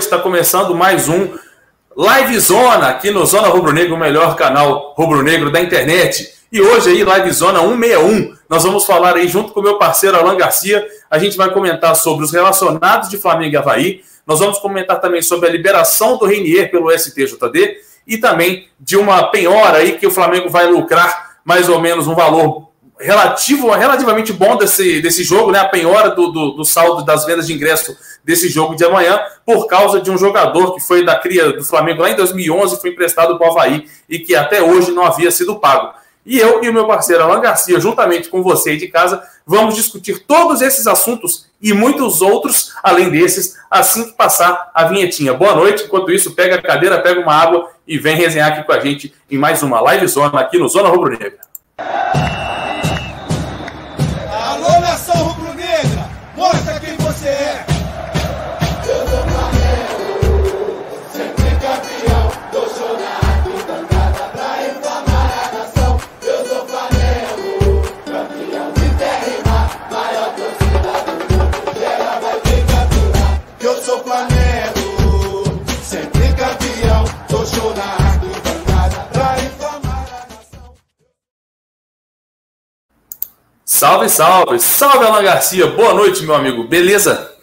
Está começando mais um Live Zona aqui no Zona Rubro Negro, o melhor canal rubro-negro da internet. E hoje aí, Live Zona 161, nós vamos falar aí junto com o meu parceiro Alan Garcia. A gente vai comentar sobre os relacionados de Flamengo e Havaí. Nós vamos comentar também sobre a liberação do Renier pelo STJD e também de uma penhora aí que o Flamengo vai lucrar mais ou menos um valor relativo, relativamente bom desse, desse jogo, né? A penhora do, do, do, saldo das vendas de ingresso desse jogo de amanhã, por causa de um jogador que foi da cria do Flamengo lá em 2011, foi emprestado para o Havaí e que até hoje não havia sido pago. E eu e o meu parceiro Alan Garcia, juntamente com você aí de casa, vamos discutir todos esses assuntos e muitos outros, além desses, assim que passar a vinhetinha. Boa noite. Enquanto isso, pega a cadeira, pega uma água e vem resenhar aqui com a gente em mais uma live zona aqui no Zona Rubro Negra. Salve, salve! Salve, Alan Garcia! Boa noite, meu amigo. Beleza?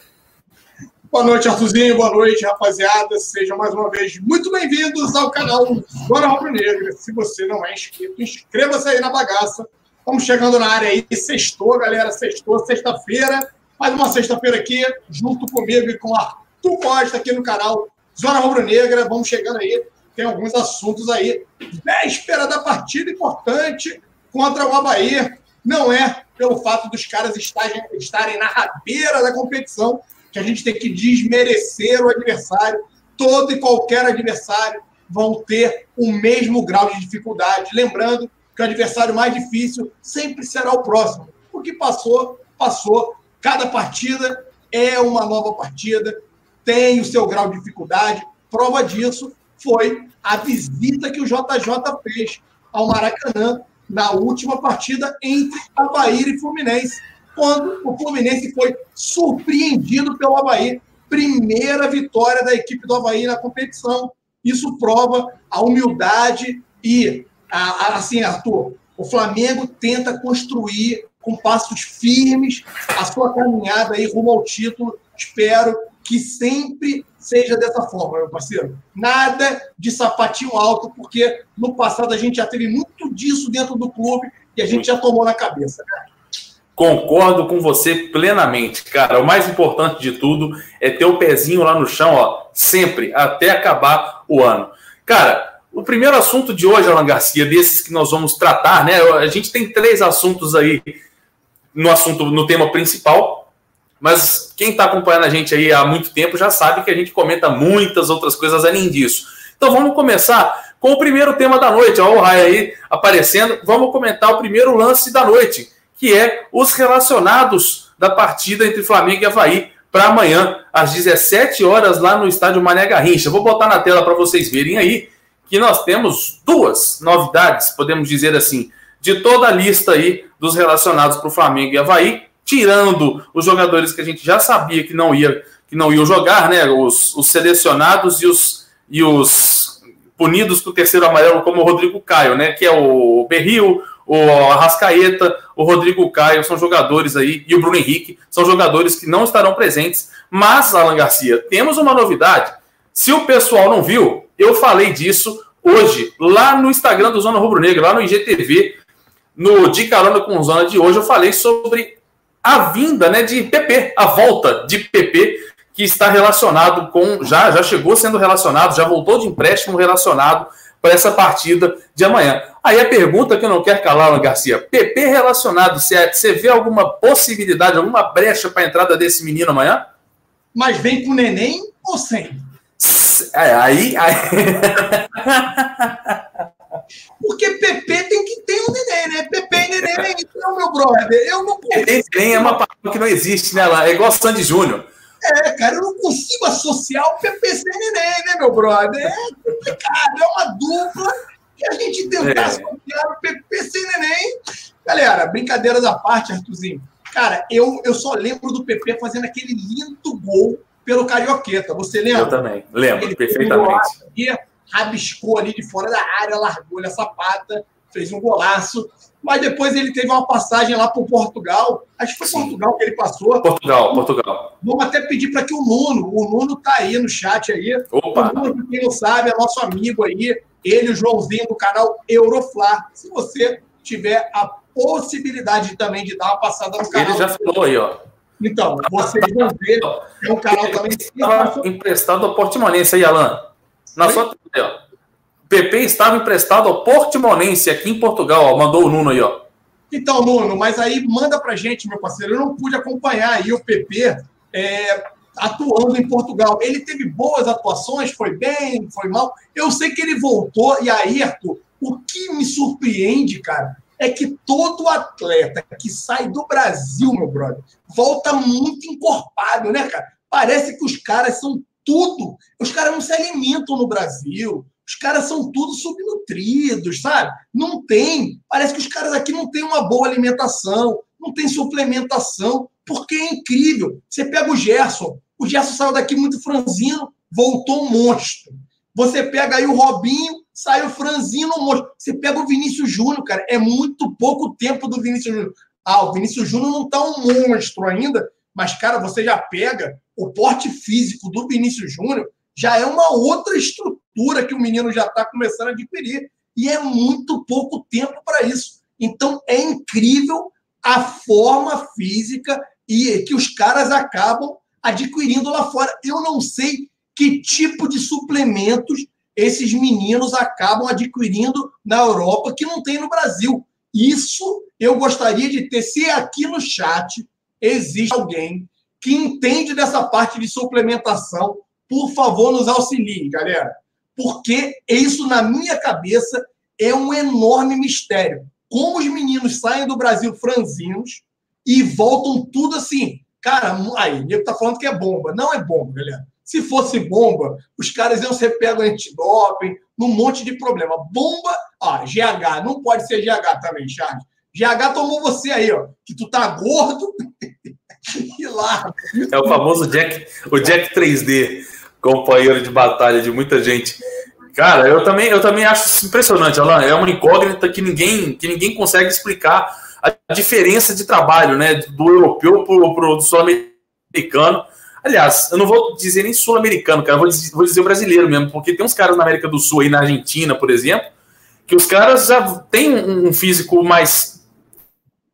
Boa noite, Arthurzinho. Boa noite, rapaziada. Sejam mais uma vez muito bem-vindos ao canal Bora Rubro Negra. Se você não é inscrito, inscreva-se aí na bagaça. Estamos chegando na área aí. Sextou, galera. Sextou, sexta-feira. Mais uma sexta-feira aqui, junto comigo e com Arthur Costa aqui no canal Zona Rubro Negra. Vamos chegando aí. Tem alguns assuntos aí. Véspera da partida importante contra o Havaí. Não é pelo fato dos caras estarem, estarem na rabeira da competição, que a gente tem que desmerecer o adversário. Todo e qualquer adversário vão ter o mesmo grau de dificuldade. Lembrando que o adversário mais difícil sempre será o próximo. O que passou, passou. Cada partida é uma nova partida, tem o seu grau de dificuldade. Prova disso foi a visita que o JJ fez ao Maracanã na última partida entre Havaí e Fluminense, quando o Fluminense foi surpreendido pelo Havaí. Primeira vitória da equipe do Havaí na competição. Isso prova a humildade e, a, a, assim, Arthur, o Flamengo tenta construir com passos firmes a sua caminhada aí rumo ao título. Espero que sempre seja dessa forma, meu parceiro. Nada de sapatinho alto, porque no passado a gente já teve muito disso dentro do clube e a gente já tomou na cabeça. Concordo com você plenamente, cara. O mais importante de tudo é ter o pezinho lá no chão, ó, sempre, até acabar o ano. Cara, o primeiro assunto de hoje, Alan Garcia, desses que nós vamos tratar, né? A gente tem três assuntos aí no assunto, no tema principal, mas quem está acompanhando a gente aí há muito tempo já sabe que a gente comenta muitas outras coisas além disso. Então vamos começar com o primeiro tema da noite. Olha o Rai aí aparecendo. Vamos comentar o primeiro lance da noite, que é os relacionados da partida entre Flamengo e Havaí para amanhã, às 17 horas, lá no estádio Mané Garrincha. Vou botar na tela para vocês verem aí que nós temos duas novidades, podemos dizer assim, de toda a lista aí dos relacionados para o Flamengo e Havaí tirando os jogadores que a gente já sabia que não ia que não iam jogar, né? Os, os selecionados e os, e os punidos com o terceiro amarelo, como o Rodrigo Caio, né? Que é o Berril, o Arrascaeta, o Rodrigo Caio, são jogadores aí, e o Bruno Henrique, são jogadores que não estarão presentes. Mas, Alan Garcia, temos uma novidade. Se o pessoal não viu, eu falei disso hoje, lá no Instagram do Zona Rubro Negro, lá no IGTV, no De Carona com Zona de hoje, eu falei sobre a vinda né, de PP, a volta de PP, que está relacionado com. Já, já chegou sendo relacionado, já voltou de empréstimo relacionado para essa partida de amanhã. Aí a pergunta que eu não quero calar, Alan Garcia: PP relacionado, você, você vê alguma possibilidade, alguma brecha para a entrada desse menino amanhã? Mas vem com neném ou sem? É, aí. aí... Porque PP tem que ter um neném, né? PP e neném, então, meu brother, eu não consigo. Neném é uma palavra que não existe, né? Lá? É igual Sandy Júnior. É, cara, eu não consigo associar o PP sem neném, né, meu brother? É complicado, é uma dupla que a gente tentar é. associar o PP sem neném. Galera, brincadeiras à parte, Arthurzinho. Cara, eu, eu só lembro do PP fazendo aquele lindo gol pelo Carioqueta. Você lembra? Eu também, lembro, ele perfeitamente. Rabiscou ali de fora da área, largou a sapata, fez um golaço. Mas depois ele teve uma passagem lá para Portugal. Acho que foi Sim. Portugal que ele passou. Portugal, Portugal. Vamos até pedir para que o Nuno, o Nuno tá aí no chat aí. Opa. O Nuno, quem não sabe, é nosso amigo aí. Ele, o Joãozinho, do canal Euroflá. Se você tiver a possibilidade também de dar uma passada no canal. Ele já falou aí, ó. Então, vocês vão ver. É um canal também. Emprestado ao Portimonense aí, Alan. Na Oi? sua. PP estava emprestado ao Portimonense aqui em Portugal, ó. Mandou o Nuno aí, ó. Então, Nuno, mas aí manda pra gente, meu parceiro. Eu não pude acompanhar aí o PP é, atuando em Portugal. Ele teve boas atuações, foi bem, foi mal. Eu sei que ele voltou, e aí, Arthur, o que me surpreende, cara, é que todo atleta que sai do Brasil, meu brother, volta muito encorpado, né, cara? Parece que os caras são tudo. Os caras não se alimentam no Brasil. Os caras são tudo subnutridos, sabe? Não tem. Parece que os caras aqui não têm uma boa alimentação, não tem suplementação, porque é incrível. Você pega o Gerson. O Gerson saiu daqui muito franzino, voltou um monstro. Você pega aí o Robinho, saiu franzino um monstro. Você pega o Vinícius Júnior, cara. É muito pouco tempo do Vinícius Júnior. Ah, o Vinícius Júnior não tá um monstro ainda, mas, cara, você já pega o porte físico do Vinícius Júnior, já é uma outra estrutura que o menino já está começando a adquirir. E é muito pouco tempo para isso. Então, é incrível a forma física e que os caras acabam adquirindo lá fora. Eu não sei que tipo de suplementos esses meninos acabam adquirindo na Europa que não tem no Brasil. Isso eu gostaria de ter. Se aqui no chat existe alguém que entende dessa parte de suplementação, por favor, nos auxilie, galera. Porque isso, na minha cabeça, é um enorme mistério. Como os meninos saem do Brasil franzinos e voltam tudo assim. Cara, aí, o nego tá falando que é bomba. Não é bomba, galera. Se fosse bomba, os caras iam ser pegos antidoping, num monte de problema. Bomba, ó, GH, não pode ser GH também, Charles. GH tomou você aí, ó, que tu tá gordo e lá. É o famoso Jack, o Jack 3D, companheiro de batalha de muita gente. Cara, eu também, eu também acho impressionante, Alan. É uma incógnita que ninguém, que ninguém consegue explicar a diferença de trabalho, né, do europeu pro, pro sul-americano. Aliás, eu não vou dizer nem sul-americano, cara, vou dizer, vou dizer brasileiro mesmo, porque tem uns caras na América do Sul aí, na Argentina, por exemplo, que os caras já têm um físico mais.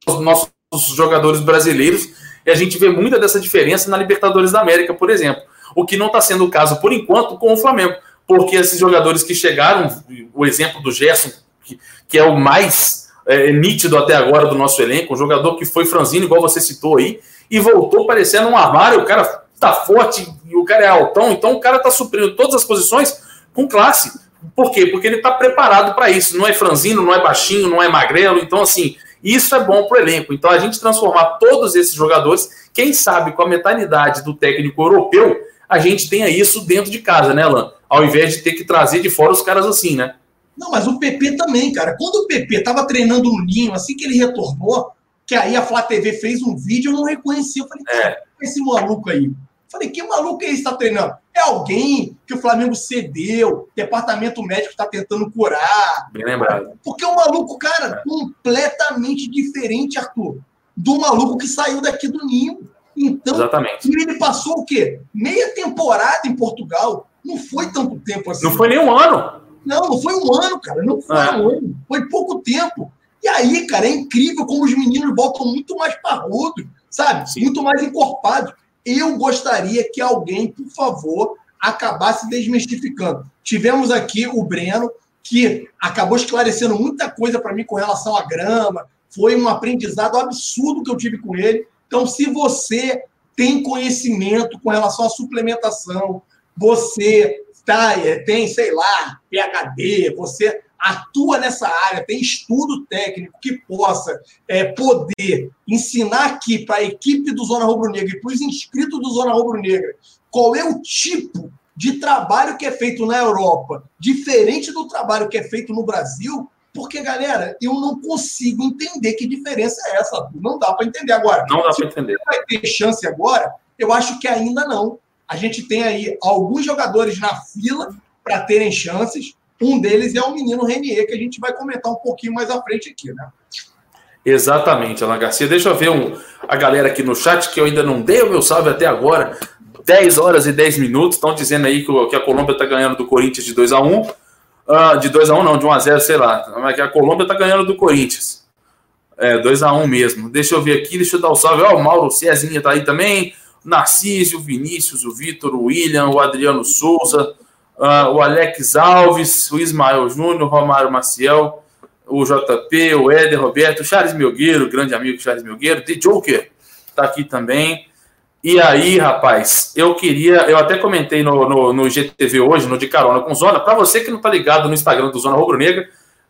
Os nossos jogadores brasileiros, e a gente vê muita dessa diferença na Libertadores da América, por exemplo. O que não está sendo o caso, por enquanto, com o Flamengo, porque esses jogadores que chegaram, o exemplo do Gerson, que, que é o mais é, nítido até agora do nosso elenco, um jogador que foi franzino, igual você citou aí, e voltou parecendo um armário, o cara tá forte e o cara é altão, então o cara tá suprindo todas as posições com classe. Por quê? Porque ele tá preparado para isso. Não é franzino, não é baixinho, não é magrelo. Então, assim, isso é bom pro elenco. Então, a gente transformar todos esses jogadores, quem sabe com a mentalidade do técnico europeu, a gente tenha isso dentro de casa, né, Alan? Ao invés de ter que trazer de fora os caras assim, né? Não, mas o PP também, cara. Quando o PP tava treinando no Ninho, assim que ele retornou, que aí a Flá TV fez um vídeo, eu não reconheci. Eu falei, é. esse maluco aí? Falei, que maluco é esse que está treinando? É alguém que o Flamengo cedeu, departamento médico está tentando curar. Bem lembrado. Porque o maluco, cara, é. completamente diferente, Arthur, do maluco que saiu daqui do Ninho. Então, Exatamente. ele passou o quê? Meia temporada em Portugal. Não foi tanto tempo assim. Não foi nem um ano. Não, não foi um ano, cara. Não foi é. um ano. Foi pouco tempo. E aí, cara, é incrível como os meninos voltam muito mais parrudos, sabe? Sim. Muito mais encorpados. Eu gostaria que alguém, por favor, acabasse desmistificando. Tivemos aqui o Breno, que acabou esclarecendo muita coisa para mim com relação à grama. Foi um aprendizado absurdo que eu tive com ele. Então, se você tem conhecimento com relação à suplementação, você tá, tem, sei lá, PHD, você atua nessa área, tem estudo técnico que possa é, poder ensinar aqui para a equipe do Zona Rubro Negra e para os inscritos do Zona Rubro Negra qual é o tipo de trabalho que é feito na Europa, diferente do trabalho que é feito no Brasil, porque, galera, eu não consigo entender que diferença é essa. Não dá para entender agora. Não dá para entender. Vai ter chance agora? Eu acho que ainda não. a gente tem aí alguns jogadores na fila para terem chances. Um deles é o menino Renier, que a gente vai comentar um pouquinho mais à frente aqui, né? Exatamente, Alan Garcia. Deixa eu ver um, a galera aqui no chat, que eu ainda não dei o meu salve até agora. 10 horas e 10 minutos. Estão dizendo aí que, que a Colômbia está ganhando do Corinthians de 2 a 1 uh, ah, De 2 a 1 não, de 1 a 0 sei lá. Mas que a Colômbia está ganhando do Corinthians. É, 2 a 1 mesmo. Deixa eu ver aqui, deixa eu dar o um salve. Ó, o Mauro Cezinha tá aí também. Narciso, Vinícius, o Vitor, o William, o Adriano Souza, uh, o Alex Alves, o Ismael Júnior, Romário Maciel, o JP, o Éder Roberto, Charles Milgueiro, grande amigo Charles Milgueiro, The Joker tá aqui também. E aí, rapaz, eu queria, eu até comentei no, no, no GTV hoje, no De Carona com Zona, para você que não tá ligado no Instagram do Zona Rubro Negra,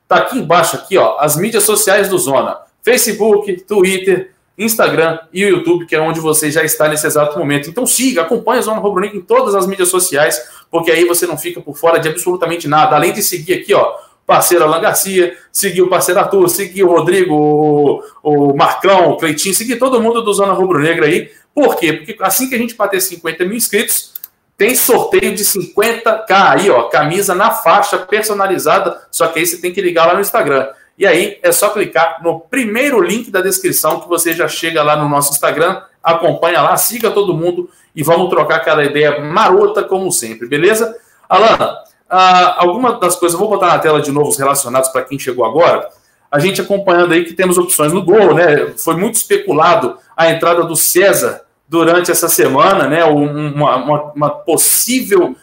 tá aqui embaixo aqui, ó, as mídias sociais do Zona. Facebook, Twitter, Instagram e o YouTube, que é onde você já está nesse exato momento. Então siga, acompanhe a Zona Rubro Negra em todas as mídias sociais, porque aí você não fica por fora de absolutamente nada. Além de seguir aqui, ó, parceiro Alan Garcia, seguir o parceiro Arthur, seguir o Rodrigo, o, o Marcão, o Cleitinho, seguir todo mundo do Zona Rubro Negra aí. Por quê? Porque assim que a gente bater 50 mil inscritos, tem sorteio de 50k aí, ó, camisa na faixa personalizada, só que aí você tem que ligar lá no Instagram. E aí é só clicar no primeiro link da descrição que você já chega lá no nosso Instagram, acompanha lá, siga todo mundo e vamos trocar aquela ideia marota como sempre, beleza? Alana, ah, alguma das coisas, vou botar na tela de novo os relacionados para quem chegou agora. A gente acompanhando aí que temos opções no gol, né? Foi muito especulado a entrada do César durante essa semana, né? Uma, uma, uma possível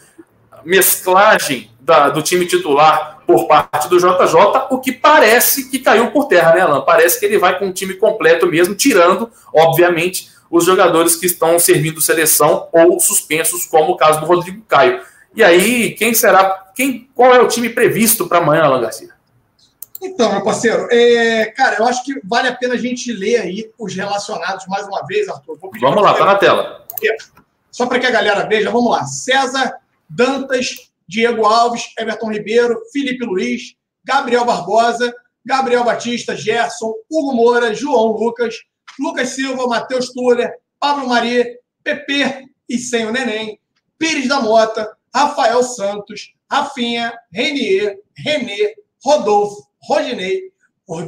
mesclagem da, do time titular por parte do JJ, o que parece que caiu por terra, né, Alan? Parece que ele vai com o time completo mesmo, tirando, obviamente, os jogadores que estão servindo seleção ou suspensos, como o caso do Rodrigo Caio. E aí, quem será, quem, qual é o time previsto para amanhã, Alan Garcia? Então, meu parceiro, é, cara, eu acho que vale a pena a gente ler aí os relacionados mais uma vez, Arthur. vamos lá, tá na tela. Só para que a galera veja, vamos lá. César, Dantas, Diego Alves, Everton Ribeiro, Felipe Luiz, Gabriel Barbosa, Gabriel Batista, Gerson, Hugo Moura, João Lucas, Lucas Silva, Matheus Tuller, Pablo Maria, Pepe e sem o Neném, Pires da Mota, Rafael Santos, Rafinha, Renier, Renê, Rodolfo, Rodinei,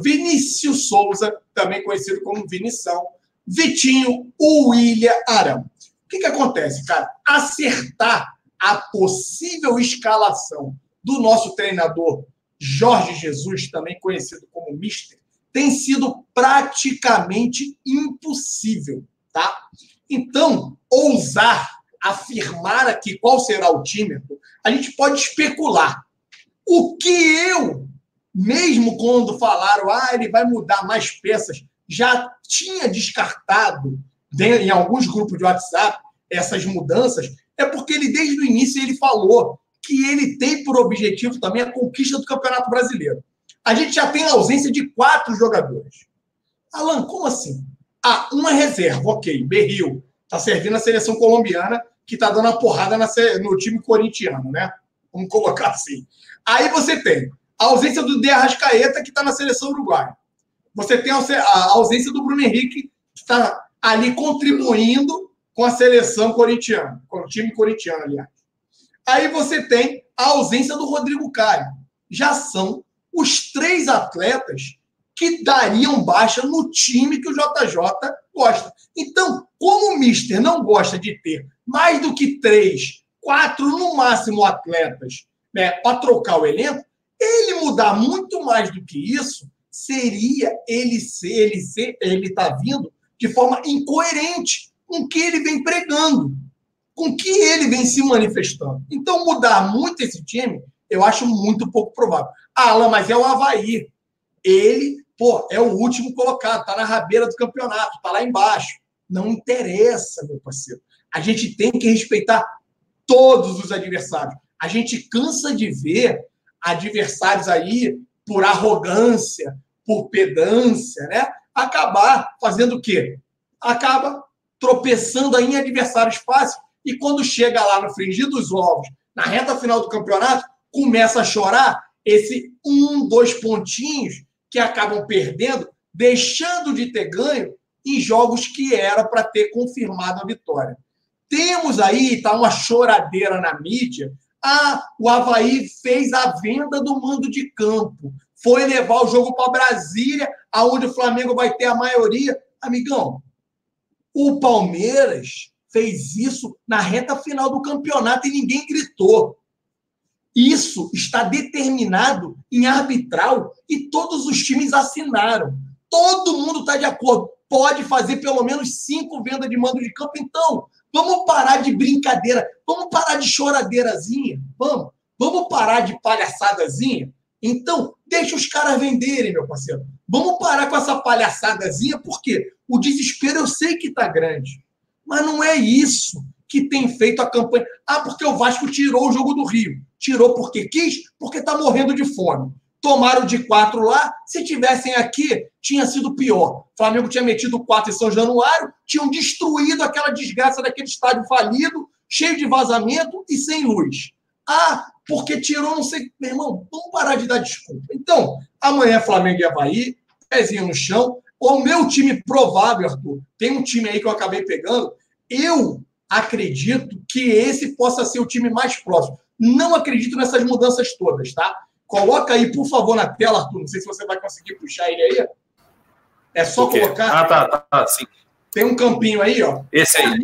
Vinícius Souza, também conhecido como Vinição, Vitinho, William Arão. O que, que acontece, cara? Acertar a possível escalação do nosso treinador Jorge Jesus, também conhecido como Mister, tem sido praticamente impossível, tá? Então, ousar afirmar aqui qual será o time, a gente pode especular. O que eu, mesmo quando falaram, ah, ele vai mudar mais peças, já tinha descartado em alguns grupos de WhatsApp essas mudanças, é porque ele, desde o início, ele falou que ele tem por objetivo também a conquista do Campeonato Brasileiro. A gente já tem a ausência de quatro jogadores. Alan, como assim? Ah, uma reserva, ok, Berril. Está servindo a seleção colombiana, que está dando uma porrada no time corintiano, né? Vamos colocar assim. Aí você tem a ausência do De Arrascaeta, que está na seleção uruguaia. Você tem a ausência do Bruno Henrique, que está ali contribuindo com a seleção corintiana, com o time corintiano, aliás. Aí você tem a ausência do Rodrigo Caio. Já são os três atletas que dariam baixa no time que o JJ gosta. Então, como o Mister não gosta de ter mais do que três, quatro no máximo atletas né, para trocar o elenco, ele mudar muito mais do que isso seria ele ser, ele ser, ele tá vindo de forma incoerente com que ele vem pregando, com que ele vem se manifestando. Então, mudar muito esse time, eu acho muito pouco provável. Ah, Alan, mas é o Havaí. Ele, pô, é o último colocado, tá na rabeira do campeonato, tá lá embaixo. Não interessa, meu parceiro. A gente tem que respeitar todos os adversários. A gente cansa de ver adversários aí por arrogância, por pedância, né? Acabar fazendo o quê? Acaba tropeçando em adversários fáceis e quando chega lá no fringir dos ovos, na reta final do campeonato, começa a chorar esse um, dois pontinhos que acabam perdendo, deixando de ter ganho em jogos que era para ter confirmado a vitória. Temos aí, tá uma choradeira na mídia. Ah, o Havaí fez a venda do mando de campo. Foi levar o jogo para Brasília, aonde o Flamengo vai ter a maioria. Amigão, o Palmeiras fez isso na reta final do campeonato e ninguém gritou. Isso está determinado em arbitral e todos os times assinaram. Todo mundo está de acordo. Pode fazer pelo menos cinco vendas de mando de campo. Então, vamos parar de brincadeira. Vamos parar de choradeirazinha. Vamos. Vamos parar de palhaçadazinha. Então, deixa os caras venderem, meu parceiro. Vamos parar com essa palhaçadazinha, porque o desespero eu sei que está grande. Mas não é isso que tem feito a campanha. Ah, porque o Vasco tirou o jogo do Rio. Tirou porque quis, porque está morrendo de fome. Tomaram de quatro lá. Se tivessem aqui, tinha sido pior. O Flamengo tinha metido quatro em São Januário, tinham destruído aquela desgraça daquele estádio falido, cheio de vazamento e sem luz. Ah, porque tirou não sei. Meu irmão, vamos parar de dar desculpa. Então, amanhã Flamengo e Havaí, pezinho no chão. O meu time provável, Arthur, tem um time aí que eu acabei pegando. Eu acredito que esse possa ser o time mais próximo. Não acredito nessas mudanças todas, tá? Coloca aí, por favor, na tela, Arthur. Não sei se você vai conseguir puxar ele aí. É só colocar. Ah, tá, tá, tá, sim. Tem um campinho aí, ó. Esse aí.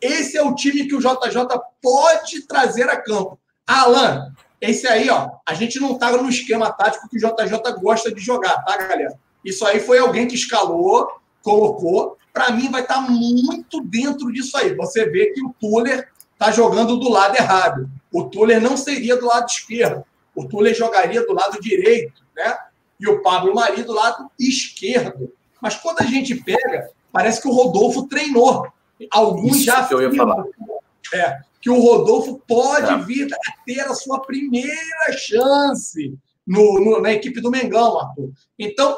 Esse é o time que o JJ pode trazer a campo. Alan, esse aí, ó. A gente não tá no esquema tático que o JJ gosta de jogar, tá, galera? Isso aí foi alguém que escalou, colocou. Para mim, vai estar tá muito dentro disso aí. Você vê que o Tuller está jogando do lado errado. O Tuller não seria do lado esquerdo. O Tuller jogaria do lado direito, né? E o Pablo Mari do lado esquerdo. Mas quando a gente pega, parece que o Rodolfo treinou. Alguns Isso já que eu ia falar. É, que o Rodolfo pode é. vir a ter a sua primeira chance no, no, na equipe do Mengão, Arthur. Então,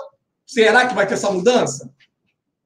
Será que vai ter essa mudança?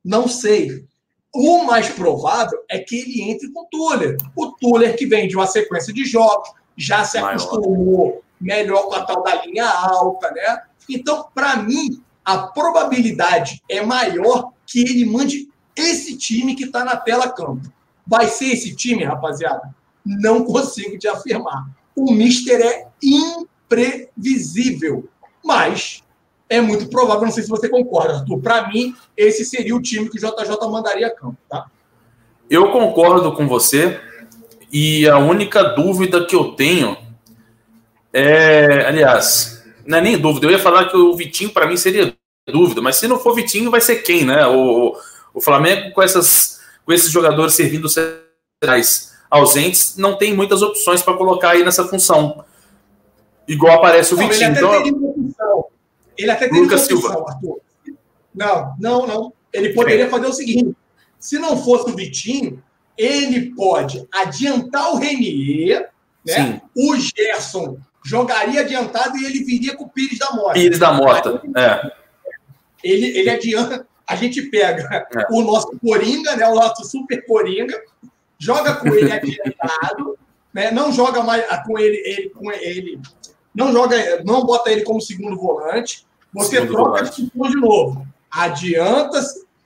Não sei. O mais provável é que ele entre com o Tuller. O Tuller que vem de uma sequência de jogos, já se acostumou melhor com a tal da linha alta, né? Então, para mim, a probabilidade é maior que ele mande esse time que está na tela campo. Vai ser esse time, rapaziada? Não consigo te afirmar. O Mister é imprevisível. Mas é muito provável, não sei se você concorda, Arthur. Para mim, esse seria o time que o JJ mandaria a campo, tá? Eu concordo com você. E a única dúvida que eu tenho é. Aliás, não é nem dúvida. Eu ia falar que o Vitinho, para mim, seria dúvida, mas se não for Vitinho, vai ser quem, né? O, o Flamengo, com, essas, com esses jogadores servindo centrais ausentes, não tem muitas opções para colocar aí nessa função. Igual aparece o não, Vitinho. Então, ele até tem Lucas Silva. Arthur. Não, não, não. Ele poderia fazer o seguinte: se não fosse o Vitinho, ele pode adiantar o Renier, né? O Gerson jogaria adiantado e ele viria com o Pires da Mota. Pires da Mota, é. Ele, ele adianta, a gente pega é. o nosso Coringa, né? O nosso super Coringa, joga com ele adiantado, né? Não joga mais com ele, ele com ele não joga, não bota ele como segundo volante. Você segundo troca volante. de de novo. Adianta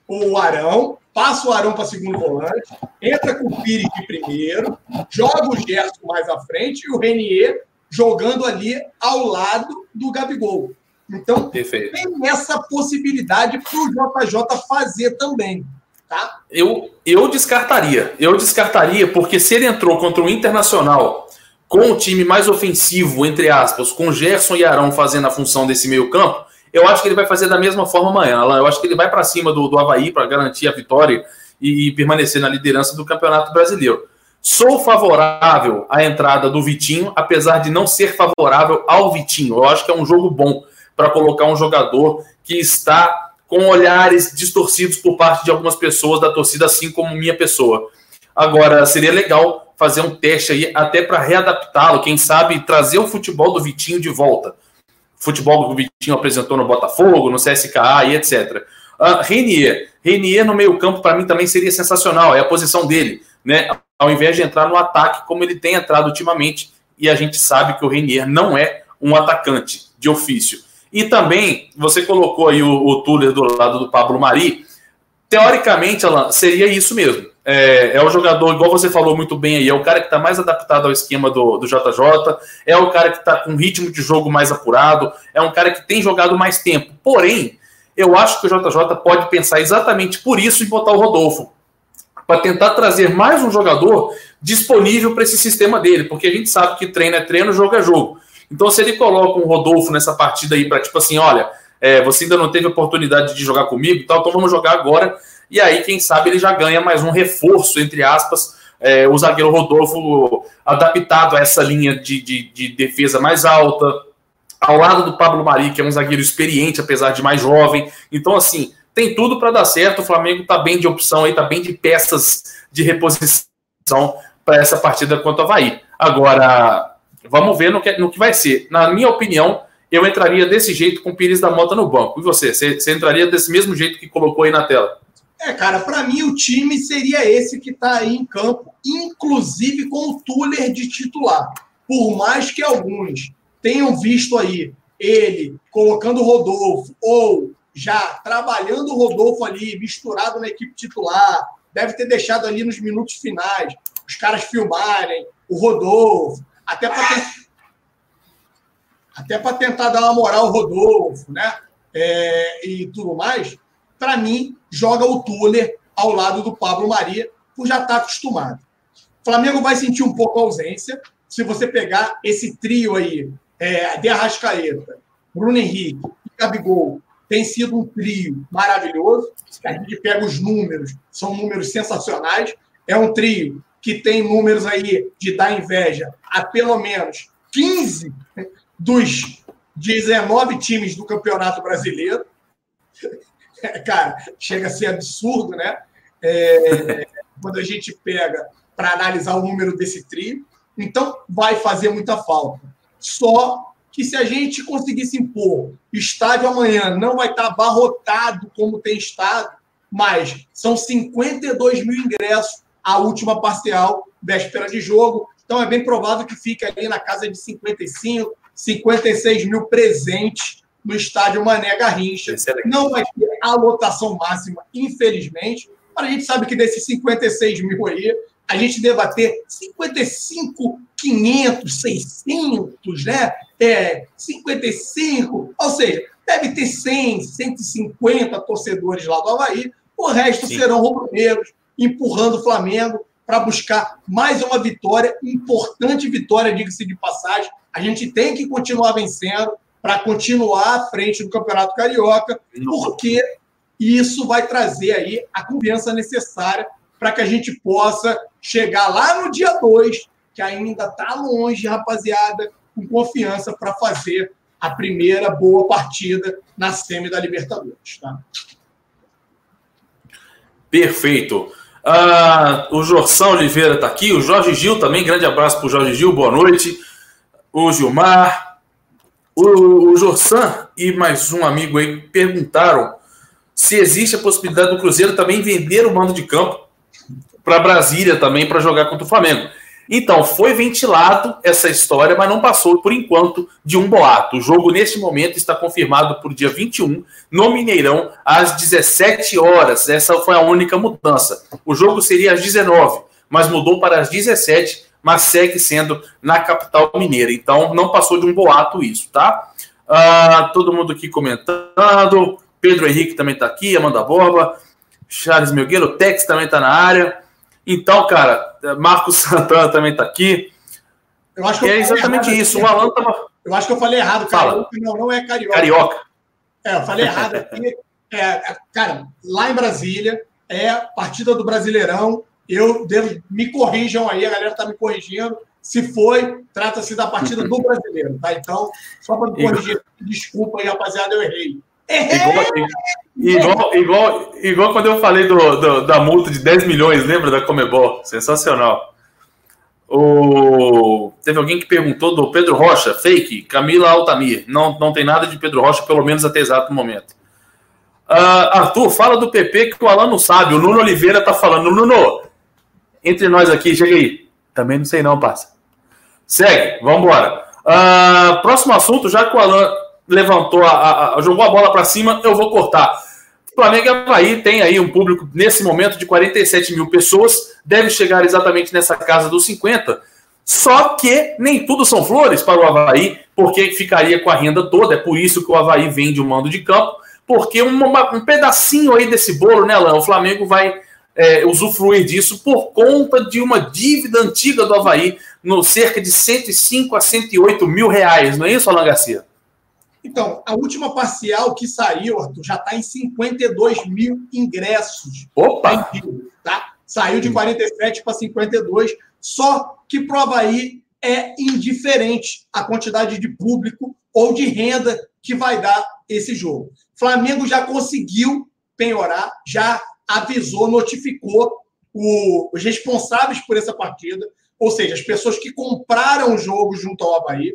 o Arão, passa o Arão para segundo volante, entra com o Pires de primeiro, joga o Gerson mais à frente e o Renier jogando ali ao lado do Gabigol. Então, Perfeito. tem essa possibilidade para o JJ fazer também. Tá? Eu, eu descartaria. Eu descartaria, porque se ele entrou contra o Internacional com o time mais ofensivo, entre aspas, com Gerson e Arão fazendo a função desse meio-campo, eu acho que ele vai fazer da mesma forma amanhã. Eu acho que ele vai para cima do, do Havaí para garantir a vitória e, e, permanecer na liderança do Campeonato Brasileiro. Sou favorável à entrada do Vitinho, apesar de não ser favorável ao Vitinho. Eu acho que é um jogo bom para colocar um jogador que está com olhares distorcidos por parte de algumas pessoas da torcida, assim como minha pessoa. Agora, seria legal fazer um teste aí até para readaptá-lo, quem sabe trazer o futebol do Vitinho de volta. Futebol que o Vitinho apresentou no Botafogo, no CSKA e etc. Uh, Renier. Renier no meio-campo, para mim, também seria sensacional. É a posição dele, né? Ao invés de entrar no ataque, como ele tem entrado ultimamente. E a gente sabe que o Renier não é um atacante de ofício. E também, você colocou aí o, o Tuller do lado do Pablo Mari. Teoricamente, Alan, seria isso mesmo É, é, o jogador, igual você falou muito bem aí, é o cara que está mais adaptado ao esquema do, do JJ, é o cara que está com ritmo de jogo mais apurado, é um cara que tem jogado mais tempo. Porém, eu acho que o JJ pode pensar exatamente por isso em botar o Rodolfo, para tentar trazer mais um jogador disponível para esse sistema dele, porque a gente sabe que treino é treino, jogo é jogo. Então, se ele coloca um Rodolfo nessa partida aí para tipo assim, olha, é, você ainda não teve oportunidade de jogar comigo, tal, então vamos jogar agora. E aí, quem sabe, ele já ganha mais um reforço, entre aspas, é, o zagueiro Rodolfo adaptado a essa linha de, de, de, defesa mais alta, ao lado do Pablo Mari, que é um zagueiro experiente, apesar de mais jovem. Então, assim, tem tudo para dar certo. O Flamengo está bem de opção aí, está bem de peças de reposição para essa partida contra o Havaí. Agora, vamos ver no que, no que vai ser. Na minha opinião, eu entraria desse jeito com o Pires da Mota no banco. E você? Você, você entraria desse mesmo jeito que colocou aí na tela? É, cara, para mim o time seria esse que está aí em campo, inclusive com o Tuller de titular. Por mais que alguns tenham visto aí ele colocando o Rodolfo ou já trabalhando o Rodolfo ali, misturado na equipe titular, deve ter deixado ali nos minutos finais os caras filmarem o Rodolfo, até para até para tentar dar uma moral ao Rodolfo, né? É, e tudo mais, para mim, joga o Tuller ao lado do Pablo Maria, por já estar tá acostumado. O Flamengo vai sentir um pouco a ausência. Se você pegar esse trio aí, é, de Arrascaeta, Bruno Henrique e Gabigol, tem sido um trio maravilhoso. A gente pega os números, são números sensacionais. É um trio que tem números aí de dar inveja a pelo menos 15 dos 19 times do Campeonato Brasileiro. Cara, chega a ser absurdo, né? É, quando a gente pega para analisar o número desse trio. Então, vai fazer muita falta. Só que se a gente conseguir se impor, estádio amanhã não vai estar abarrotado como tem estado, mas são 52 mil ingressos a última parcial, véspera de jogo. Então, é bem provável que fique ali na casa de 55, 56 mil presentes no estádio Mané Garrincha. É não vai ter a lotação máxima, infelizmente, mas a gente sabe que desses 56 mil aí, a gente deva ter 55, 500, 600, né? É, 55, ou seja, deve ter 100, 150 torcedores lá do Havaí, o resto Sim. serão rubro-negros, empurrando o Flamengo para buscar mais uma vitória, importante vitória, diga-se de passagem. A gente tem que continuar vencendo para continuar à frente do Campeonato Carioca, porque isso vai trazer aí a confiança necessária para que a gente possa chegar lá no dia 2, que ainda está longe, rapaziada, com confiança para fazer a primeira boa partida na semi da Libertadores. Tá? Perfeito. Ah, o Jorção Oliveira está aqui, o Jorge Gil também, grande abraço para o Jorge Gil, boa noite. O Gilmar, o, o Jorsan e mais um amigo aí perguntaram se existe a possibilidade do Cruzeiro também vender o mando de campo para Brasília também para jogar contra o Flamengo. Então, foi ventilado essa história, mas não passou, por enquanto, de um boato. O jogo, neste momento, está confirmado por dia 21, no Mineirão, às 17 horas. Essa foi a única mudança. O jogo seria às 19, mas mudou para as 17, mas segue sendo na capital mineira. Então, não passou de um boato isso, tá? Ah, todo mundo aqui comentando. Pedro Henrique também está aqui, Amanda Borba, Charles Melgueiro, Tex também está na área. Então, cara, Marcos Santana também está aqui. Eu acho que é exatamente isso. Aqui. O Alan tava... Eu acho que eu falei errado. Fala. Não, não é carioca. Carioca. É, eu falei errado aqui. É, cara, lá em Brasília, é partida do Brasileirão. Eu devo, me corrijam aí, a galera está me corrigindo. Se foi, trata-se da partida do brasileiro, tá? Então, só para me corrigir, desculpa aí, rapaziada, eu errei. Igual, igual, igual, igual, quando eu falei do, do, da multa de 10 milhões, lembra da Comebol? Sensacional. O... Teve alguém que perguntou do Pedro Rocha, fake, Camila Altamir. Não, não tem nada de Pedro Rocha, pelo menos até exato momento. Uh, Arthur, fala do PP que o Alan não sabe. O Nuno Oliveira tá falando. Nuno, entre nós aqui, chega aí. Também não sei não, passa. Segue, vamos embora. Uh, próximo assunto, já que o Alan levantou, a, a, jogou a bola para cima, eu vou cortar. Flamengo e Havaí tem aí um público nesse momento de 47 mil pessoas, deve chegar exatamente nessa casa dos 50. Só que nem tudo são flores para o Havaí, porque ficaria com a renda toda. É por isso que o Havaí vende o mando de campo, porque uma, um pedacinho aí desse bolo, né, Lã? O Flamengo vai é, usufruir disso por conta de uma dívida antiga do Havaí, no cerca de 105 a 108 mil reais, não é isso, Alan Garcia? Então, a última parcial que saiu, Arthur, já está em 52 mil ingressos. Opa! Tá? Saiu de 47 para 52, só que para o Havaí é indiferente a quantidade de público ou de renda que vai dar esse jogo. Flamengo já conseguiu penhorar, já avisou, notificou o, os responsáveis por essa partida, ou seja, as pessoas que compraram o jogo junto ao Havaí,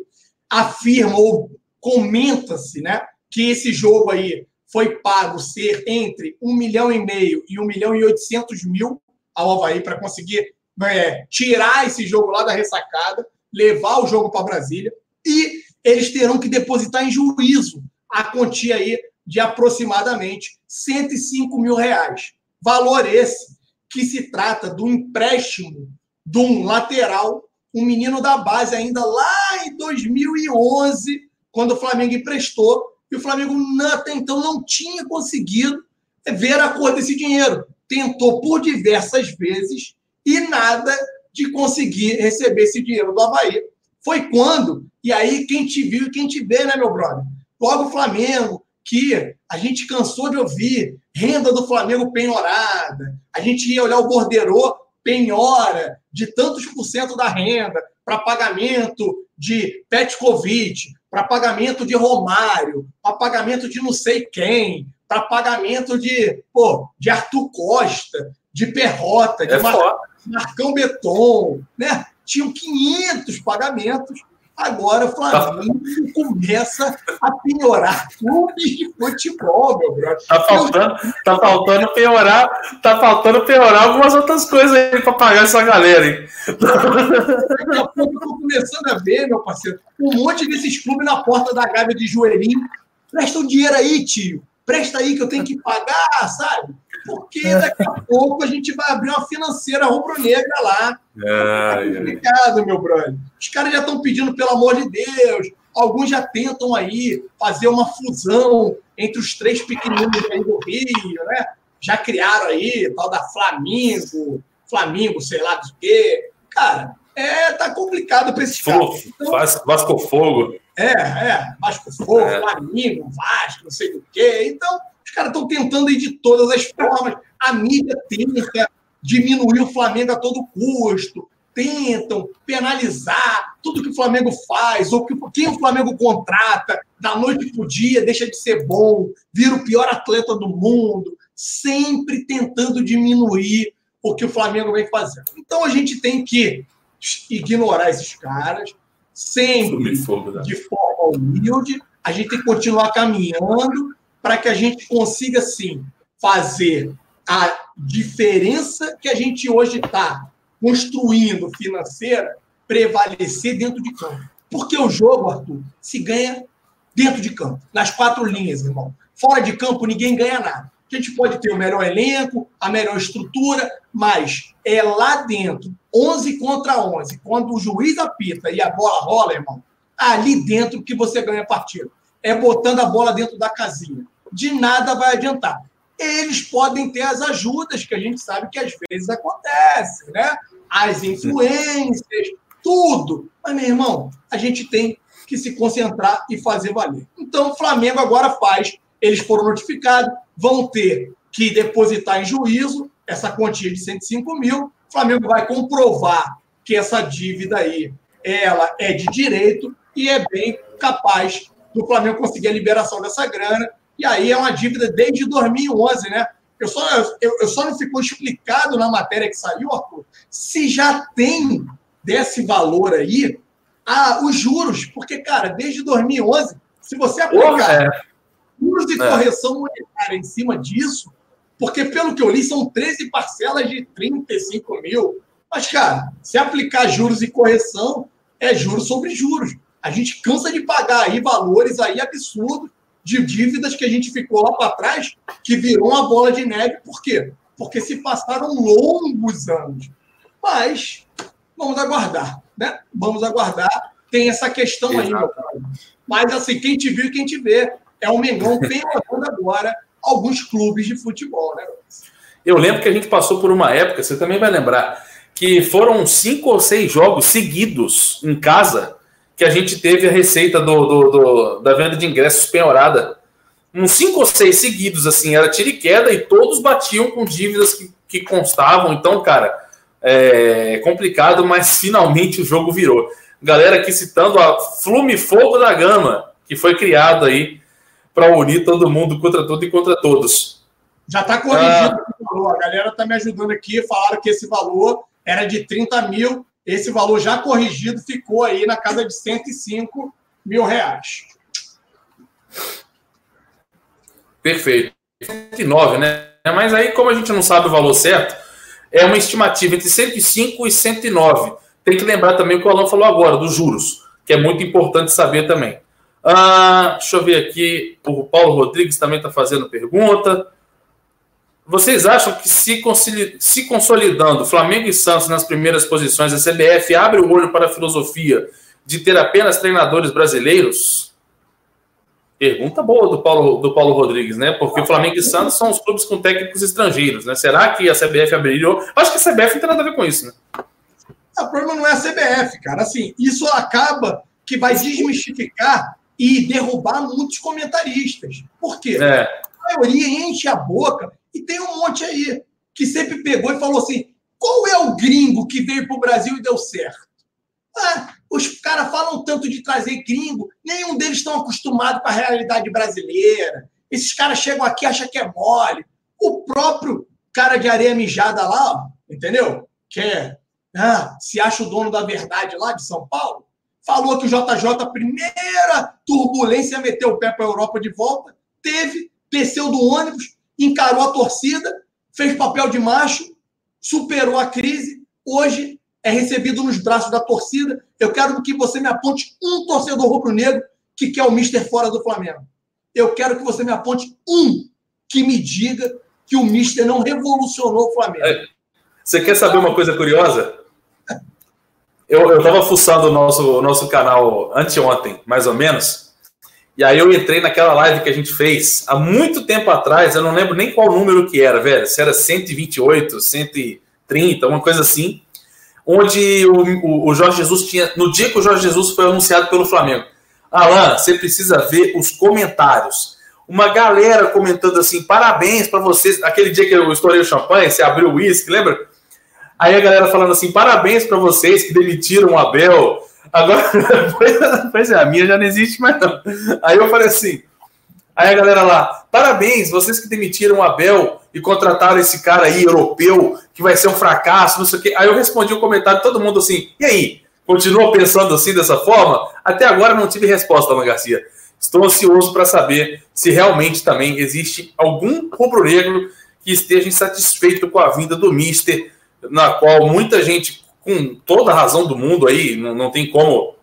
afirmam ou comenta-se né, que esse jogo aí foi pago ser entre 1 milhão e meio e 1 milhão e 800 mil ao Havaí para conseguir é, tirar esse jogo lá da ressacada, levar o jogo para Brasília e eles terão que depositar em juízo a quantia aí de aproximadamente 105 mil reais. Valor esse que se trata do empréstimo de um lateral, um menino da base ainda lá em 2011, quando o Flamengo emprestou, e o Flamengo até então não tinha conseguido ver a cor desse dinheiro. Tentou por diversas vezes e nada de conseguir receber esse dinheiro do Havaí. Foi quando, e aí quem te viu e quem te vê, né, meu brother? Logo o Flamengo, que a gente cansou de ouvir renda do Flamengo penhorada, a gente ia olhar o borderô, penhora de tantos por cento da renda para pagamento de Petkovic, para pagamento de Romário, para pagamento de não sei quem, para pagamento de, pô, de Arthur Costa, de Perrota, de é Mar... Marcão Beton, né? Tinham 500 pagamentos Agora o Flamengo começa a piorar clubes de futebol, meu brother. Tá faltando, tá faltando piorar, tá faltando piorar algumas outras coisas aí para pagar essa galera, hein? Daqui a pouco eu tô começando a ver, meu parceiro, um monte desses clubes na porta da Gávea de joelhinho. Presta um dinheiro aí, tio. Presta aí que eu tenho que pagar, sabe? Porque daqui a pouco a gente vai abrir uma financeira rubro-negra lá. É, é complicado, meu brother. Os caras já estão pedindo, pelo amor de Deus. Alguns já tentam aí fazer uma fusão entre os três pequeninos aí do Rio, né? Já criaram aí tal da Flamengo, Flamengo, sei lá do quê. Cara, é, tá complicado para esses caras. Então, Vasco Fogo. É, é, Vasco Fogo, é. Flamengo, Vasco, não sei do quê. Então, caras estão tentando ir de todas as formas. A mídia tenta diminuir o Flamengo a todo custo, tentam penalizar tudo que o Flamengo faz, ou que, quem o Flamengo contrata, da noite para o dia, deixa de ser bom, vira o pior atleta do mundo, sempre tentando diminuir o que o Flamengo vem fazendo. Então a gente tem que ignorar esses caras, sempre de forma humilde, a gente tem que continuar caminhando para que a gente consiga, sim, fazer a diferença que a gente hoje está construindo financeira prevalecer dentro de campo. Porque o jogo, Arthur, se ganha dentro de campo, nas quatro linhas, irmão. Fora de campo, ninguém ganha nada. A gente pode ter o melhor elenco, a melhor estrutura, mas é lá dentro, 11 contra 11, quando o juiz apita e a bola rola, irmão, ali dentro que você ganha a partida. É botando a bola dentro da casinha de nada vai adiantar. Eles podem ter as ajudas, que a gente sabe que às vezes acontece, né? As influências, tudo. Mas, meu irmão, a gente tem que se concentrar e fazer valer. Então, o Flamengo agora faz. Eles foram notificados, vão ter que depositar em juízo essa quantia de 105 mil. O Flamengo vai comprovar que essa dívida aí ela é de direito e é bem capaz do Flamengo conseguir a liberação dessa grana e aí é uma dívida desde 2011, né? Eu só, eu, eu só não ficou explicado na matéria que saiu, Arthur, se já tem desse valor aí a, os juros, porque, cara, desde 2011, se você aplicar é. juros de é. correção monetária em cima disso, porque pelo que eu li, são 13 parcelas de 35 mil. Mas, cara, se aplicar juros e correção, é juros sobre juros. A gente cansa de pagar aí valores aí absurdos de dívidas que a gente ficou lá para trás, que virou uma bola de neve. Por quê? Porque se passaram longos anos. Mas vamos aguardar, né? Vamos aguardar. Tem essa questão Exato. aí. Mas assim, quem te viu e quem te vê é o Mengão levando agora alguns clubes de futebol, né? Eu lembro que a gente passou por uma época, você também vai lembrar, que foram cinco ou seis jogos seguidos em casa que a gente teve a receita do, do, do da venda de ingressos penhorada. Uns cinco ou seis seguidos, assim, era tiro e queda e todos batiam com dívidas que, que constavam. Então, cara, é complicado, mas finalmente o jogo virou. Galera aqui citando a Flume Fogo da Gama, que foi criado aí para unir todo mundo contra tudo e contra todos. Já está corrigido ah. o valor. A galera está me ajudando aqui. Falaram que esse valor era de 30 mil. Esse valor já corrigido ficou aí na casa de 105 mil reais. Perfeito. 109, né? Mas aí, como a gente não sabe o valor certo, é uma estimativa entre 105 e 109. Tem que lembrar também o que o Alan falou agora, dos juros, que é muito importante saber também. Ah, deixa eu ver aqui. O Paulo Rodrigues também está fazendo pergunta. Vocês acham que se, se consolidando Flamengo e Santos nas primeiras posições, a CBF abre o olho para a filosofia de ter apenas treinadores brasileiros? Pergunta boa do Paulo, do Paulo Rodrigues, né? Porque o Flamengo e Santos são os clubes com técnicos estrangeiros, né? Será que a CBF abriria? Acho que a CBF não tem nada a ver com isso, né? O problema não é a CBF, cara. Assim, isso acaba que vai desmistificar e derrubar muitos comentaristas. Por quê? É. A maioria enche a boca e tem um monte aí que sempre pegou e falou assim: qual é o gringo que veio para o Brasil e deu certo? Ah, os caras falam tanto de trazer gringo, nenhum deles estão acostumado com a realidade brasileira. Esses caras chegam aqui acham que é mole. O próprio cara de areia mijada lá, entendeu? Que é, ah, se acha o dono da verdade lá de São Paulo, falou que o JJ, primeira turbulência, meteu o pé para a Europa de volta, teve, desceu do ônibus, encarou a torcida, fez papel de macho, superou a crise, hoje é recebido nos braços da torcida. Eu quero que você me aponte um torcedor rubro-negro que quer o Mister fora do Flamengo. Eu quero que você me aponte um que me diga que o Mister não revolucionou o Flamengo. É. Você quer saber uma coisa curiosa? Eu estava fuçando o nosso, nosso canal anteontem, mais ou menos, e aí eu entrei naquela live que a gente fez há muito tempo atrás, eu não lembro nem qual número que era, velho. Se era 128, 130, uma coisa assim. Onde o, o, Jorge Jesus tinha. No dia que o Jorge Jesus foi anunciado pelo Flamengo. Alan, você precisa ver os comentários. Uma galera comentando assim: parabéns para vocês. Aquele dia que eu estourei o champanhe, você abriu o uísque, lembra? Aí a galera falando assim: parabéns para vocês que demitiram o Abel Agora, pois é, a minha já não existe mais não. Aí eu falei assim, aí a galera lá, parabéns, vocês que demitiram o Abel e contrataram esse cara aí, europeu, que vai ser um fracasso, não sei o quê. Aí eu respondi o um comentário, todo mundo assim, e aí? Continua pensando assim, dessa forma? Até agora não tive resposta, Ana Garcia. Estou ansioso para saber se realmente também existe algum rubro-negro que esteja insatisfeito com a vinda do Mister, na qual muita gente com toda a razão do mundo aí, não, não tem como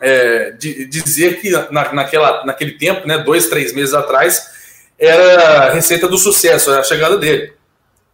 é, de, dizer que na, naquela, naquele tempo, né, dois, três meses atrás, era a receita do sucesso, a chegada dele.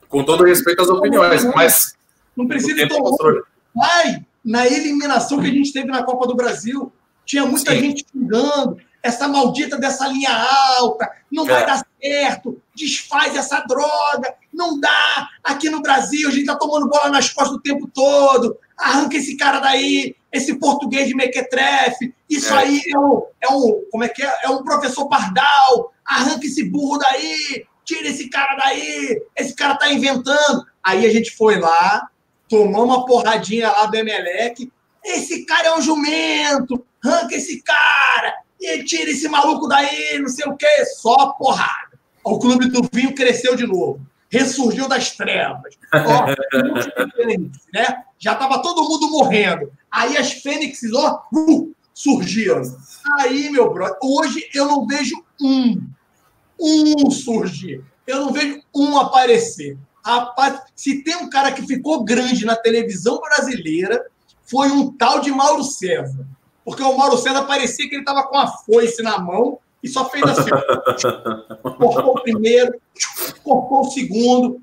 Com todo respeito às opiniões, mas. Não precisa tomar. Vai na eliminação que a gente teve na Copa do Brasil. Tinha muita Sim. gente xingando essa maldita dessa linha alta, não vai é. dar certo, desfaz essa droga, não dá. Aqui no Brasil, a gente tá tomando bola nas costas o tempo todo. Arranca esse cara daí, esse português de mequetrefe. Isso é. aí é um, é um, como é que é? É um professor pardal. Arranca esse burro daí, tira esse cara daí. Esse cara tá inventando. Aí a gente foi lá, tomou uma porradinha lá do Emelec. Esse cara é um jumento, arranca esse cara e tira esse maluco daí, não sei o quê, só porrada. O clube do vinho cresceu de novo, ressurgiu das trevas. Ó, né? Já estava todo mundo morrendo. Aí as fênixes, ó, uh, surgiram. Aí, meu brother, hoje eu não vejo um, um surgir. Eu não vejo um aparecer. Rapaz, se tem um cara que ficou grande na televisão brasileira, foi um tal de Mauro César. Porque o Mauro César parecia que ele estava com a foice na mão e só fez assim. cortou o primeiro, cortou o segundo,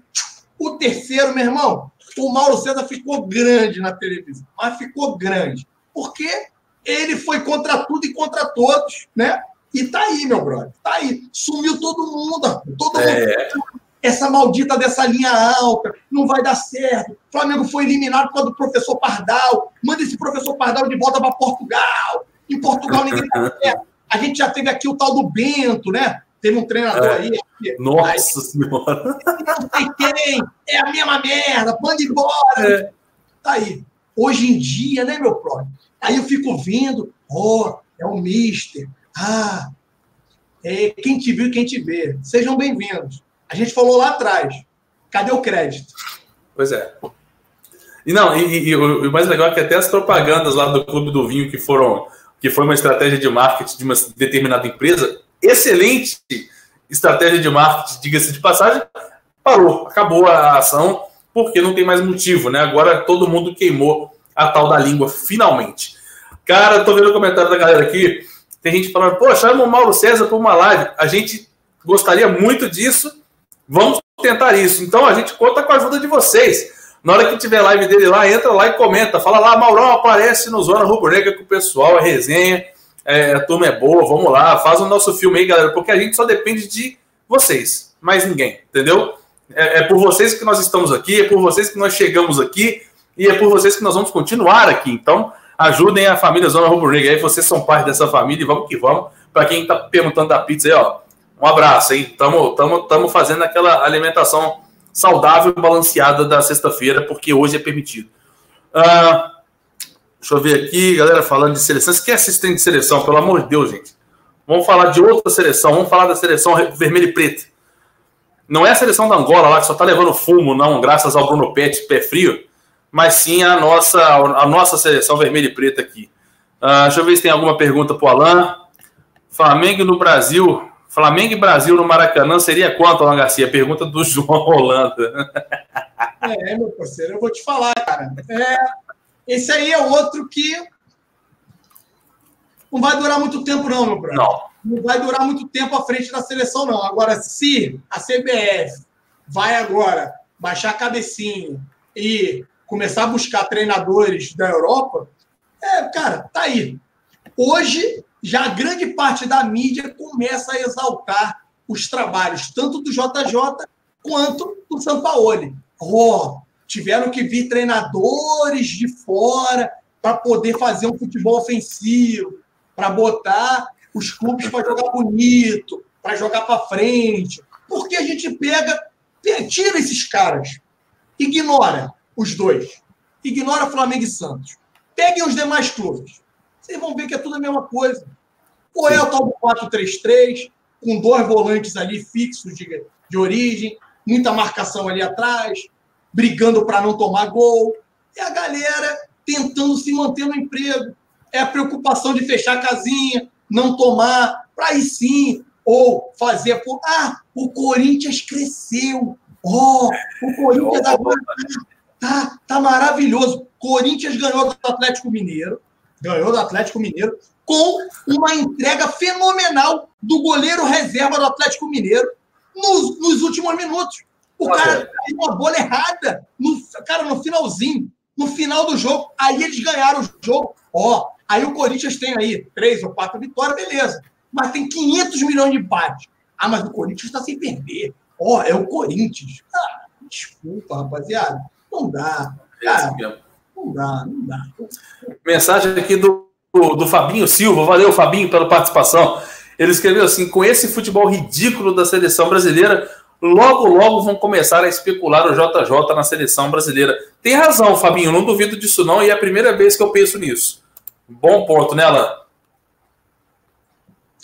o terceiro, meu irmão. O Mauro César ficou grande na televisão, mas ficou grande. Porque ele foi contra tudo e contra todos, né? E tá aí, meu brother. Tá aí. Sumiu todo mundo. Todo é. mundo. Essa maldita dessa linha alta não vai dar certo. O Flamengo foi eliminado por causa do professor Pardal. Manda Pardal de volta para Portugal. Em Portugal ninguém tá certo. A gente já teve aqui o tal do Bento, né? Teve um treinador é. aí. Nossa aí, Senhora! Não sei quem. É a mesma merda. Manda embora. É. Tá aí. Hoje em dia, né, meu próximo? Aí eu fico vendo, ó, oh, é o Mister. Ah, é quem te viu e quem te vê. Sejam bem-vindos. A gente falou lá atrás. Cadê o crédito? Pois é. E não, e, e, o mais legal é que até as propagandas lá do Clube do Vinho, que foram, que foi uma estratégia de marketing de uma determinada empresa, excelente estratégia de marketing, diga-se de passagem, parou, acabou a ação, porque não tem mais motivo, né? Agora todo mundo queimou a tal da língua, finalmente. Cara, tô vendo o comentário da galera aqui. Tem gente falando, pô, chama o Mauro César para uma live. A gente gostaria muito disso. Vamos tentar isso. Então a gente conta com a ajuda de vocês. Na hora que tiver live dele lá, entra lá e comenta. Fala lá, Maurão aparece no Zona Rubro Negra com o pessoal, é resenha, é, a turma é boa, vamos lá, faz o nosso filme aí, galera, porque a gente só depende de vocês, mais ninguém, entendeu? É, é por vocês que nós estamos aqui, é por vocês que nós chegamos aqui e é por vocês que nós vamos continuar aqui. Então, ajudem a família Zona Rubro Negra aí, vocês são parte dessa família e vamos que vamos. Para quem está perguntando da pizza aí, ó, um abraço, hein? Estamos tamo, tamo fazendo aquela alimentação saudável e balanceada da sexta-feira, porque hoje é permitido. Uh, deixa eu ver aqui, galera falando de seleção. Você quer assistente de seleção, pelo amor de Deus, gente. Vamos falar de outra seleção, vamos falar da seleção vermelha e preta. Não é a seleção da Angola lá que só tá levando fumo, não, graças ao Bruno Pet, pé frio mas sim a nossa, a nossa seleção vermelha e preta aqui. Uh, deixa eu ver se tem alguma pergunta para o Alain. Flamengo no Brasil. Flamengo e Brasil no Maracanã seria quanto, Alan Garcia? Pergunta do João Holanda. É, meu parceiro, eu vou te falar, cara. É, esse aí é outro que não vai durar muito tempo, não, meu brother. Não. Não vai durar muito tempo à frente da seleção, não. Agora, se a CBF vai agora baixar a cabecinha e começar a buscar treinadores da Europa, é, cara, tá aí. Hoje, já a grande parte da mídia começa a exaltar os trabalhos, tanto do JJ quanto do Sampaoli. Oh, tiveram que vir treinadores de fora para poder fazer um futebol ofensivo, para botar os clubes para jogar bonito, para jogar para frente. Porque a gente pega, tira esses caras, ignora os dois. Ignora Flamengo e Santos. Peguem os demais clubes. Vocês vão ver que é tudo a mesma coisa. Ou é o tal do 4-3-3, com dois volantes ali fixos de, de origem, muita marcação ali atrás, brigando para não tomar gol. E a galera tentando se manter no emprego. É a preocupação de fechar a casinha, não tomar, para aí sim, ou fazer por. Ah, o Corinthians cresceu. Oh, o Corinthians agora Tá, tá maravilhoso. Corinthians ganhou do Atlético Mineiro, ganhou do Atlético Mineiro com uma entrega fenomenal do goleiro reserva do Atlético Mineiro nos, nos últimos minutos. O cara caiu uma bola errada, no, cara, no finalzinho, no final do jogo. Aí eles ganharam o jogo. Ó, aí o Corinthians tem aí três ou quatro vitórias, beleza. Mas tem 500 milhões de empates. Ah, mas o Corinthians está sem perder. Ó, é o Corinthians. Ah, desculpa, rapaziada. Não dá. Cara, não dá, não dá. Mensagem aqui do, do Fabinho Silva. Valeu, Fabinho, pela participação. Ele escreveu assim: com esse futebol ridículo da seleção brasileira, logo, logo vão começar a especular o JJ na seleção brasileira. Tem razão, Fabinho, não duvido disso não, e é a primeira vez que eu penso nisso. Bom ponto, né, Alan?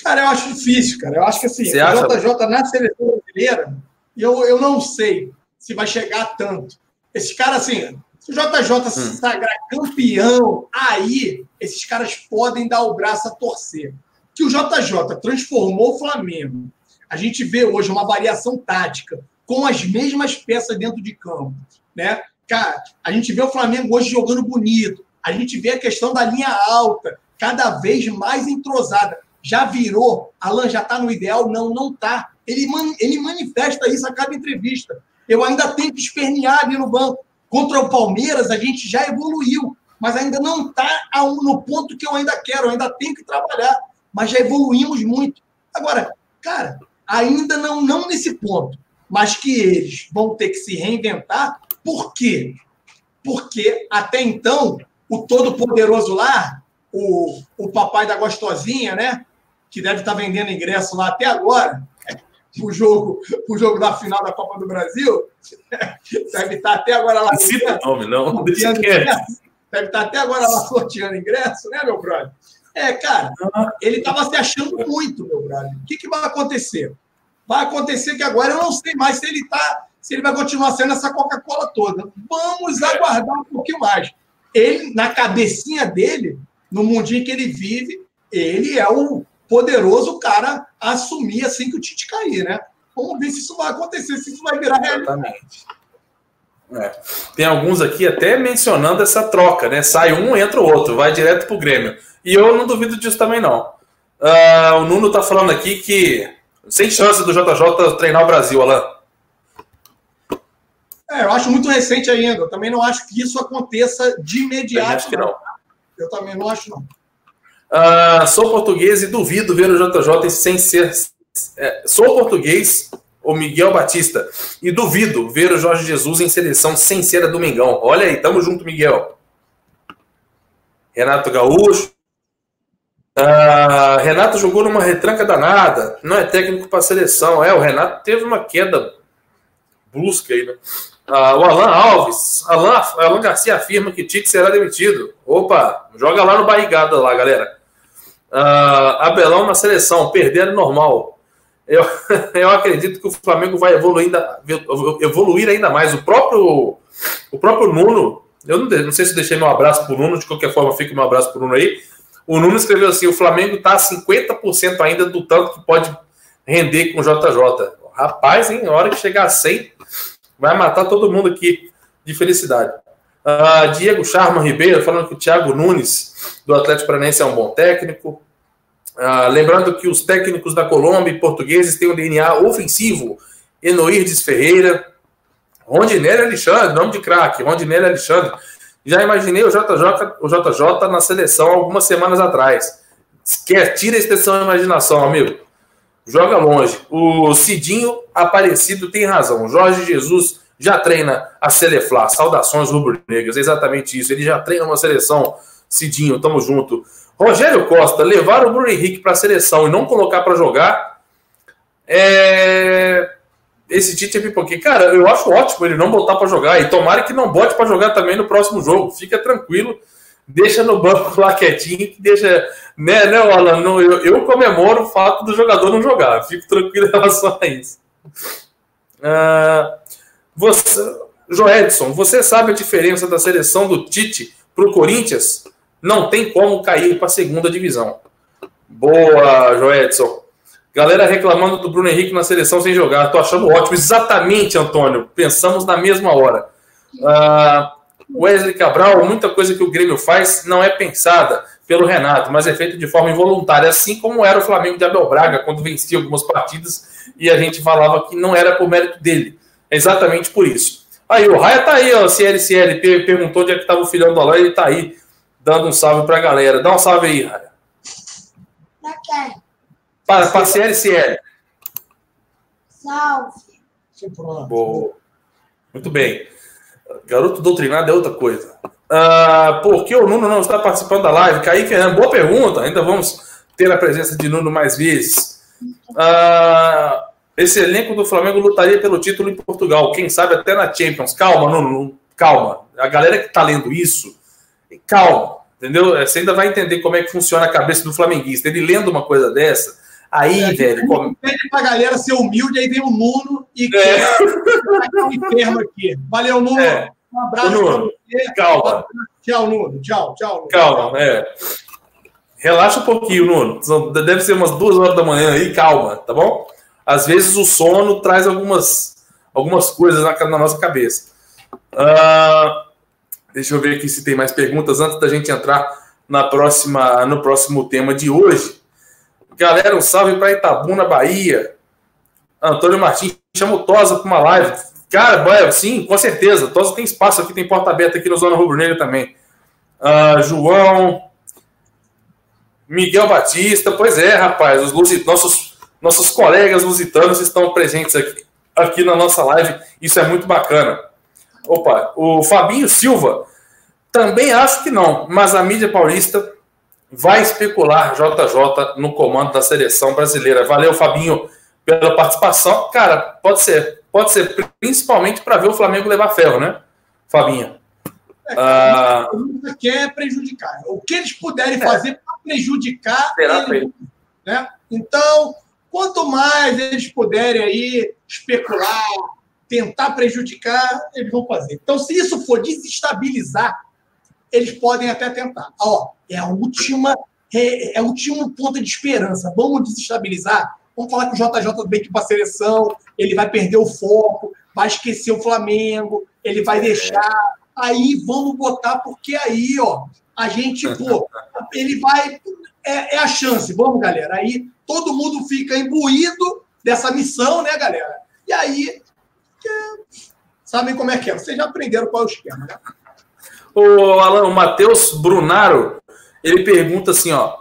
Cara, eu acho difícil, cara. Eu acho que assim, Você o acha? JJ na seleção brasileira, eu, eu não sei se vai chegar tanto. Esses caras, assim, se o JJ se hum. sagrar campeão, aí esses caras podem dar o braço a torcer. Que o JJ transformou o Flamengo. A gente vê hoje uma variação tática com as mesmas peças dentro de campo, né? Cara, a gente vê o Flamengo hoje jogando bonito. A gente vê a questão da linha alta cada vez mais entrosada. já virou, Alan já está no ideal? Não, não está. Ele, man, ele manifesta isso a cada entrevista. Eu ainda tenho que espernear ali no banco. Contra o Palmeiras, a gente já evoluiu, mas ainda não está no ponto que eu ainda quero, eu ainda tenho que trabalhar. Mas já evoluímos muito. Agora, cara, ainda não, não nesse ponto, mas que eles vão ter que se reinventar. Por quê? Porque até então, o todo-poderoso lá, o, o papai da gostosinha, né? Que deve estar vendendo ingresso lá até agora, o jogo, jogo da final da Copa do Brasil, deve estar até agora lá. Cita o nome, não. Deixa deve estar até agora lá sorteando ingresso, né, meu brother? É, cara, ele estava se achando muito, meu brother. O que, que vai acontecer? Vai acontecer que agora eu não sei mais se ele tá, se ele vai continuar sendo essa Coca-Cola toda. Vamos aguardar um pouquinho mais. Ele, na cabecinha dele, no mundinho que ele vive, ele é o poderoso cara a assumir assim que o Tite cair, né? Vamos ver se isso vai acontecer, se isso vai virar realidade. É. Tem alguns aqui até mencionando essa troca, né? Sai um, entra o outro, vai direto pro Grêmio. E eu não duvido disso também, não. Uh, o Nuno tá falando aqui que sem chance do JJ treinar o Brasil, Alain. É, eu acho muito recente ainda. Eu também não acho que isso aconteça de imediato. Eu acho que não. Eu também não acho, não. Uh, sou português e duvido ver o JJ sem ser. É, sou português, o Miguel Batista, e duvido ver o Jorge Jesus em seleção sem ser a Domingão. Olha aí, tamo junto, Miguel. Renato Gaúcho. Uh, Renato jogou numa retranca danada, não é técnico para seleção. É, o Renato teve uma queda brusca aí, né? Uh, o Alan Alves, Alan, Alan Garcia afirma que Tite será demitido. Opa, joga lá no barrigada lá, galera. Uh, Abelão na seleção, perder é normal. Eu, eu acredito que o Flamengo vai evoluir ainda, evoluir ainda mais. O próprio, o próprio Nuno, eu não, não sei se deixei meu abraço pro Nuno, de qualquer forma, fica meu abraço pro Nuno aí. O Nuno escreveu assim: o Flamengo tá a 50% ainda do tanto que pode render com o JJ. Rapaz, a hora que chegar a 100, Vai matar todo mundo aqui de felicidade. Uh, Diego Charma Ribeiro falando que o Thiago Nunes, do Atlético Paranaense, é um bom técnico. Uh, lembrando que os técnicos da Colômbia e portugueses têm um DNA ofensivo. Enoirdes Ferreira, Rondinelli Alexandre, nome de craque, Rondinelli Alexandre. Já imaginei o JJ, o JJ na seleção algumas semanas atrás. Quer, tira a extensão imaginação, amigo joga longe. O Cidinho Aparecido tem razão. Jorge Jesus já treina a Seleflá. Saudações rubro-negras. Exatamente isso. Ele já treina uma seleção. Cidinho, tamo junto. Rogério Costa, levar o Bruno Henrique para a seleção e não colocar para jogar. É... Esse Tite é pipoquinho. Cara, eu acho ótimo ele não botar para jogar. E tomara que não bote para jogar também no próximo jogo. Fica tranquilo deixa no banco lá quietinho, deixa. Né, né, Alan? Não, eu, eu comemoro o fato do jogador não jogar, fico tranquilo em relação a isso. Uh, você, Joedson, você sabe a diferença da seleção do Tite para o Corinthians? Não tem como cair para a segunda divisão. Boa, Joedson. Galera reclamando do Bruno Henrique na seleção sem jogar. Tô achando ótimo. Exatamente, Antônio. Pensamos na mesma hora. Uh, Wesley Cabral, muita coisa que o Grêmio faz não é pensada pelo Renato, mas é feita de forma involuntária, assim como era o Flamengo de Abel Braga quando vencia algumas partidas e a gente falava que não era por mérito dele. É exatamente por isso. Aí, o Raia tá aí, ó, CLCL, perguntou onde é que estava o filhão do Alain, ele tá aí, dando um salve pra galera. Dá um salve aí, Raia. Para, para CLCL. Salve. Boa. Muito bem. Garoto doutrinado é outra coisa. Ah, por que o Nuno não está participando da live? Kaique Fernando, boa pergunta. Ainda vamos ter a presença de Nuno mais vezes. Ah, esse elenco do Flamengo lutaria pelo título em Portugal. Quem sabe até na Champions. Calma, Nuno, calma. A galera que está lendo isso, calma. Entendeu? Você ainda vai entender como é que funciona a cabeça do flamenguista. Ele lendo uma coisa dessa, Aí, é, velho. Como... Pede pra galera ser humilde, aí vem o Nuno e é. quer enfermo aqui. Valeu, Nuno. É. Um abraço Nuno, você. Calma. Tchau, Nuno. Tchau, tchau. Nuno. Calma, é. Relaxa um pouquinho, Nuno. Deve ser umas duas horas da manhã aí, calma, tá bom? Às vezes o sono traz algumas, algumas coisas na, na nossa cabeça. Uh, deixa eu ver aqui se tem mais perguntas antes da gente entrar na próxima, no próximo tema de hoje. Galera, um salve para Itabuna, Bahia. Antônio Martins chama o Tosa para uma live. Cara, sim, com certeza. Tosa tem espaço aqui, tem porta aberta aqui no Zona Rubro Negro também. Uh, João, Miguel Batista, pois é, rapaz, os lusit nossos, nossos colegas lusitanos estão presentes aqui, aqui na nossa live, isso é muito bacana. Opa, o Fabinho Silva, também acho que não, mas a mídia paulista vai especular JJ no comando da seleção brasileira. Valeu, Fabinho, pela participação. Cara, pode ser, pode ser, principalmente para ver o Flamengo levar ferro, né, Fabinho? É, ah, quer prejudicar. O que eles puderem é. fazer para prejudicar. Ele, né? Então, quanto mais eles puderem aí especular, tentar prejudicar, eles vão fazer. Então, se isso for desestabilizar, eles podem até tentar. Ó, é a última, é, é o último ponto de esperança. Vamos desestabilizar. Vamos falar que o JJ bem para a seleção, ele vai perder o foco, vai esquecer o Flamengo, ele vai deixar aí vamos botar, porque aí, ó, a gente, pô, ele vai. É, é, a chance, vamos, galera. Aí todo mundo fica imbuído dessa missão, né, galera? E aí. É, sabem como é que é? Vocês já aprenderam qual é o esquema, né? O Alan, o Matheus Brunaro, ele pergunta assim, ó.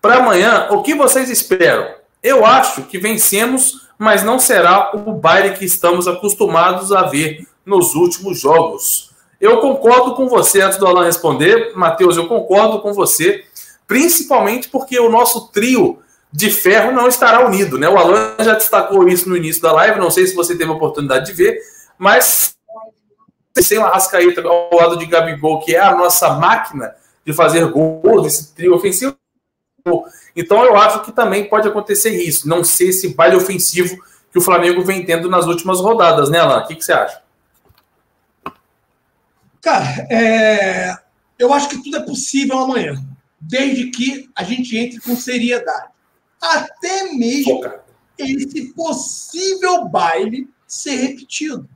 Para amanhã, o que vocês esperam? Eu acho que vencemos, mas não será o baile que estamos acostumados a ver nos últimos jogos. Eu concordo com você, antes do Alan responder, Matheus, eu concordo com você, principalmente porque o nosso trio de ferro não estará unido, né? O Alan já destacou isso no início da live, não sei se você teve a oportunidade de ver, mas sem o Arrascaeta ao lado de Gabigol, que é a nossa máquina de fazer gols, esse trio ofensivo. Então eu acho que também pode acontecer isso, não ser esse baile ofensivo que o Flamengo vem tendo nas últimas rodadas, né, Alan? O que, que você acha? Cara, é... eu acho que tudo é possível amanhã, desde que a gente entre com seriedade. Até mesmo esse possível baile ser repetido.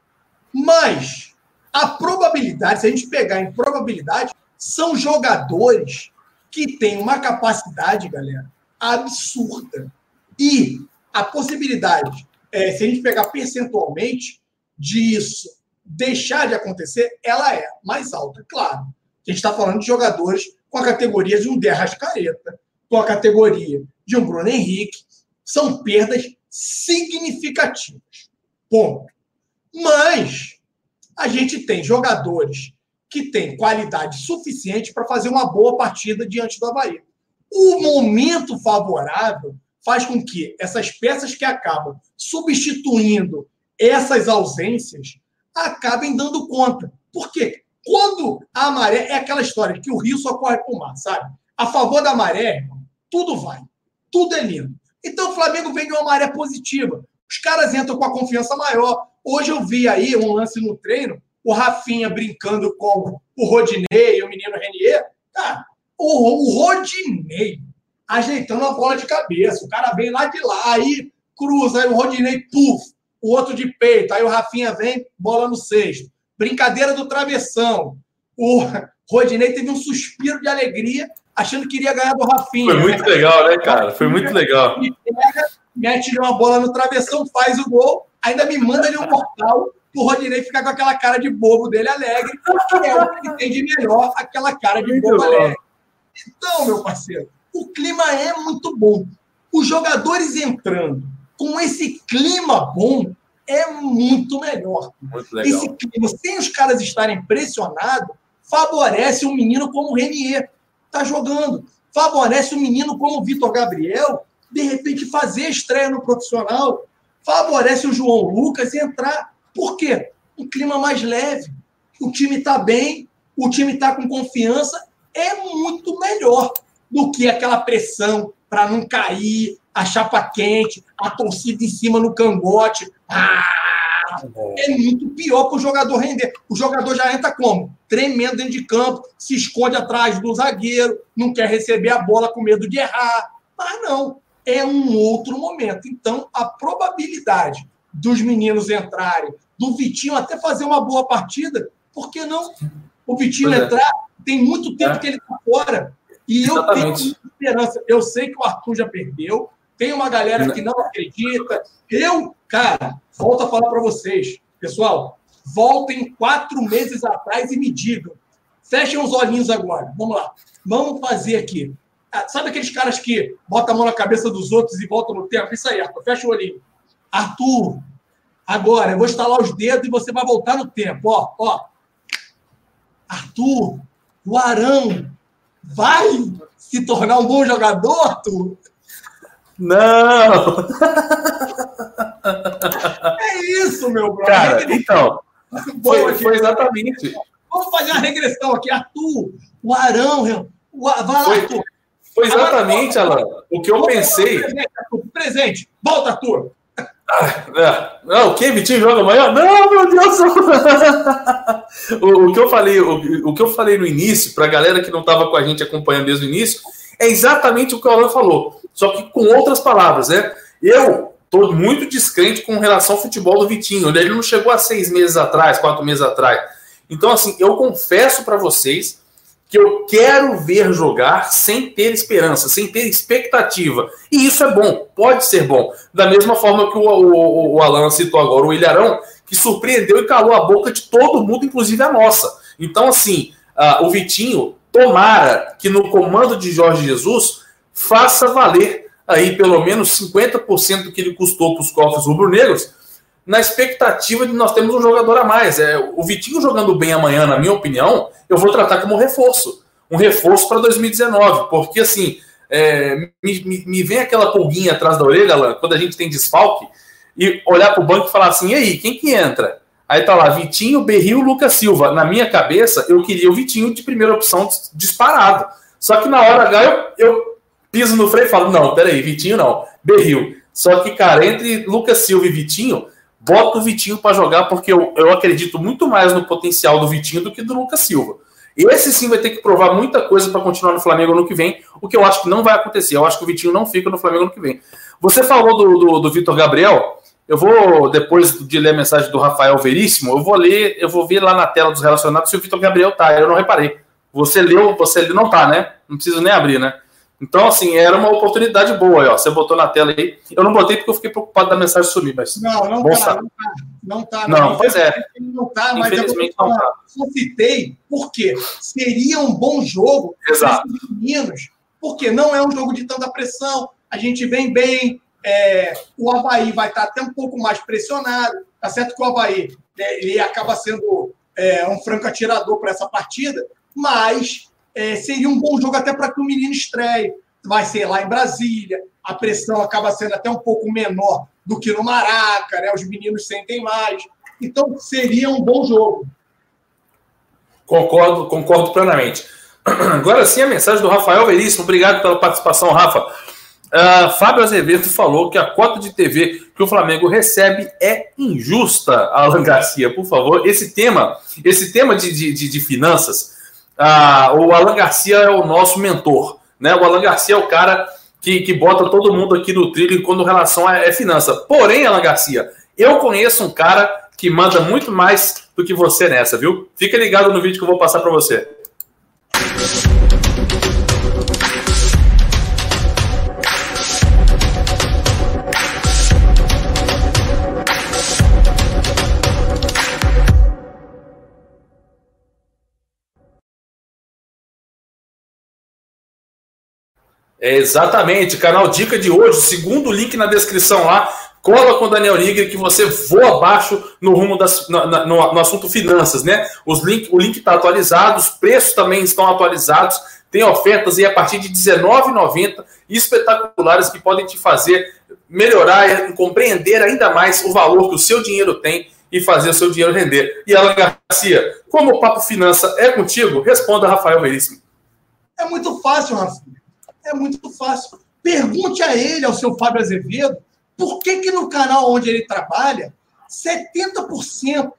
Mas a probabilidade, se a gente pegar em probabilidade, são jogadores que têm uma capacidade, galera, absurda. E a possibilidade, é, se a gente pegar percentualmente, disso deixar de acontecer, ela é mais alta, claro. A gente está falando de jogadores com a categoria de um Derrascaeta, com a categoria de um Bruno Henrique. São perdas significativas. Ponto. Mas a gente tem jogadores que têm qualidade suficiente para fazer uma boa partida diante do Havaí. O momento favorável faz com que essas peças que acabam substituindo essas ausências acabem dando conta. Por quê? Quando a maré é aquela história que o rio só corre para o mar, sabe? A favor da maré, tudo vai. Tudo é lindo. Então o Flamengo vem de uma maré positiva. Os caras entram com a confiança maior. Hoje eu vi aí um lance no treino, o Rafinha brincando com o Rodinei e o menino Renier. Cara, o, o Rodinei ajeitando a bola de cabeça. O cara vem lá de lá, aí cruza, aí o Rodinei, puf, o outro de peito. Aí o Rafinha vem, bola no sexto. Brincadeira do travessão. O Rodinei teve um suspiro de alegria, achando que iria ganhar do Rafinha. Foi muito legal, né, cara? Foi muito legal. Me pega, mete uma bola no travessão, faz o gol, ainda me manda ali um mortal o Rodinei ficar com aquela cara de bobo dele alegre, que é o que tem de melhor, aquela cara de bobo alegre. Então, meu parceiro, o clima é muito bom. Os jogadores entrando, com esse clima bom, é muito melhor. Muito esse clima, sem os caras estarem pressionados, favorece um menino como o Renier, tá jogando. Favorece um menino como o Vitor Gabriel, de repente fazer estreia no profissional. Favorece o João Lucas entrar. Por quê? Um clima mais leve. O time está bem, o time está com confiança. É muito melhor do que aquela pressão para não cair, a chapa quente, a torcida em cima no cangote. Ah, é muito pior para o jogador render. O jogador já entra como? Tremendo dentro de campo, se esconde atrás do zagueiro, não quer receber a bola com medo de errar. Mas não, é um outro momento. Então, a probabilidade dos meninos entrarem, do Vitinho até fazer uma boa partida, por que não? O Vitinho é. entrar, tem muito tempo é. que ele está fora. E Exatamente. eu tenho esperança. Eu sei que o Arthur já perdeu, tem uma galera que não acredita. Eu, cara, volto a falar para vocês, pessoal, voltem quatro meses atrás e me digam. Fechem os olhinhos agora. Vamos lá. Vamos fazer aqui. Ah, sabe aqueles caras que botam a mão na cabeça dos outros e voltam no tempo? Isso aí, Arthur. Fecha o olhinho. Arthur, agora eu vou estalar os dedos e você vai voltar no tempo. Ó, ó. Arthur, o Arão vai se tornar um bom jogador, Arthur? Não! É isso, meu brother. Cara, então, foi, foi exatamente. Vamos fazer uma regressão aqui. Arthur, o Arão, o, vai lá, foi, Arthur. Foi exatamente, Alan, o que eu pensei. Presente, Arthur, presente. Volta, Arthur. Ah, é. Não, o que? Vitinho joga amanhã? Não, meu Deus! o, o, que eu falei, o, o, que eu falei no início, para a galera que não estava com a gente acompanhando desde o início, é exatamente o que o Alan falou, só que com outras palavras, né? Eu estou muito descrente com relação ao futebol do Vitinho. Ele não chegou há seis meses atrás, quatro meses atrás. Então, assim, eu confesso para vocês que eu quero ver jogar sem ter esperança, sem ter expectativa. E isso é bom, pode ser bom. Da mesma forma que o, o, o Alan citou agora, o Ilharão, que surpreendeu e calou a boca de todo mundo, inclusive a nossa. Então, assim, uh, o Vitinho, tomara que no comando de Jorge Jesus faça valer aí pelo menos 50% do que ele custou para os cofres rubro-negros, na expectativa de nós termos um jogador a mais. É, o Vitinho jogando bem amanhã, na minha opinião, eu vou tratar como reforço. Um reforço para 2019, porque assim, é, me, me, me, vem aquela pulguinha atrás da orelha, Alan, quando a gente tem desfalque, e olhar para o banco e falar assim: e aí, quem que entra? Aí tá lá, Vitinho, Berril, Lucas Silva. Na minha cabeça, eu queria o Vitinho de primeira opção disparado. Só que na hora H eu, eu piso no freio e falo: não, peraí, Vitinho não, Berril. Só que, cara, entre Lucas Silva e Vitinho, bota o Vitinho para jogar, porque eu, eu acredito muito mais no potencial do Vitinho do que do Lucas Silva. Esse sim vai ter que provar muita coisa para continuar no Flamengo no que vem, o que eu acho que não vai acontecer. Eu acho que o Vitinho não fica no Flamengo no que vem. Você falou do, do, do Vitor Gabriel. Eu vou, depois de ler a mensagem do Rafael Veríssimo, eu vou ler, eu vou ver lá na tela dos relacionados se o Vitor Gabriel tá. Eu não reparei. Você leu, você não tá, né? Não precisa nem abrir, né? Então, assim, era uma oportunidade boa aí, ó. Você botou na tela aí. Eu não botei porque eu fiquei preocupado da mensagem sumir, mas. Não, não tá, não tá. Não tá. Não, pois é. Não tá, mas Infelizmente eu, não tá. Só citei porque seria um bom jogo para os meninos, porque não é um jogo de tanta pressão. A gente vem bem. É, o Havaí vai estar até um pouco mais pressionado. Tá certo que o Havaí né, ele acaba sendo é, um franco atirador para essa partida, mas é, seria um bom jogo até para que o menino estreie. Vai ser lá em Brasília, a pressão acaba sendo até um pouco menor do que no Maraca, né? os meninos sentem mais. Então, seria um bom jogo. Concordo, concordo plenamente. Agora sim, a mensagem do Rafael Veríssimo. Obrigado pela participação, Rafa. Uh, Fábio Azevedo falou que a cota de TV que o Flamengo recebe é injusta, Alan Garcia, por favor. Esse tema, esse tema de, de, de finanças, ah, o Alan Garcia é o nosso mentor. Né? O Alan Garcia é o cara que, que bota todo mundo aqui no trilho quando relação a, é finança. Porém, Alan Garcia, eu conheço um cara que manda muito mais do que você nessa, viu? Fica ligado no vídeo que eu vou passar para você. É exatamente, canal Dica de hoje, segundo link na descrição lá, cola com o Daniel Nigri que você voa abaixo no rumo das, no, no, no assunto finanças, né? Os link, o link está atualizado, os preços também estão atualizados, tem ofertas aí a partir de R$19,90 espetaculares que podem te fazer melhorar compreender ainda mais o valor que o seu dinheiro tem e fazer o seu dinheiro render. E Alan Garcia, como o Papo Finança é contigo, responda Rafael Veríssimo. É muito fácil, Rafa. É muito fácil. Pergunte a ele, ao seu Fábio Azevedo, por que, que no canal onde ele trabalha, 70%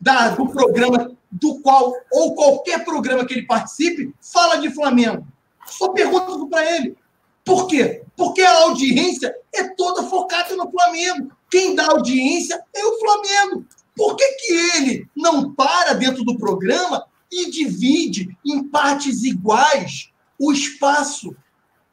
da, do programa do qual, ou qualquer programa que ele participe, fala de Flamengo. Só pergunto para ele. Por quê? Porque a audiência é toda focada no Flamengo. Quem dá audiência é o Flamengo. Por que, que ele não para dentro do programa e divide em partes iguais o espaço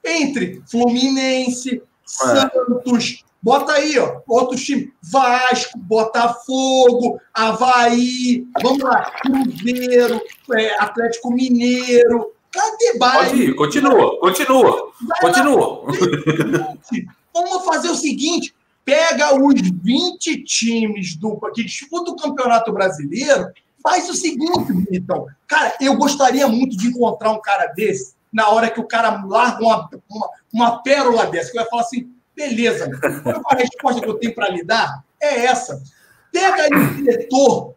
entre Fluminense, ah. Santos, bota aí, ó, outros times, Vasco, Botafogo, Havaí, vamos lá, Cruzeiro, é, Atlético Mineiro, cadê baile? Continua, continua, Vai continua. Lá, vamos fazer o seguinte, pega os 20 times do, que disputam o Campeonato Brasileiro, faz o seguinte, então. Cara, eu gostaria muito de encontrar um cara desse na hora que o cara larga uma, uma, uma pérola dessa, que vai falar assim, beleza, a resposta que eu tenho para lhe dar é essa. Pega aí o diretor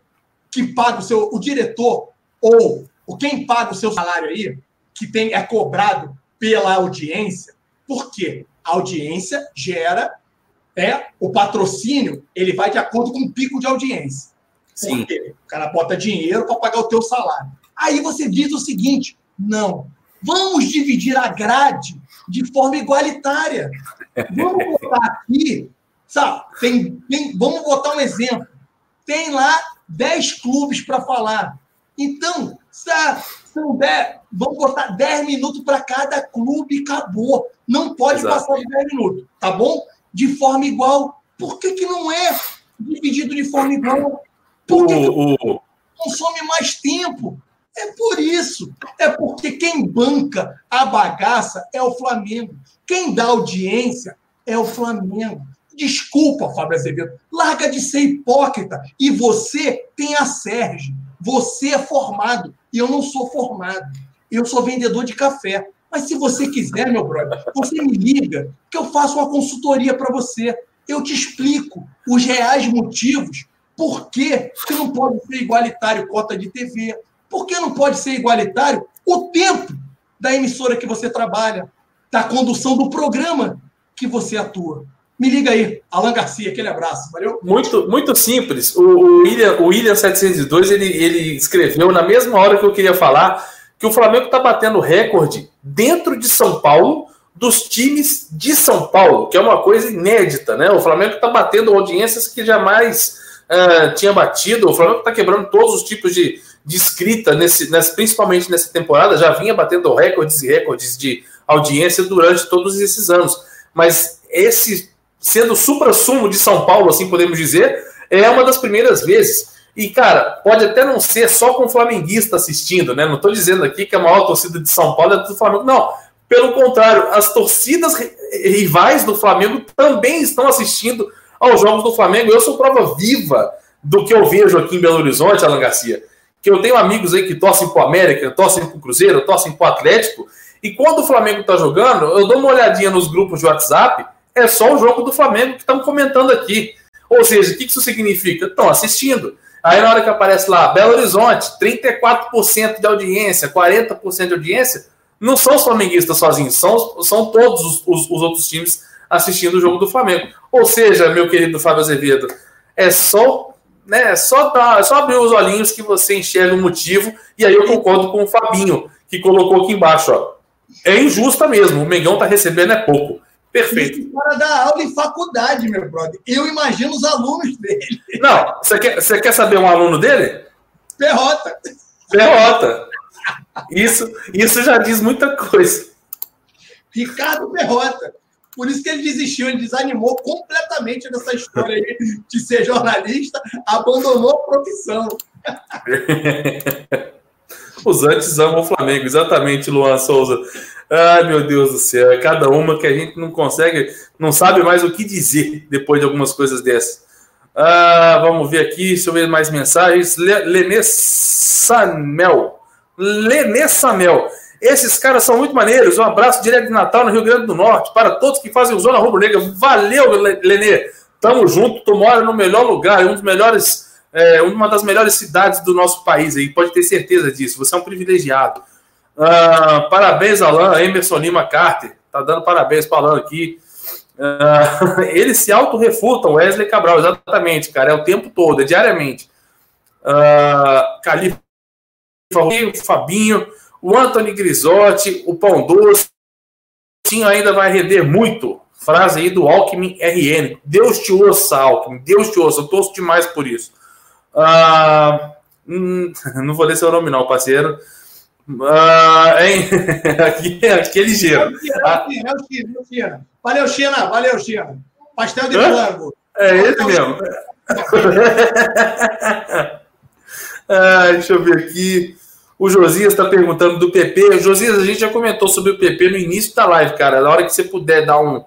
que paga o seu, o diretor ou o quem paga o seu salário aí, que tem é cobrado pela audiência, por quê? A audiência gera é, o patrocínio, ele vai de acordo com o pico de audiência. Sim. Porque o cara bota dinheiro para pagar o teu salário. Aí você diz o seguinte: não, vamos dividir a grade de forma igualitária. Vamos botar aqui, sabe? Tem, tem, vamos botar um exemplo. Tem lá 10 clubes para falar. Então, são 10, vamos botar 10 minutos para cada clube e acabou. Não pode Exato. passar de 10 minutos, tá bom? De forma igual. Por que, que não é dividido de forma igual? Porque o, o... consome mais tempo. É por isso. É porque quem banca a bagaça é o Flamengo. Quem dá audiência é o Flamengo. Desculpa, Fábio Azevedo. Larga de ser hipócrita. E você tem a Sérgio. Você é formado. E eu não sou formado. Eu sou vendedor de café. Mas se você quiser, meu brother, você me liga, que eu faço uma consultoria para você. Eu te explico os reais motivos por que, que não pode ser igualitário cota de TV? Por que não pode ser igualitário o tempo da emissora que você trabalha, da condução do programa que você atua? Me liga aí, Alan Garcia, aquele abraço, valeu? Muito, muito simples. O, William, o William 702 ele, ele escreveu na mesma hora que eu queria falar que o Flamengo está batendo recorde dentro de São Paulo dos times de São Paulo, que é uma coisa inédita, né? O Flamengo está batendo audiências que jamais uh, tinha batido. O Flamengo está quebrando todos os tipos de, de escrita, nesse, principalmente nessa temporada, já vinha batendo recordes e recordes de audiência durante todos esses anos. Mas esse, sendo supra-sumo de São Paulo, assim podemos dizer, é uma das primeiras vezes. E, cara, pode até não ser só com flamenguista assistindo, né? Não estou dizendo aqui que a maior torcida de São Paulo é do Flamengo. Não, pelo contrário, as torcidas rivais do Flamengo também estão assistindo aos jogos do Flamengo. Eu sou prova viva do que eu vejo aqui em Belo Horizonte, Alan Garcia. Que eu tenho amigos aí que torcem pro América, torcem pro Cruzeiro, torcem pro Atlético. E quando o Flamengo tá jogando, eu dou uma olhadinha nos grupos de WhatsApp, é só o jogo do Flamengo que estão comentando aqui. Ou seja, o que isso significa? Estão assistindo. Aí na hora que aparece lá, Belo Horizonte, 34% de audiência, 40% de audiência, não são os flamenguistas sozinhos, são, são todos os, os, os outros times assistindo o jogo do Flamengo. Ou seja, meu querido Fábio Azevedo, é só, né, só, é só abrir os olhinhos que você enxerga o motivo, e aí eu concordo com o Fabinho, que colocou aqui embaixo, ó. É injusta mesmo, o Mengão tá recebendo é pouco. Perfeito. Para dar aula em faculdade, meu brother. Eu imagino os alunos dele. Não, você quer, você quer saber um aluno dele? Perrota. Perrota. Isso, isso já diz muita coisa. Ricardo Perrota. Por isso que ele desistiu, ele desanimou completamente dessa história aí de ser jornalista, abandonou a profissão. Os antes amam o Flamengo, exatamente, Luan Souza. Ai, meu Deus do céu, é cada uma que a gente não consegue, não sabe mais o que dizer depois de algumas coisas dessas. Ah, vamos ver aqui, deixa eu ver mais mensagens. Lenê Samel. Lenê Samel. Esses caras são muito maneiros. Um abraço direto de Natal, no Rio Grande do Norte, para todos que fazem o Zona Rubro Negra. Valeu, Lenê. Tamo junto. Tu mora no melhor lugar, um dos melhores, é, uma das melhores cidades do nosso país aí. Pode ter certeza disso. Você é um privilegiado. Uh, parabéns, Alan. Emerson Lima Carter. Tá dando parabéns para Alan aqui. Uh, eles se auto-refutam, Wesley Cabral, exatamente, cara. É o tempo todo, é diariamente. Uh, Califa, Fabinho o Anthony Grisotti, o Pão Doce, ainda vai render muito. Frase aí do Alckmin RN. Deus te ouça, Alckmin. Deus te ouça. Eu torço demais por isso. Ah, hum, não vou ler seu nome, não, parceiro. Uh, hein? aqui, aqui é ligeiro. Valeu, China. Valeu, China. Pastel de frango. É esse mesmo. ah, deixa eu ver aqui. O Josias está perguntando do PP. Josias, a gente já comentou sobre o PP no início da live, cara. Na hora que você puder dar um,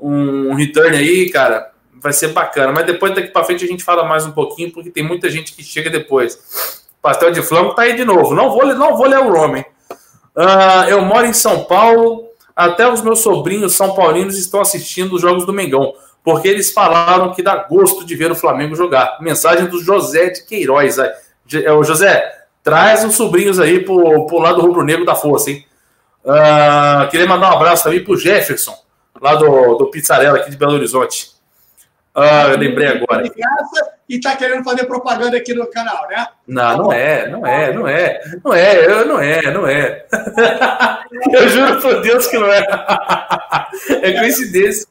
um return aí, cara, vai ser bacana. Mas depois daqui para frente a gente fala mais um pouquinho, porque tem muita gente que chega depois. Pastel de flango tá aí de novo. Não vou, não vou ler o Roman. Uh, eu moro em São Paulo. Até os meus sobrinhos são paulinos estão assistindo os jogos do Mengão, porque eles falaram que dá gosto de ver o Flamengo jogar. Mensagem do José de Queiroz. É, o José, traz os sobrinhos aí pro, pro lado rubro-negro da força, hein? Uh, queria mandar um abraço também pro Jefferson, lá do, do Pizzarela aqui de Belo Horizonte. Ah, eu lembrei agora. E tá querendo fazer propaganda aqui no canal, né? Não, não é, não é, não é. Não é, não é, não é. Eu juro por Deus que não é. É coincidência.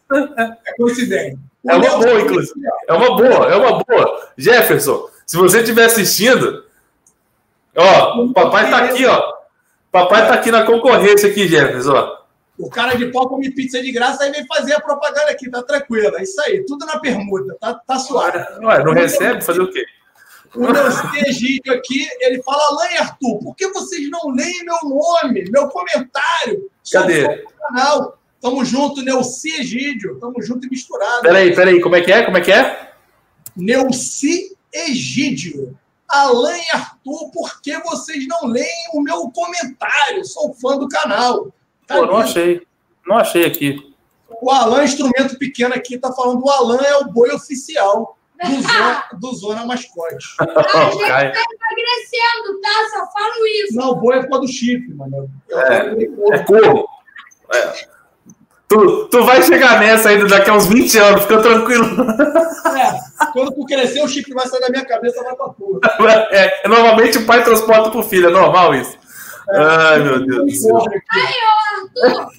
É coincidência. É uma boa, inclusive. É uma boa, é uma boa. Jefferson, se você estiver assistindo, ó, o papai tá aqui, ó. Papai tá aqui na concorrência aqui, Jefferson, ó. O cara de pau come pizza de graça, aí vem fazer a propaganda aqui, tá tranquilo. É isso aí, tudo na permuta, tá, tá suave. Ué, não recebe? Fazer o quê? O Egídio aqui, ele fala, Alain Arthur, por que vocês não leem meu nome, meu comentário? Cadê? Canal. Tamo junto, Neuci Egídio. Tamo junto e misturado. Peraí, peraí, como é que é? Como é que é? Neuci Egídio. Alain Arthur, por que vocês não leem o meu comentário? Sou fã do canal. Pô, não achei. Não achei aqui. O Alan, instrumento pequeno aqui, tá falando o Alan é o boi oficial do Zona, do zona Mascote. A gente tá emagrecendo, tá? Só falo isso. Não, o boi é por do chifre, mano. É, é corvo. É. Tu, tu vai chegar nessa ainda daqui a uns 20 anos, fica tranquilo. É, quando tu crescer, o chifre vai sair da minha cabeça vai pra tua. É, normalmente o pai transporta pro filho, é normal isso. Ai, meu Deus do céu. Aí, ô Arthur.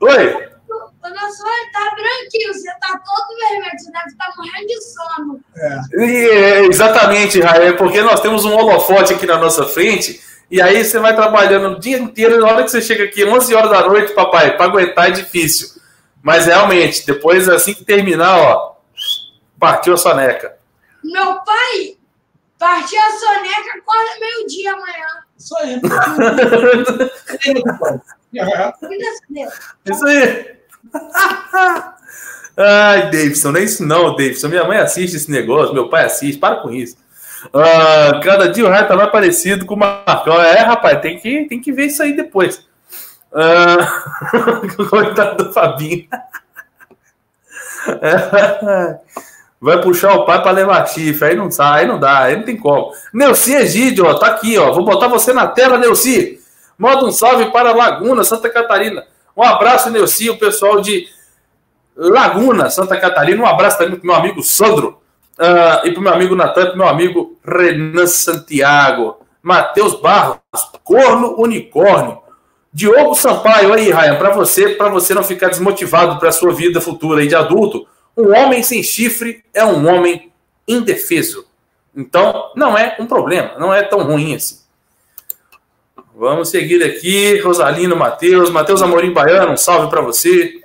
Oi. O nosso olho tá branquinho, você tá todo vermelho, você deve estar tá morrendo de sono. É. é exatamente, Raia, porque nós temos um holofote aqui na nossa frente, e aí você vai trabalhando o dia inteiro, e na hora que você chega aqui, 11 horas da noite, papai, para aguentar é difícil. Mas realmente, depois, assim que terminar, ó, partiu a soneca. Meu pai partiu a soneca, acorda meio-dia amanhã. Isso aí. Isso aí. Ai, Davidson, não é isso não, Davidson. Minha mãe assiste esse negócio, meu pai assiste, para com isso. Ah, cada dia o raio tá mais parecido com o Marcão. É, rapaz, tem que, tem que ver isso aí depois. Ah, coitado do Fabinho. Vai puxar o pai para levar chifre, aí não sai, aí não dá, aí não tem como. Neuci Egídio, ó, tá aqui, ó. Vou botar você na tela, Neuci. Manda um salve para Laguna, Santa Catarina. Um abraço, Neuci, o pessoal de Laguna, Santa Catarina. Um abraço também para meu amigo Sandro. Uh, e para meu amigo Natan, para meu amigo Renan Santiago. Matheus Barros, Corno Unicórnio. Diogo Sampaio, aí, Ryan, para você, para você não ficar desmotivado para a sua vida futura aí de adulto, um homem sem chifre é um homem indefeso. Então, não é um problema, não é tão ruim assim. Vamos seguir aqui. Rosalino Matheus, Matheus Amorim Baiano, um salve para você.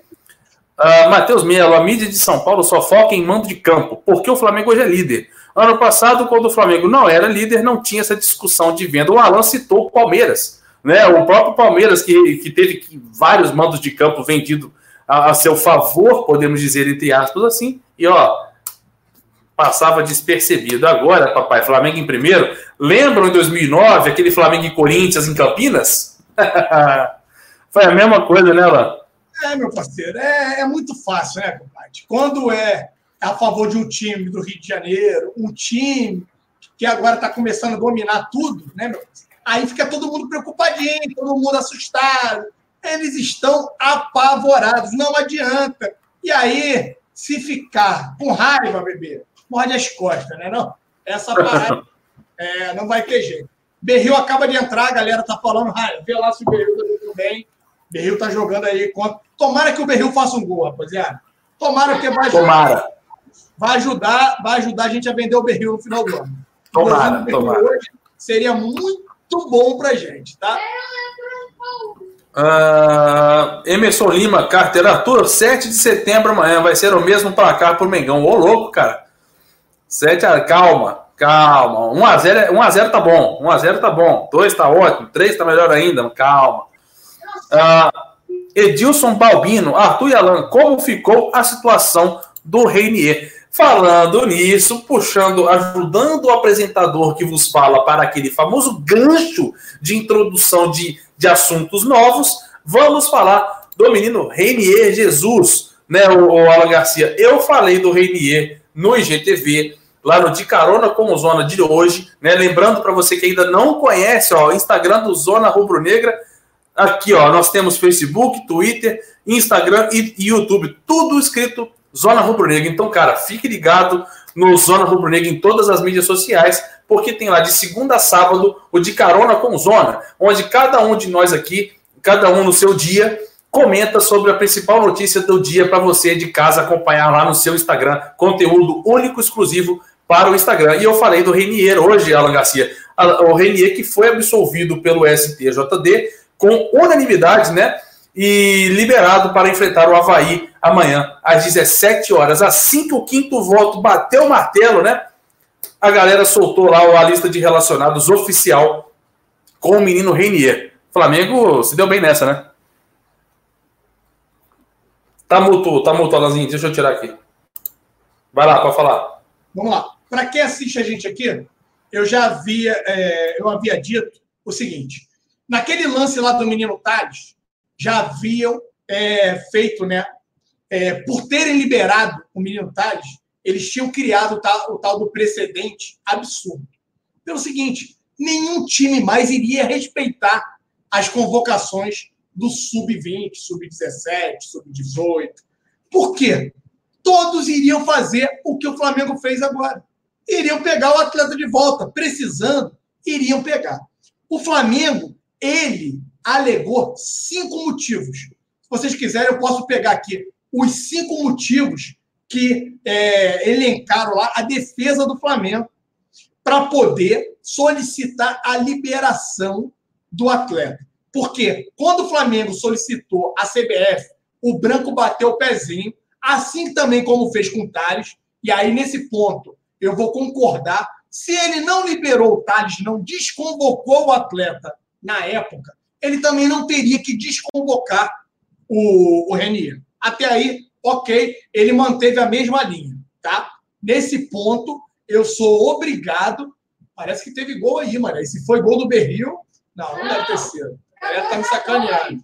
Uh, Matheus Melo, a mídia de São Paulo só foca em mando de campo, porque o Flamengo hoje é líder. Ano passado, quando o Flamengo não era líder, não tinha essa discussão de venda. O Alan citou o Palmeiras, né? O próprio Palmeiras, que, que teve vários mandos de campo vendidos a, a seu favor, podemos dizer, entre aspas, assim, e ó, passava despercebido. Agora, papai, Flamengo em primeiro. Lembram em 2009 aquele Flamengo e Corinthians em Campinas? Foi a mesma coisa, né, Lá? É, meu parceiro, é, é muito fácil, né, compadre? Quando é a favor de um time do Rio de Janeiro, um time que agora está começando a dominar tudo, né, meu parceiro? Aí fica todo mundo preocupadinho, todo mundo assustado eles estão apavorados, não adianta. E aí, se ficar com raiva, bebê, morde as costas, né? Não? Essa parada é, não vai ter jeito. Berril acaba de entrar, a galera tá falando, raiva, vê lá se o Berril tá jogando bem. Berril tá jogando aí. Contra... Tomara que o Berril faça um gol, rapaziada. Tomara que vai Tomara. Vai ajudar, vai ajudar a gente a vender o Berril no final do ano. Tomara, tomara. Hoje seria muito muito bom pra gente, tá? Uh, Emerson Lima, carteira Arthur, 7 de setembro amanhã vai ser o mesmo placar pro Mengão. Ô, louco, cara. 7 a... Calma, calma. 1x0 1x0 tá bom. 1x0 tá bom. 2 tá ótimo. 3 tá melhor ainda. Calma. Uh, Edilson Balbino, Arthur e Alan, como ficou a situação do Reinier? Falando nisso, puxando, ajudando o apresentador que vos fala para aquele famoso gancho de introdução de, de assuntos novos, vamos falar do menino Reinier Jesus, né, o, o Alan Garcia. Eu falei do Reinier no IGTV, lá no De Carona com o Zona de hoje, né? Lembrando para você que ainda não conhece, ó, o Instagram do Zona Rubro Negra, aqui, ó, nós temos Facebook, Twitter, Instagram e YouTube, tudo escrito Zona Rubro Negra. Então, cara, fique ligado no Zona Rubro Negra em todas as mídias sociais, porque tem lá de segunda a sábado o de carona com Zona, onde cada um de nós aqui, cada um no seu dia, comenta sobre a principal notícia do dia para você de casa acompanhar lá no seu Instagram, conteúdo único exclusivo para o Instagram. E eu falei do Renier hoje, Alan Garcia, o Renier que foi absolvido pelo STJD com unanimidade, né? E liberado para enfrentar o Havaí amanhã, às 17 horas. Assim que o quinto voto bateu o martelo, né? A galera soltou lá a lista de relacionados oficial com o menino Reinier. Flamengo se deu bem nessa, né? Tá muto, tá muto, Alanzinho. Deixa eu tirar aqui. Vai lá, pode falar. Vamos lá. Para quem assiste a gente aqui, eu já havia, é, eu havia dito o seguinte: naquele lance lá do menino Tales, já haviam é, feito, né? É, por terem liberado o menino Tales, eles tinham criado o tal, o tal do precedente absurdo. Pelo seguinte, nenhum time mais iria respeitar as convocações do sub-20, sub-17, sub-18. Por quê? Todos iriam fazer o que o Flamengo fez agora. Iriam pegar o atleta de volta, precisando, iriam pegar. O Flamengo, ele alegou cinco motivos. Se vocês quiserem, eu posso pegar aqui os cinco motivos que é, elencaram lá a defesa do Flamengo para poder solicitar a liberação do atleta. Porque quando o Flamengo solicitou a CBF, o Branco bateu o pezinho, assim também como fez com o Thales, e aí nesse ponto eu vou concordar. Se ele não liberou o Thales, não desconvocou o atleta na época, ele também não teria que desconvocar o, o Renier. Até aí, ok, ele manteve a mesma linha, tá? Nesse ponto, eu sou obrigado. Parece que teve gol aí, mano. E se foi gol do Berril, não, não deve ter sido. Ele tá me sacaneando.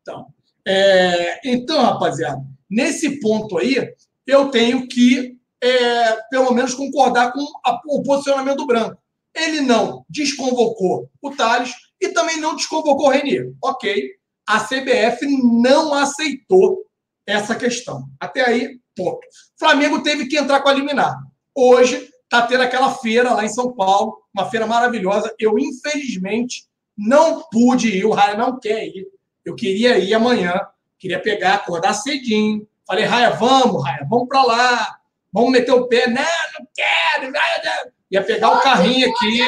Então, é, então, rapaziada, nesse ponto aí, eu tenho que, é, pelo menos, concordar com a, o posicionamento do Branco. Ele não desconvocou o Thales, e também não desconvocou o Renier. Ok, a CBF não aceitou essa questão. Até aí, ponto. Flamengo teve que entrar com a liminar. Hoje está tendo aquela feira lá em São Paulo, uma feira maravilhosa. Eu, infelizmente, não pude ir, o Raia não quer ir. Eu queria ir amanhã, queria pegar, acordar cedinho. Falei, Raia, vamos, Raia, vamos para lá. Vamos meter o pé. Não, não quero. Ia pegar o carrinho aqui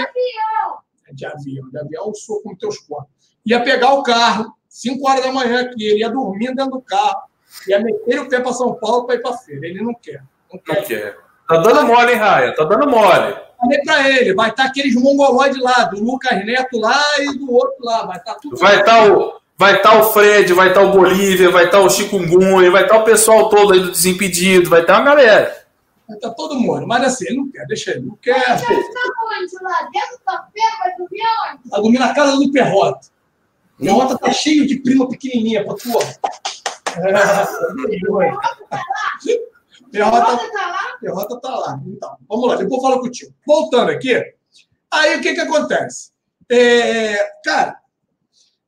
de avião. De avião, sou como teus corpos. Ia pegar o carro, 5 horas da manhã, que ele ia dormir dentro do carro, ia meter o pé para São Paulo para ir para a feira. Ele não quer. Não quer. Não quer. Tá dando mole, hein, Raia? Tá dando mole. Falei para ele, vai estar tá aqueles mongolóides lá, do Lucas Neto lá e do outro lá. Vai estar tá tudo. Vai estar tá o. Vai estar tá o Fred, vai estar tá o Bolívia, vai estar tá o Chikungunya, vai estar o pessoal todo aí do Desimpedido, vai estar uma galera. Tá todo mundo. Mas assim, ele não quer, deixa ele. Não quer. Mas ele tá onde? Lá dentro do café? Vai dormir onde? Vai dormir na casa do Perrota. Perrota tá cheio de prima pequenininha pra tu. Perrota tá lá? Perrota tá lá. Então, vamos lá, depois eu falo contigo. Voltando aqui, aí o que que acontece? É, cara,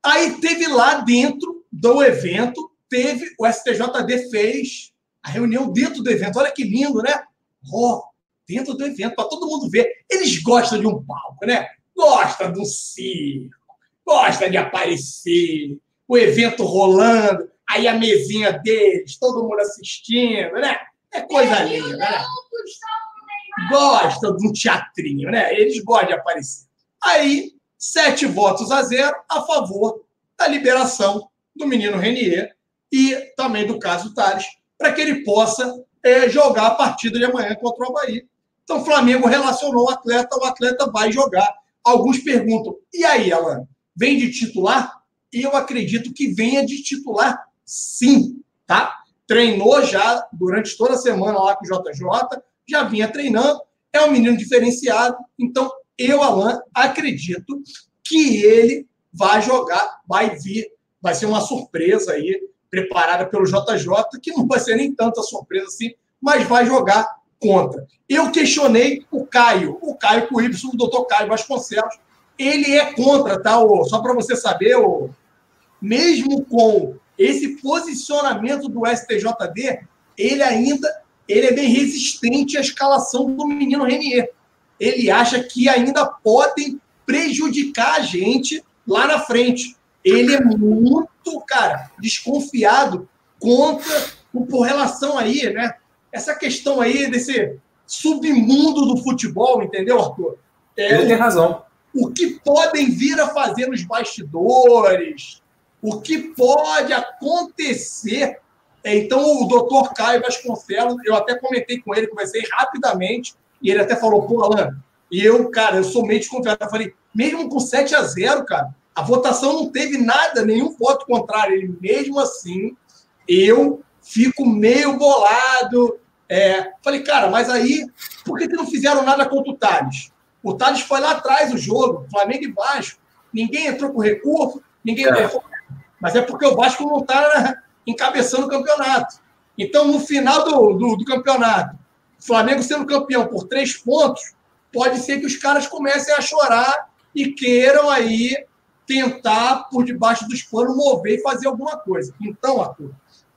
aí teve lá dentro do evento, teve, o STJD fez a reunião dentro do evento. Olha que lindo, né? Ó, dentro do evento, para todo mundo ver. Eles gostam de um palco, né? Gostam do circo, gostam de aparecer, o evento rolando, aí a mesinha deles, todo mundo assistindo, né? É coisa linda, né? Gostam de um teatrinho, né? Eles gostam de aparecer. Aí sete votos a zero a favor da liberação do menino Renier e também do caso Tales, para que ele possa é, jogar a partida de amanhã contra o Havaí. Então, o Flamengo relacionou o atleta, o atleta vai jogar. Alguns perguntam, e aí, Alan, vem de titular? Eu acredito que venha de titular, sim, tá? Treinou já durante toda a semana lá com o JJ, já vinha treinando, é um menino diferenciado, então eu, Alan, acredito que ele vai jogar, vai vir, vai ser uma surpresa aí, preparada pelo JJ, que não vai ser nem tanta surpresa assim, mas vai jogar contra. Eu questionei o Caio, o Caio com Y, o doutor Caio Vasconcelos, ele é contra, tá? Só para você saber, mesmo com esse posicionamento do STJD, ele ainda ele é bem resistente à escalação do menino Renier. Ele acha que ainda podem prejudicar a gente lá na frente. Ele é muito, cara, desconfiado contra, por relação aí, né? Essa questão aí desse submundo do futebol, entendeu, Arthur? É, ele tem razão. O que podem vir a fazer nos bastidores, o que pode acontecer. É, então, o doutor Caio Vasconcelos, eu até comentei com ele, conversei rapidamente, e ele até falou, pô, Alan, e eu, cara, eu sou meio desconfiado. Eu falei, mesmo com 7 a 0 cara, a votação não teve nada, nenhum voto contrário. Ele, mesmo assim, eu fico meio bolado. É, falei, cara, mas aí, por que, que não fizeram nada contra o Thales? O Thales foi lá atrás do jogo, Flamengo e Vasco. Ninguém entrou com recurso, ninguém é. Mas é porque o Vasco não está encabeçando o campeonato. Então, no final do, do, do, campeonato, o Flamengo sendo campeão por três pontos, pode ser que os caras comecem a chorar e queiram aí tentar, por debaixo dos panos, mover e fazer alguma coisa. Então, Arthur,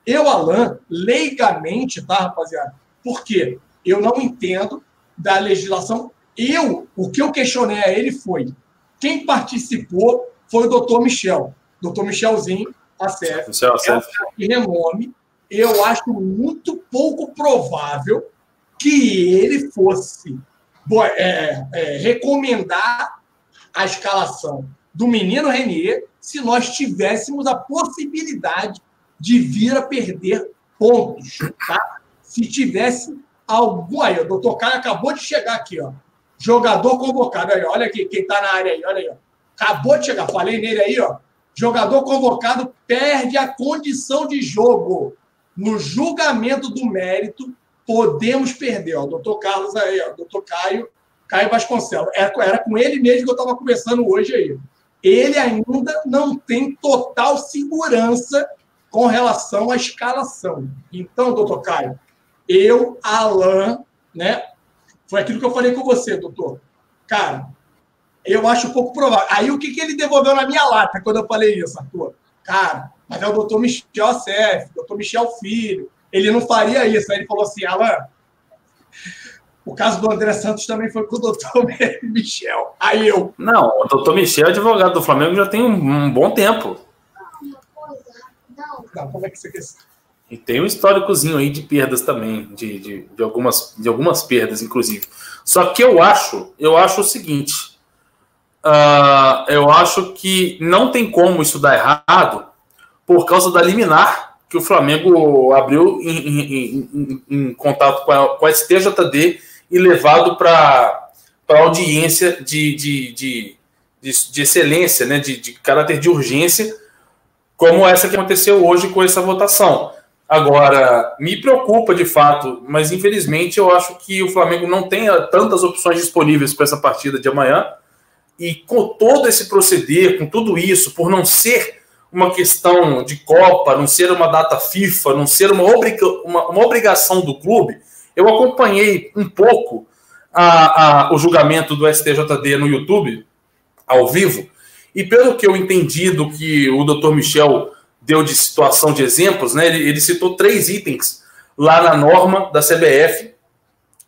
eu, Alan, leigamente, tá, rapaziada? Por quê? Eu não entendo da legislação. Eu, o que eu questionei a ele foi: quem participou foi o doutor Michel doutor Michelzinho, a CEF, Michel, é um renome. Eu acho muito pouco provável que ele fosse é, é, recomendar a escalação do menino Renier se nós tivéssemos a possibilidade de vir a perder pontos. Tá? Se tivesse algum. Aí, o doutor Caio acabou de chegar aqui, ó. Jogador convocado. Aí, olha aqui, quem está na área aí, olha aí. Ó. Acabou de chegar, falei nele aí, ó. Jogador convocado perde a condição de jogo. No julgamento do mérito, podemos perder. O doutor Carlos aí, ó, doutor Caio, Caio Vasconcelos. Era, era com ele mesmo que eu estava conversando hoje aí. Ele ainda não tem total segurança com relação à escalação. Então, doutor Caio, eu, Alain, né? Foi aquilo que eu falei com você, doutor. Cara, eu acho pouco provável. Aí o que, que ele devolveu na minha lata quando eu falei isso, Arthur? Cara, mas é o doutor Michel Acef, doutor Michel Filho. Ele não faria isso. Aí ele falou assim, Alan, o caso do André Santos também foi com o doutor Michel. Aí eu. Não, o doutor Michel é advogado do Flamengo já tem um, bom tempo. Não, como é que você quer E tem um históricozinho aí de perdas também, de, de, de, algumas, de algumas perdas, inclusive. Só que eu acho, eu acho o seguinte uh, eu acho que não tem como isso dar errado por causa da liminar que o Flamengo abriu em, em, em, em contato com a, com a STJD e levado para audiência de, de, de, de, de excelência, né, de, de caráter de urgência, como essa que aconteceu hoje com essa votação. Agora, me preocupa de fato, mas infelizmente eu acho que o Flamengo não tem tantas opções disponíveis para essa partida de amanhã. E com todo esse proceder, com tudo isso, por não ser uma questão de Copa, não ser uma data FIFA, não ser uma, obriga uma, uma obrigação do clube, eu acompanhei um pouco a, a, o julgamento do STJD no YouTube, ao vivo, e pelo que eu entendi do que o doutor Michel deu de situação de exemplos, né, ele, ele citou três itens lá na norma da CBF,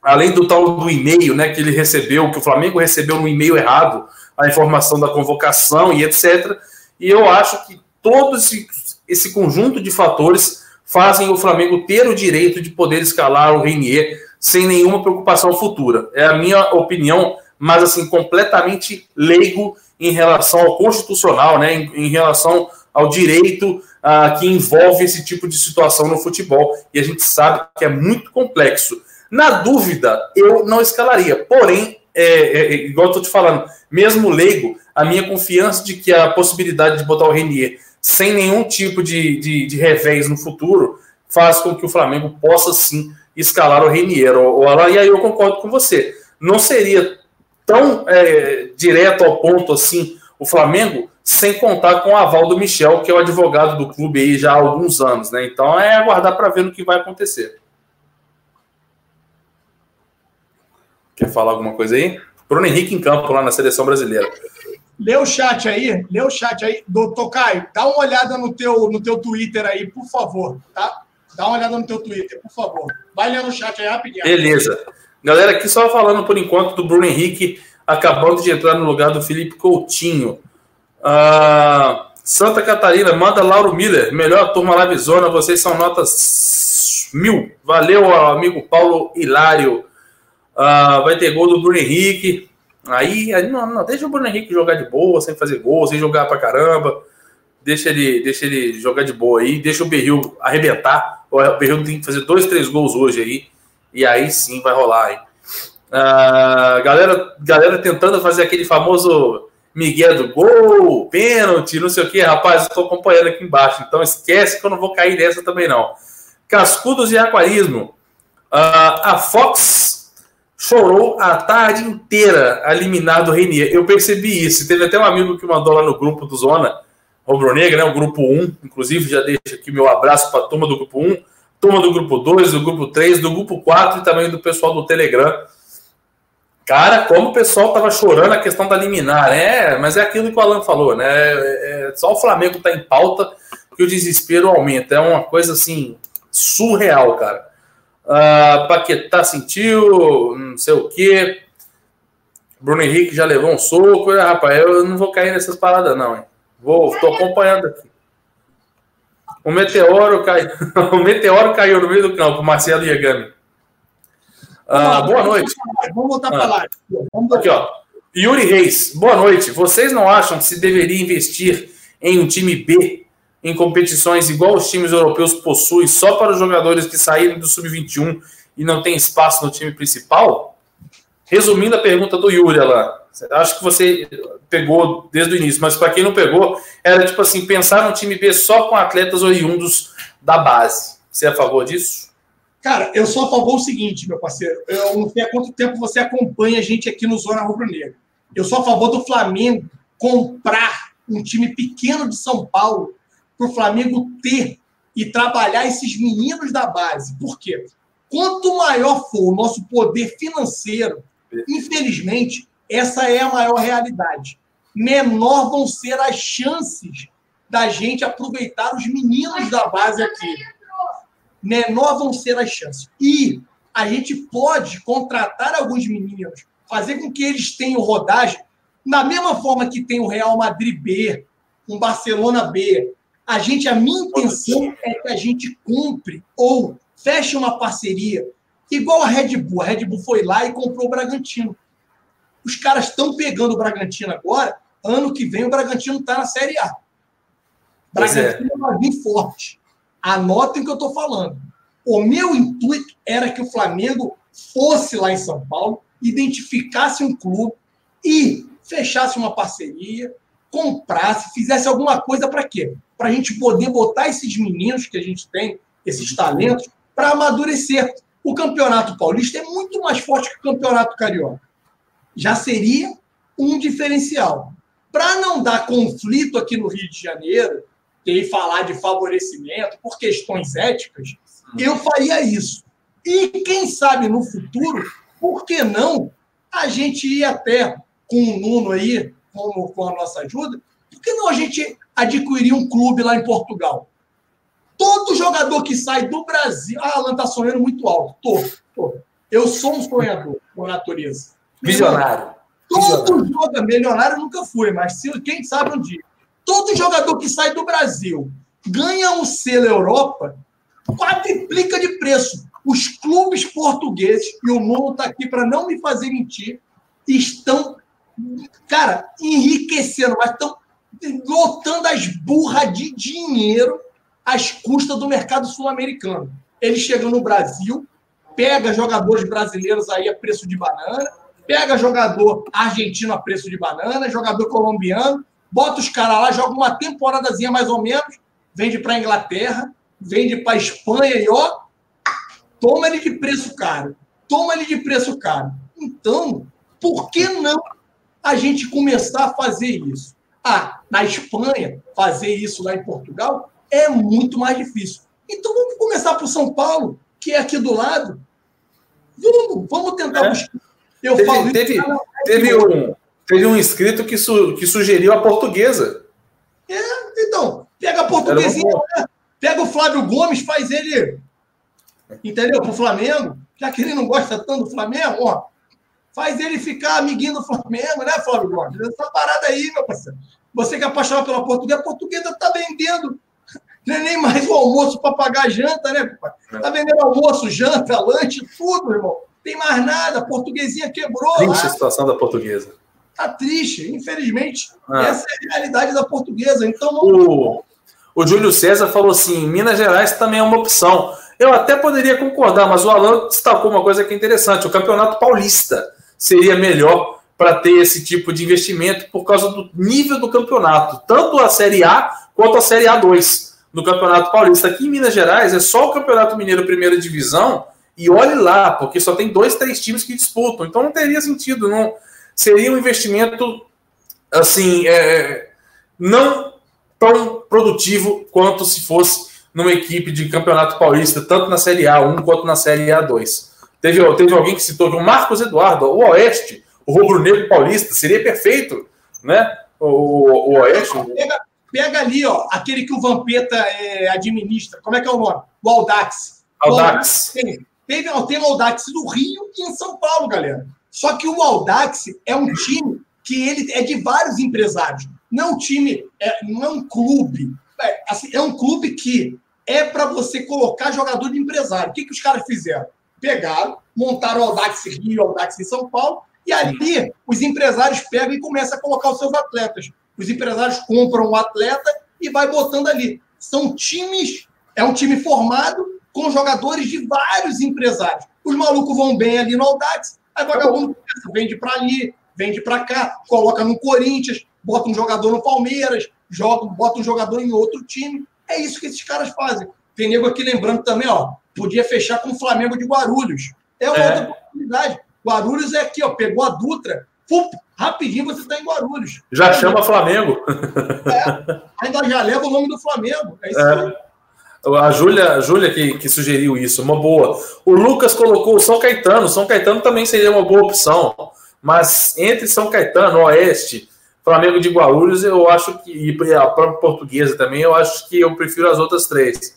além do tal do e-mail né, que ele recebeu, que o Flamengo recebeu no e-mail errado, a informação da convocação e etc. E eu acho que todo esse, esse conjunto de fatores fazem o Flamengo ter o direito de poder escalar o Renier sem nenhuma preocupação futura. É a minha opinião, mas assim, completamente leigo em relação ao constitucional, né, em, em relação ao direito uh, que envolve esse tipo de situação no futebol. E a gente sabe que é muito complexo. Na dúvida, eu não escalaria. Porém, é, é, é igual eu estou te falando, mesmo leigo, a minha confiança de que a possibilidade de botar o Renier sem nenhum tipo de, de, de revés no futuro faz com que o Flamengo possa sim escalar o Renier. E aí eu concordo com você. Não seria tão é, direto ao ponto assim o Flamengo sem contar com o aval do Michel, que é o advogado do clube aí já há alguns anos, né? Então é aguardar para ver no que vai acontecer. Quer falar alguma coisa aí? Bruno Henrique em campo lá na seleção brasileira. Lê o chat aí, lê o chat aí. Doutor Caio, dá uma olhada no teu, no teu Twitter aí, por favor, tá? Dá uma olhada no teu Twitter, por favor. Vai lendo o chat aí rapidinho. Beleza. Galera, aqui só falando por enquanto do Bruno Henrique acabando de entrar no lugar do Felipe Coutinho. Uh, Santa Catarina, manda Lauro Miller, melhor turma Lavisona, vocês são notas mil. Valeu, amigo Paulo Hilário. Uh, vai ter gol do Bruno Henrique. Aí, aí não, não, deixa o Bruno Henrique jogar de boa, sem fazer gol, sem jogar pra caramba. Deixa ele, deixa ele jogar de boa aí, deixa o Berril arrebentar. O Berril tem que fazer dois, três gols hoje aí. E aí sim vai rolar aí. Uh, galera, galera tentando fazer aquele famoso Miguel do gol, pênalti, não sei o que, rapaz, estou acompanhando aqui embaixo, então esquece que eu não vou cair nessa também não. Cascudos e Aquarismo. Uh, a Fox chorou a tarde inteira eliminado o Renier. Eu percebi isso. Teve até um amigo que mandou lá no grupo do Zona Rubro Negra, né, o grupo 1. Inclusive, já deixo aqui meu abraço para a turma do grupo 1, turma do grupo 2, do grupo 3, do grupo 4 e também do pessoal do Telegram. Cara, como o pessoal tava chorando a questão da liminar, né? Mas é aquilo que o Alan falou, né? É, é só o Flamengo tá em pauta que o desespero aumenta. É uma coisa assim surreal, cara. Uh, Paquetá sentiu, não sei o quê. Bruno Henrique já levou um soco. E, rapaz, eu não vou cair nessas paradas, não. Hein? Vou, tô acompanhando aqui. O meteoro caiu. o meteoro caiu no meio do campo, Marcelo Iagami. Uh, boa noite. Vamos voltar para lá. Aqui, ó. Yuri Reis, boa noite. Vocês não acham que se deveria investir em um time B em competições igual os times europeus possuem só para os jogadores que saíram do sub-21 e não tem espaço no time principal? Resumindo a pergunta do Yuri lá, acho que você pegou desde o início, mas para quem não pegou, era tipo assim, pensar no time B só com atletas oriundos da base. Você é a favor disso? Cara, eu sou a favor do seguinte, meu parceiro. Eu não sei há quanto tempo você acompanha a gente aqui no Zona Rubro Negra. Eu sou a favor do Flamengo comprar um time pequeno de São Paulo para o Flamengo ter e trabalhar esses meninos da base. Por quê? Quanto maior for o nosso poder financeiro, infelizmente, essa é a maior realidade. Menor vão ser as chances da gente aproveitar os meninos da base aqui. Menor vão ser as chances. E a gente pode contratar alguns meninos, fazer com que eles tenham rodagem, da mesma forma que tem o Real Madrid B, um Barcelona B, a gente, a minha intenção é que a gente compre ou feche uma parceria, igual a Red Bull. A Red Bull foi lá e comprou o Bragantino. Os caras estão pegando o Bragantino agora. Ano que vem o Bragantino está na Série A. O Bragantino é. vai vir forte. Anotem o que eu estou falando. O meu intuito era que o Flamengo fosse lá em São Paulo, identificasse um clube e fechasse uma parceria, comprasse, fizesse alguma coisa para quê? Para a gente poder botar esses meninos que a gente tem, esses talentos, para amadurecer. O Campeonato Paulista é muito mais forte que o Campeonato Carioca. Já seria um diferencial. Para não dar conflito aqui no Rio de Janeiro, e falar de favorecimento por questões éticas, eu faria isso. E quem sabe no futuro, por que não a gente ir até com o Nuno aí, com, com a nossa ajuda, por que não a gente adquirir um clube lá em Portugal? Todo jogador que sai do Brasil. Ah, Alan está sonhando muito alto. Tô, tô. Eu sou um sonhador por natureza. Visionário. Todo jogador, milionário nunca fui, mas se, quem sabe um dia. Todo jogador que sai do Brasil ganha um selo Europa, quadriplica de preço. Os clubes portugueses, e o mundo está aqui para não me fazer mentir, estão cara, enriquecendo, mas estão lotando as burras de dinheiro às custas do mercado sul-americano. Eles chegam no Brasil, pega jogadores brasileiros aí a preço de banana, pega jogador argentino a preço de banana, jogador colombiano, bota os caras lá, joga uma temporadazinha mais ou menos, vende para Inglaterra, vende para Espanha e ó, toma ele de preço caro. Toma ele de preço caro. Então, por que não a gente começar a fazer isso? Ah, na Espanha, fazer isso lá em Portugal é muito mais difícil. Então vamos começar por São Paulo, que é aqui do lado. Vamos, vamos tentar É. buscar. Eu Teve, falo teve, isso, teve um, teve um inscrito que, su- que sugeriu a portuguesa. Então, pega a portuguesinha, né? pega o Flávio Gomes, faz ele, entendeu? Pro Flamengo, já que ele não gosta tanto do Flamengo, ó, faz ele ficar amiguinho do Flamengo, né, Flávio Gomes? Essa parada aí, meu parceiro. Você que é apaixonado pela portuguesa, a portuguesa tá vendendo. Não é nem mais o almoço para pagar a janta, né, papai? Tá vendendo almoço, janta, lanche, tudo, irmão. Tem mais nada, a portuguesinha quebrou. Triste a lá. situação da portuguesa. Tá triste, infelizmente. Ah. Essa é a realidade da portuguesa. Então, vamos O, o Júlio César falou assim: Minas Gerais também é uma opção. Eu até poderia concordar, mas o Alan destacou uma coisa que é interessante: o Campeonato Paulista seria melhor para ter esse tipo de investimento por causa do nível do campeonato, tanto a Série A quanto a Série A2 no Campeonato Paulista. Aqui em Minas Gerais é só o Campeonato Mineiro Primeira Divisão e olhe lá, porque só tem dois, três times que disputam, então não teria sentido, não seria um investimento assim, é, não tão produtivo quanto se fosse numa equipe de campeonato paulista, tanto na Série A1 quanto na Série A2. Teve, teve alguém que citou que o Marcos Eduardo, o Oeste, o Rubro Negro Paulista, seria perfeito, né? O, o, o Oeste. Pega, pega ali, ó, aquele que o Vampeta é, administra. Como é que é o nome? O Aldax. Audax. Tem, teve, tem o Aldax no Rio e em São Paulo, galera. Só que o Aldax é um time que ele é de vários empresários. Não é um time, é, não é um clube. É, assim, é um clube que é para você colocar jogador de empresário. O que, que os caras fizeram? Pegaram, montaram o Aldax Rio, o Aldax em São Paulo, e ali os empresários pegam e começam a colocar os seus atletas. Os empresários compram o atleta e vai botando ali. São times, é um time formado com jogadores de vários empresários. Os malucos vão bem ali no Audax, aí vagabundo vende para ali, vende para cá, coloca no Corinthians, bota um jogador no Palmeiras, joga, bota um jogador em outro time. É isso que esses caras fazem. Tem nego aqui lembrando também, ó, podia fechar com o Flamengo de Guarulhos. É uma É. outra oportunidade. Guarulhos é aqui, ó, pegou a Dutra, rapidinho você está em Guarulhos. Já chama Flamengo. Ainda já leva o nome do Flamengo. É isso É. aí. A Júlia, Júlia que, que sugeriu isso, uma boa. O Lucas colocou o São Caetano. São Caetano também seria uma boa opção. Mas entre São Caetano, Oeste, Flamengo de Guarulhos, eu acho que. E a própria portuguesa também, eu acho que eu prefiro as outras três.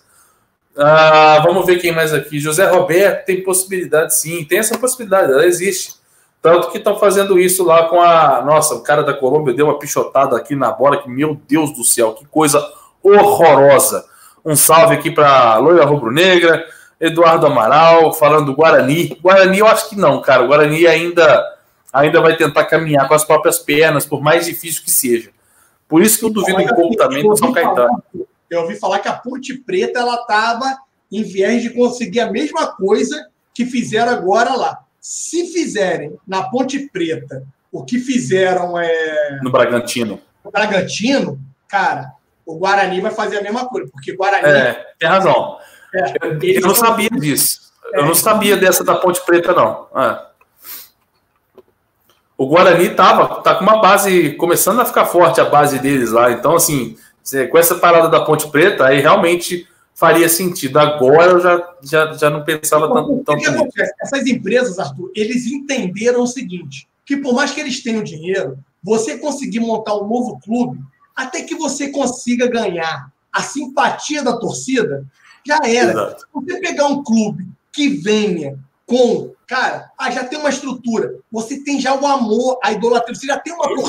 Ah, vamos ver quem mais aqui. José Roberto tem possibilidade, sim. Tem essa possibilidade, ela existe. Tanto que estão fazendo isso lá com a. Nossa, o cara da Colômbia deu uma pichotada aqui na bola, que, meu Deus do céu, que coisa horrorosa. Um salve aqui para Loira Rubro Negra, Eduardo Amaral, falando do Guarani. Guarani, eu acho que não, cara. O Guarani ainda, ainda vai tentar caminhar com as próprias pernas, por mais difícil que seja. Por isso que eu duvido um pouco também do São Caetano. Eu ouvi falar que a Ponte Preta ela estava em viés de conseguir a mesma coisa que fizeram agora lá. Se fizerem na Ponte Preta o que fizeram é, No Bragantino. no Bragantino, cara, o Guarani vai fazer a mesma coisa, porque Guarani É, tem razão. é, Eu eles não sabia disso. Eu não sabia dessa da Ponte Preta, não. É. O Guarani tava, tá com uma base, começando a ficar forte a base deles lá. Então, assim, com essa parada da Ponte Preta, aí realmente faria sentido. Agora eu já, já, já não pensava tanto, tanto que acontece? Essas empresas, Arthur, eles entenderam o seguinte: que por mais que eles tenham dinheiro, você conseguir montar um novo clube, até que você consiga ganhar a simpatia da torcida, já era. Exato. Você pegar um clube que venha com, cara, ah, já tem uma estrutura, você tem já o amor, a idolatria, você já tem uma Muito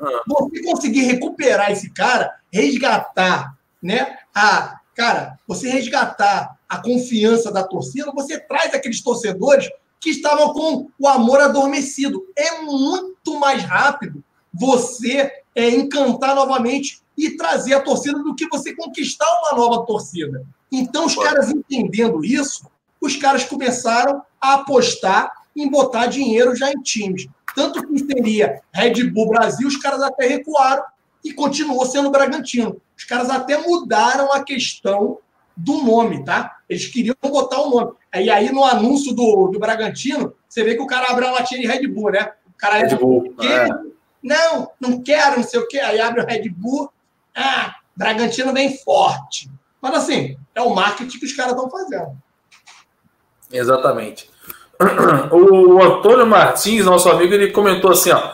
difícil. você conseguir recuperar esse cara, resgatar, né? A, cara, você resgatar a confiança da torcida, você traz aqueles torcedores que estavam com o amor adormecido. É muito mais rápido você é, encantar novamente e trazer a torcida do que você conquistar uma nova torcida. Então, os caras entendendo isso, os caras começaram a apostar em botar dinheiro já em times. Tanto que seria Red Bull Brasil, os caras até recuaram e continuou sendo Bragantino. Os caras até mudaram a questão do nome, tá? Eles queriam botar o nome. E aí, no anúncio do, do Bragantino, você vê que o cara abre a latinha de Red Bull, né? O cara Red Bull. É. Não, não quero, não sei o quê. Aí abre o Red Bull. Ah, Bragantino vem forte. Mas assim, é o marketing que os caras estão fazendo. Exatamente. O Antônio Martins, nosso amigo, ele comentou assim, ó.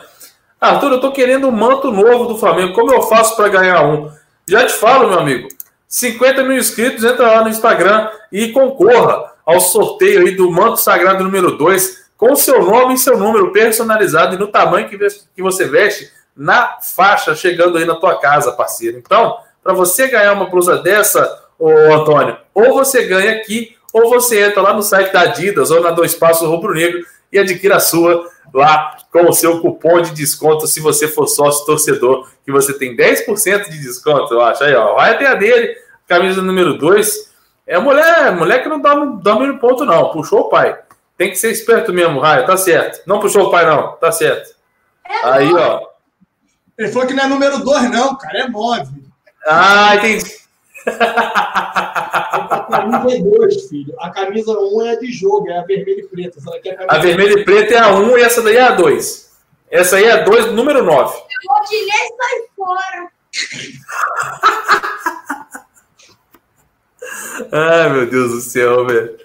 Arthur, eu tô querendo um manto novo do Flamengo. Como eu faço para ganhar um? Já te falo, meu amigo. 50 mil inscritos, entra lá no Instagram e concorra ao sorteio aí do manto sagrado número 2, com seu nome e seu número personalizado e no tamanho que você veste na faixa chegando aí na tua casa, parceiro. Então, para você ganhar uma blusa dessa, ô Antônio, ou você ganha aqui, ou você entra lá no site da Adidas ou na Dois Passos Rubro Negro e adquira a sua lá com o seu cupom de desconto se você for sócio torcedor, que você tem 10% de desconto, eu acho. Aí, ó, vai até a dele, camisa número 2. É mulher, mulher que não dá, dorme no ponto, não. Puxou o pai. Tem que ser esperto mesmo, Raio, tá certo. Não puxou o pai, não, tá certo. É Aí, ó. Ele falou que não é número 2, não, cara, é 9. Ah, entendi. A camisa é dois, filho. A camisa 1 um é a de jogo, é a vermelha e preta. É a, a vermelha e preta é a 1 um, e essa daí é a 2. Essa aí é a 2, número 9. Eu vou tirar e sai fora. Ai, meu Deus do céu, velho.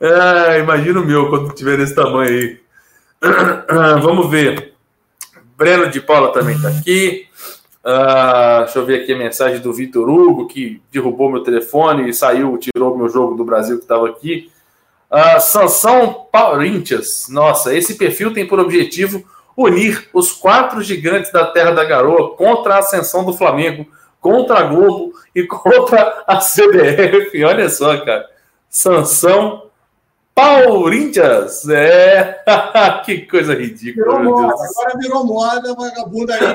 Ah, imagina o meu quando tiver desse tamanho aí. Vamos ver. Breno de Paula também está aqui. Uh, deixa eu ver aqui a mensagem do Vitor Hugo, que derrubou meu telefone e saiu, tirou meu jogo do Brasil que estava aqui. Uh, Sansão. Nossa, esse perfil tem por objetivo unir os quatro gigantes da Terra da Garoa contra a ascensão do Flamengo, contra a Globo e contra a CBF. Olha só, cara. Sansão Paulinhas! É! que coisa ridícula. Virou moda, agora virou moda, vagabunda aí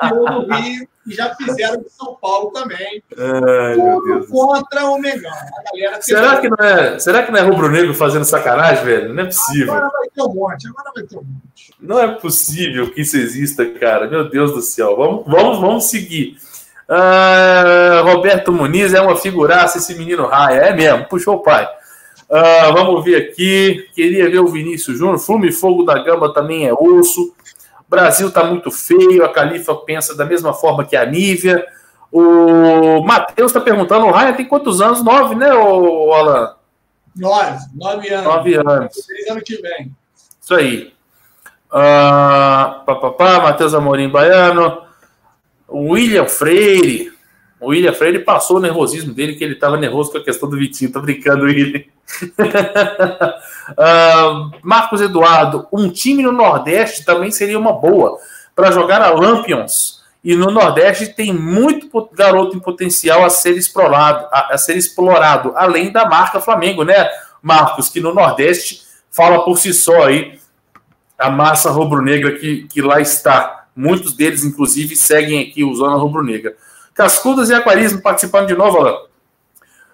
pegou no Rio e já fizeram de São Paulo também. Ai, Tudo contra o Megão. será, que não é, será que não é rubro-negro fazendo sacanagem, velho? Não é possível. Agora vai ter um monte, agora vai ter um monte. Não é possível que isso exista, cara. Meu Deus do céu. Vamos, vamos, vamos seguir. Ah, Roberto Muniz é uma figuraça, esse menino raia. É mesmo, puxou o pai. Uh, vamos ver aqui. Queria ver o Vinícius Júnior. Flume Fogo da Gama também é osso. Brasil tá muito feio. A Califa pensa da mesma forma que a Nívia. O Matheus está perguntando: o Ryan tem quantos anos? Nove, né, o Alan? Nove. Nove anos. Nove anos. Três anos que vem. Isso aí. Uh, pá, Matheus Amorim Baiano. William Freire. O William Freire passou o nervosismo dele, que ele estava nervoso com a questão do Vitinho. Tô brincando, William. uh, Marcos Eduardo, um time no Nordeste também seria uma boa para jogar a Lampions. E no Nordeste tem muito garoto em potencial a ser explorado, a, a ser explorado, além da marca Flamengo, né, Marcos? Que no Nordeste fala por si só aí a massa rubro-negra que, que lá está. Muitos deles, inclusive, seguem aqui usando a rubro-negra. Cascudas e Aquarismo participando de novo, Alan.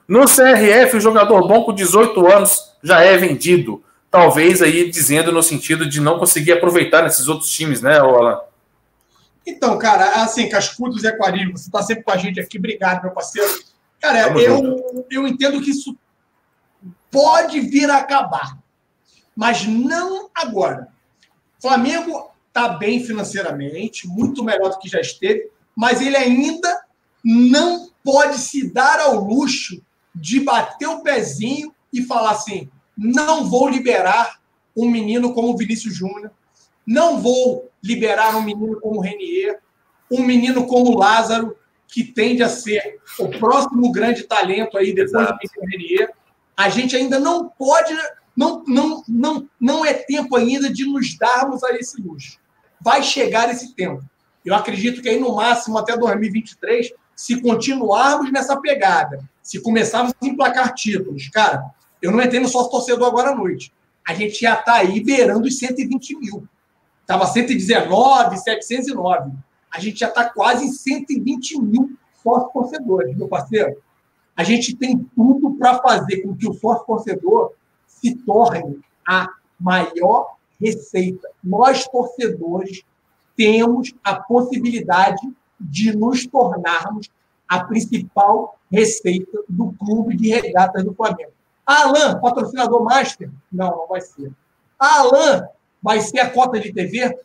No CRF, o jogador bom com 18 anos já é vendido. Talvez aí dizendo no sentido de não conseguir aproveitar nesses outros times, né, Alan? Então, cara, assim, Cascudos e Aquarismo, você está sempre com a gente aqui. Obrigado, meu parceiro. Cara, eu, eu entendo que isso pode vir a acabar, mas não agora. Flamengo está bem financeiramente, muito melhor do que já esteve, mas ele ainda não pode se dar ao luxo de bater o pezinho e falar assim: não vou liberar um menino como Vinícius Júnior, não vou liberar um menino como Renier, um menino como Lázaro, que tende a ser o próximo grande talento aí depois Exato. do Renier. A gente ainda não pode, não, não, não, não é tempo ainda de nos darmos a esse luxo. Vai chegar esse tempo. Eu acredito que aí no máximo até 2023 se continuarmos nessa pegada, se começarmos a emplacar títulos, cara, eu não entrei no sócio torcedor agora à noite. a gente já está aí beirando os 120 mil. Estava 119, 709. A gente já está quase em 120 mil sócios torcedores, meu parceiro. A gente tem tudo para fazer com que o sócio torcedor se torne a maior receita. Nós, torcedores, temos a possibilidade de nos tornarmos a principal receita do clube de regatas do Flamengo. Alan, patrocinador master? Não, não vai ser. Alan vai ser a cota de TV?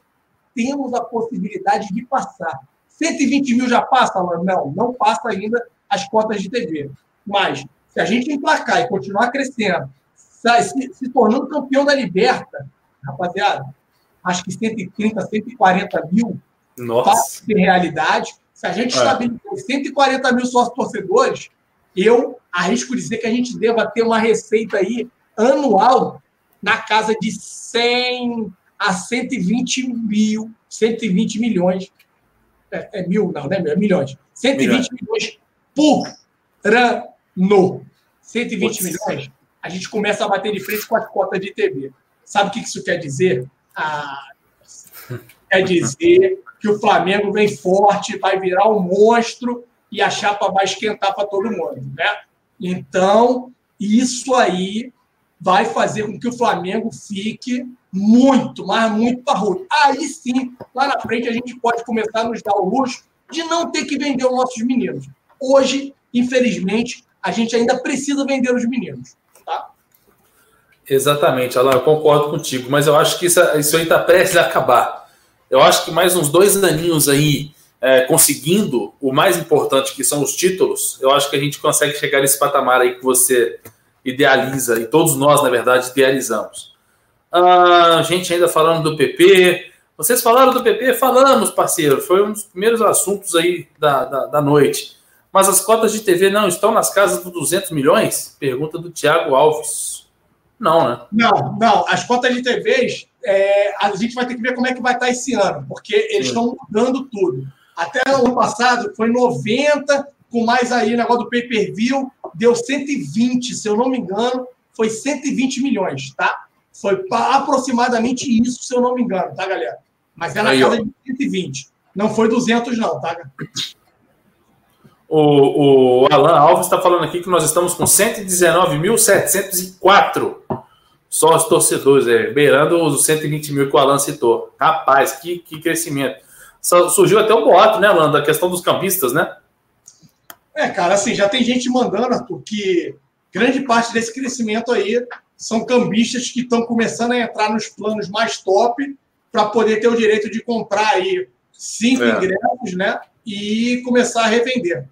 Temos a possibilidade de passar. 120 mil já passa, Alan? Não, não passa ainda as cotas de TV. Mas, se a gente emplacar e continuar crescendo, se, se tornando campeão da Liberta, rapaziada, acho que 130, 140 mil Nossa. de realidade. Se a gente é. estabelecer 140 mil sócios torcedores, eu arrisco dizer que a gente deva ter uma receita aí anual na casa de 100 a 120 mil, 120 milhões. É, é mil, não, né? É milhões. 120 milhões, milhões por ano. 120 milhões, a gente começa a bater de frente com as cotas de TV. Sabe o que isso quer dizer? Ah, quer dizer que o Flamengo vem forte, vai virar um monstro e a chapa vai esquentar para todo mundo, né? Então, isso aí vai fazer com que o Flamengo fique muito, mas muito parrudo. Aí sim, lá na frente, a gente pode começar a nos dar o luxo de não ter que vender os nossos meninos. Hoje, infelizmente, a gente ainda precisa vender os meninos. Tá? Exatamente, Alain, eu concordo contigo, mas eu acho que isso, isso aí está prestes a acabar. Eu acho que mais uns dois aninhos aí é, conseguindo o mais importante, que são os títulos, eu acho que a gente consegue chegar nesse patamar aí que você idealiza, e todos nós, na verdade, idealizamos. Ah, gente ainda falando do PP. Vocês falaram do PP? Falamos, parceiro. Foi um dos primeiros assuntos aí da, da, da noite. Mas as cotas de TV não estão nas casas dos 200 milhões? Pergunta do Tiago Alves. Não, né? Não, não. As cotas de TVs, é, a gente vai ter que ver como é que vai estar esse ano, porque eles estão mudando tudo. Até o ano passado foi 90, com mais aí o negócio do pay-per-view, deu 120, se eu não me engano, foi 120 milhões, tá? Foi aproximadamente isso, se eu não me engano, tá, galera? Mas é na casa de 120. Não foi 200, não, tá? O, o Alan Alves está falando aqui que nós estamos com 119.704 sócios torcedores, é, beirando os 120 mil que o Alan citou. Rapaz, que, que crescimento surgiu até o boato, né, Alan, da questão dos campistas, né? É, cara, assim, já tem gente mandando, Arthur, que grande parte desse crescimento aí são cambistas que estão começando a entrar nos planos mais top para poder ter o direito de comprar aí cinco é. ingressos, né? E começar a revender.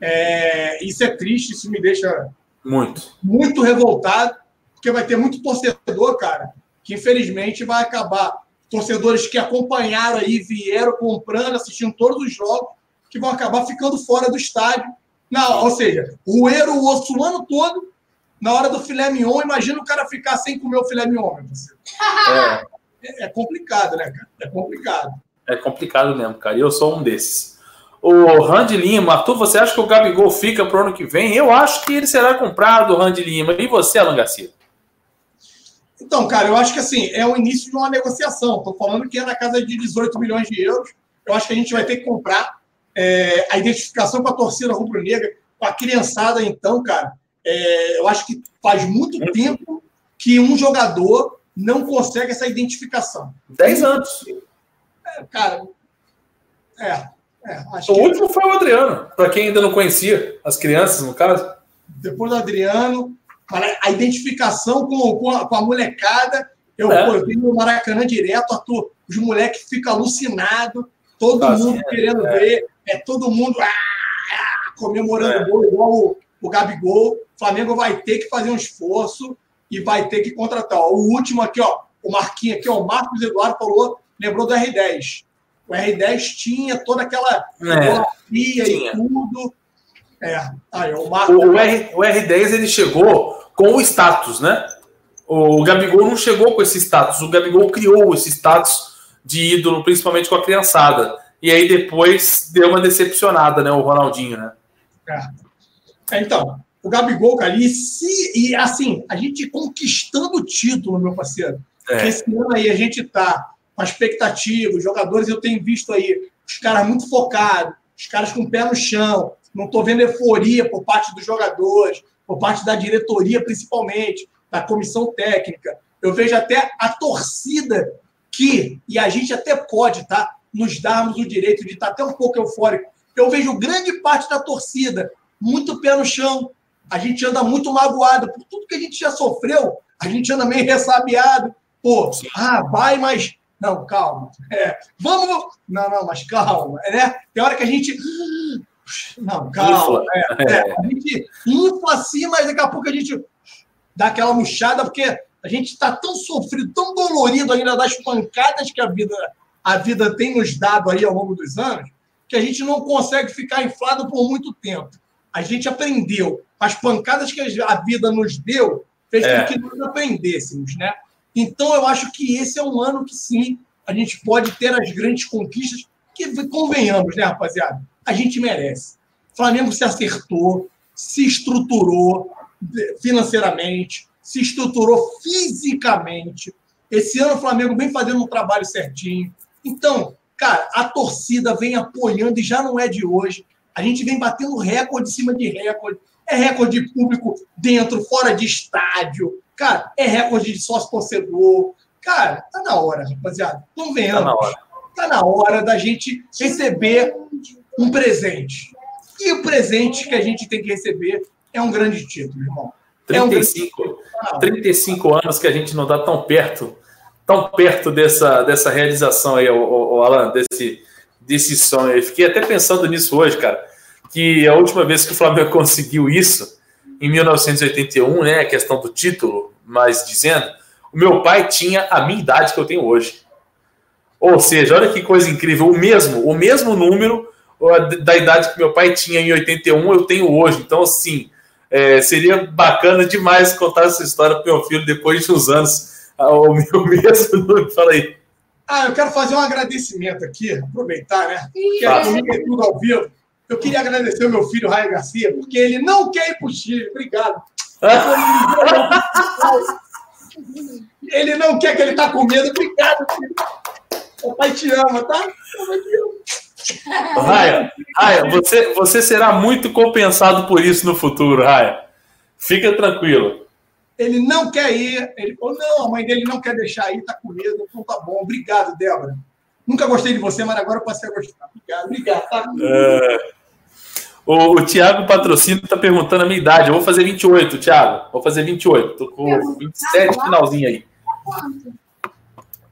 É, isso é triste, isso me deixa muito, muito revoltado, porque vai ter muito torcedor, cara, que infelizmente vai acabar torcedores que acompanharam aí, vieram comprando, assistindo todos os jogos, que vão acabar ficando fora do estádio. Não, ou seja, roeram o osso o ano todo, na hora do filé mignon, imagina o cara ficar sem comer o filé mignon. É. é, é complicado, né, cara? É complicado. É complicado mesmo, cara. E eu sou um desses. O Randy Lima, Arthur, você acha que o Gabigol fica pro ano que vem? Eu acho que ele será comprado, Randy Lima. E você, Alan Garcia? Então, cara, eu acho que assim, é o início de uma negociação. Estou falando que é na casa de 18 milhões de euros. Eu acho que a gente vai ter que comprar é, a identificação com a torcida rubro-negra, com a criançada, então, cara. É, eu acho que faz muito tempo que um jogador não consegue essa identificação. 10 anos. É, cara, é. é o último foi o Adriano, para quem ainda não conhecia, as crianças, no caso. Depois do Adriano, a identificação com, com, a, com a molecada. Eu, é. pô, eu tenho no Maracanã direto, Arthur, os moleques ficam alucinados, todo ah, mundo sim, querendo é. ver, é todo mundo ah, ah, comemorando é. gol, igual o, o Gabigol. O Flamengo vai ter que fazer um esforço e vai ter que contratar. Ó, o último aqui, ó, o Marquinhos aqui, ó, o Marcos Eduardo falou, lembrou do R10. O R10 tinha toda aquela é, e tudo. É, aí, o, Marco... o, R, o R10 ele chegou com o status, né? O Gabigol não chegou com esse status, o Gabigol criou esse status de ídolo, principalmente com a criançada. E aí depois deu uma decepcionada, né? O Ronaldinho, né? É. é então, o Gabigol, cara, e, se, e assim, a gente conquistando o título, meu parceiro. É. Esse ano aí a gente tá com a expectativa, os jogadores eu tenho visto aí, os caras muito focados, os caras com o pé no chão, não estou vendo euforia por parte dos jogadores, por parte da diretoria, principalmente, da comissão técnica. Eu vejo até a torcida que, e a gente até pode, tá? Nos darmos o direito de estar até um pouco eufórico. Eu vejo grande parte da torcida muito pé no chão. A gente anda muito magoado por tudo que a gente já sofreu. A gente anda meio ressabiado. Pô, ah, vai, mas. Não, calma. É, vamos. Não, não, mas calma. Né? Tem hora que a gente. Não, calma. É, é, a gente infla assim, mas daqui a pouco a gente dá aquela murchada, porque a gente está tão sofrido, tão dolorido ainda das pancadas que a vida, a vida tem nos dado aí ao longo dos anos, que a gente não consegue ficar inflado por muito tempo. A gente aprendeu. As pancadas que a vida nos deu fez é. com que nós aprendêssemos, né? Então, eu acho que esse é um ano que, sim, a gente pode ter as grandes conquistas que, convenhamos, né, rapaziada? A gente merece. O Flamengo se acertou, se estruturou financeiramente, se estruturou fisicamente. Esse ano o Flamengo vem fazendo um trabalho certinho. Então, cara, a torcida vem apoiando e já não é de hoje. A gente vem batendo recorde em cima de recorde. É recorde de público dentro, fora de estádio. Cara, é recorde de sócio-torcedor. Cara, tá na hora, rapaziada. Venhamos. Tá na hora. Tá na hora da gente receber um presente. E o presente que a gente tem que receber é um grande título, irmão. 35, é um grande... 35 anos que a gente não está tão perto, tão perto dessa, dessa realização aí, o, o, Alan, desse, desse sonho. Eu fiquei até pensando nisso hoje, cara, que a última vez que o Flamengo conseguiu isso, em 1981, né, a questão do título, mas dizendo, o meu pai tinha a minha idade que eu tenho hoje. Ou seja, olha que coisa incrível, o mesmo, o mesmo número da idade que meu pai tinha em 81, eu tenho hoje. Então, assim, é, seria bacana demais contar essa história para meu filho depois de uns anos. Ah, o meu mesmo número, fala aí. Ah, eu quero fazer um agradecimento aqui, aproveitar, né? Que é comigo é tudo ao vivo. Eu queria agradecer o meu filho, Raio Garcia, porque ele não quer ir para o Chile. Obrigado. ele não quer que ele tá com medo. Obrigado, filho. O pai te ama, tá? Raia, Raia você, você será muito compensado por isso no futuro, Raia. Fica tranquilo. Ele não quer ir. Ele falou: não, a mãe dele não quer deixar ir, tá com medo. Então tá bom. Obrigado, Débora. Nunca gostei de você, mas agora eu passei a gostar. Obrigado, obrigado. Tá? É... O, o Thiago Patrocínio está perguntando a minha idade. Eu vou fazer 28, Thiago. Vou fazer 28. Tô com 27, finalzinho aí.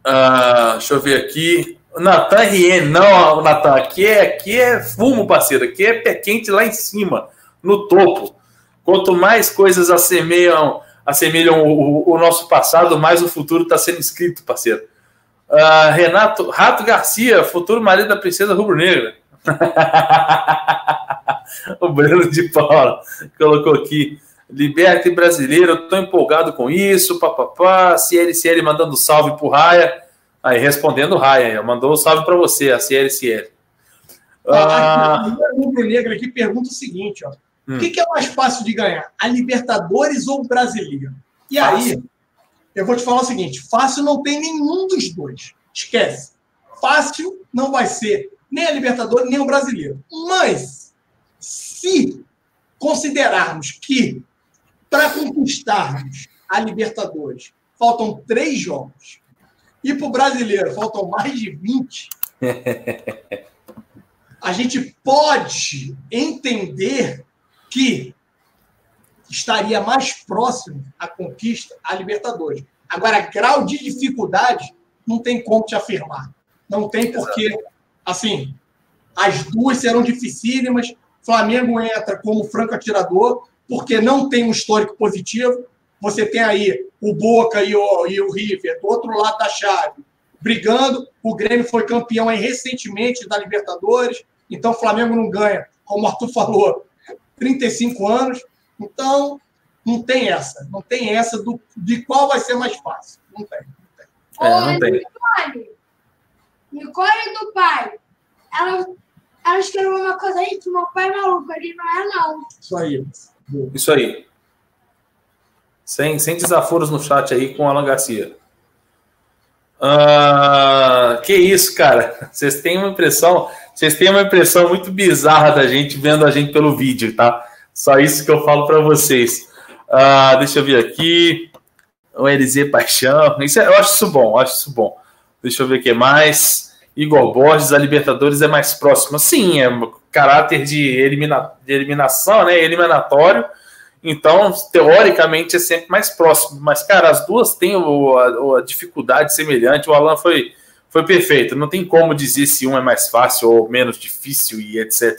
Uh, deixa eu ver aqui. Natan RN, não, Natan, aqui é, aqui é fumo, parceiro. Aqui é pé quente lá em cima, no topo. Quanto mais coisas assemelham, assemelham o, o nosso passado, mais o futuro está sendo escrito, parceiro. Uh, Renato Rato Garcia, futuro marido da princesa rubro-negra. o Breno de Paula colocou aqui. Liberte brasileiro, eu tô empolgado com isso, papapá. CLCL mandando salve pro Raia. Aí, respondendo Raia, mandou um salve para você, a CLCL. Ah, ah, o Negro aqui pergunta o seguinte: ó, hum. o que, que, é mais fácil de ganhar, a Libertadores ou o Brasileiro? E fácil. Eu vou te falar o seguinte: fácil não tem nenhum dos dois. Esquece. Fácil não vai ser nem a Libertadores, nem o Brasileiro. Mas, se considerarmos que para conquistarmos a Libertadores faltam três jogos e para o brasileiro faltam mais de 20, a gente pode entender que estaria mais próximo à conquista a Libertadores. Agora, grau de dificuldade não tem como te afirmar. Não tem porque, assim, as duas serão dificílimas. Flamengo entra como franco atirador, porque não tem um histórico positivo. Você tem aí o Boca e o, e o River do outro lado da chave brigando. O Grêmio foi campeão aí recentemente da Libertadores, então o Flamengo não ganha, como o Arthur falou, 35 anos. Então, não tem essa. Não tem essa do, de qual vai ser mais fácil. Não tem. Não tem. É, não tem. Nicole. Nicole do pai. Ela ela escreveu uma coisa aí que meu pai é maluco, ele não é, não. Isso aí. Isso aí. Sem, sem desaforos no chat aí com o Alan Garcia. Uh, que isso, cara. Vocês têm uma impressão, vocês têm uma impressão muito bizarra da gente vendo a gente pelo vídeo, tá? Só isso que eu falo para vocês. Uh, deixa eu ver aqui. O LZ Paixão. Isso, é, eu acho isso bom, acho isso bom. Deixa eu ver o que mais. Igor Borges, a Libertadores é mais próxima. Sim, é caráter de, elimina, de eliminação, né? Eliminatório. Então, teoricamente, é sempre mais próximo. Mas, cara, as duas têm o, a, a, dificuldade semelhante. O Alan foi, foi perfeito. Não tem como dizer se um é mais fácil ou menos difícil e etc.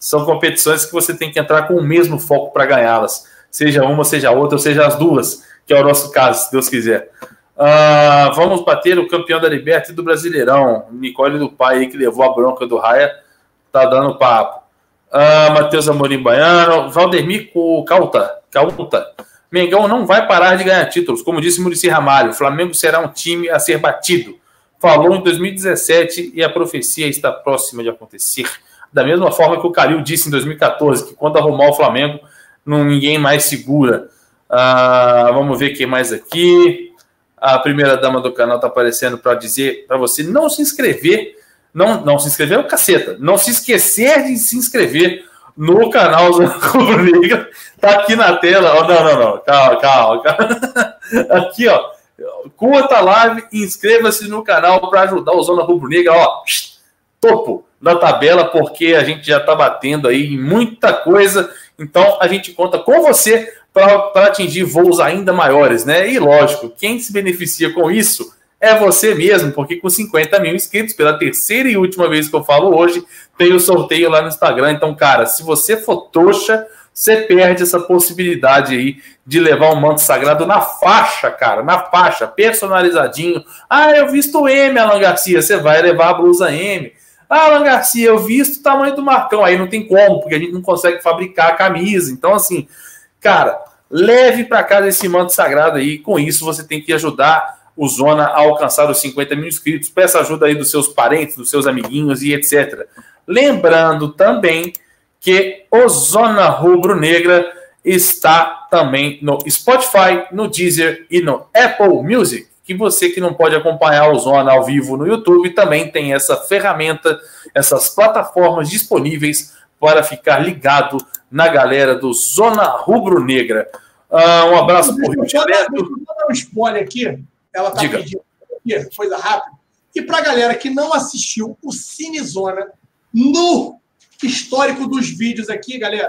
São competições que você tem que entrar com o mesmo foco para ganhá-las. Seja uma, seja outra, ou seja as duas, que é o nosso caso, se Deus quiser. Uh, vamos bater o campeão da Liberta e do Brasileirão. Nicole do Pai que levou a bronca do Raia, tá dando papo. Uh, Matheus Amorim Baiano, Valdemir Cauta, Cauta. Mengão não vai parar de ganhar títulos. Como disse Murici Ramalho, o Flamengo será um time a ser batido. Falou em 2017 e a profecia está próxima de acontecer. Da mesma forma que o Calil disse em 2014, que quando arrumar o Flamengo, não, ninguém mais segura. Uh, vamos ver quem mais aqui a primeira dama do canal está aparecendo para dizer para você não se inscrever, não, não se inscrever é o caceta, não se esquecer de se inscrever no canal Rubro Negra, tá aqui na tela, oh, não, não, não, calma, calma, calma. aqui, ó, curta a live inscreva-se no canal para ajudar o Zona Rubro Negra, ó, topo da tabela, porque a gente já está batendo aí em muita coisa, então a gente conta com você para atingir voos ainda maiores, né? E lógico, quem se beneficia com isso é você mesmo, porque com 50 mil inscritos, pela terceira e última vez que eu falo hoje, tem o sorteio lá no Instagram. Então, cara, se você for trouxa, você perde essa possibilidade aí de levar um manto sagrado na faixa, cara, na faixa, personalizadinho. Ah, eu visto M, Alan Garcia, você vai levar a blusa M. Ah, Alan Garcia, eu visto o tamanho do Marcão. Aí não tem como, porque a gente não consegue fabricar a camisa. Então, assim, Cara, leve para casa esse manto sagrado aí. Com isso, você tem que ajudar o Zona a alcançar os 50 mil inscritos. Peça ajuda aí dos seus parentes, dos seus amiguinhos e etc. Lembrando também que o Zona Rubro Negra está também no Spotify, no Deezer e no Apple Music. Que você que não pode acompanhar o Zona ao vivo no YouTube também tem essa ferramenta, essas plataformas disponíveis para ficar ligado na galera do Zona Rubro Negra. Uh, um abraço para o Rio Direto. Vou dar um spoiler aqui. Ela está pedindo aqui, coisa rápida. E para a galera que não assistiu o Cinezona no histórico dos vídeos aqui, galera,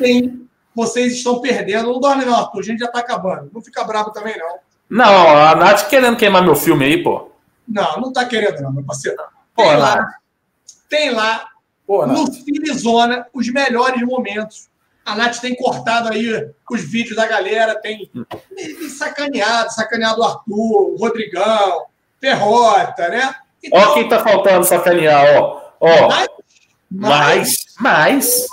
tem. Vocês estão perdendo. Não dorme, não, Arthur. A gente já está acabando. Não fica bravo também, não. Não, a Nath querendo queimar meu filme aí, pô. Não, não está querendo, não, meu parceiro. Tem pô, lá, tem lá Pô, no Filizona, os melhores momentos. A Nath tem cortado aí os vídeos da galera, tem sacaneado, sacaneado o Arthur, o Rodrigão, Ferrota, né? Então, ó quem tá faltando sacanear, ó. ó mais, mais, mais?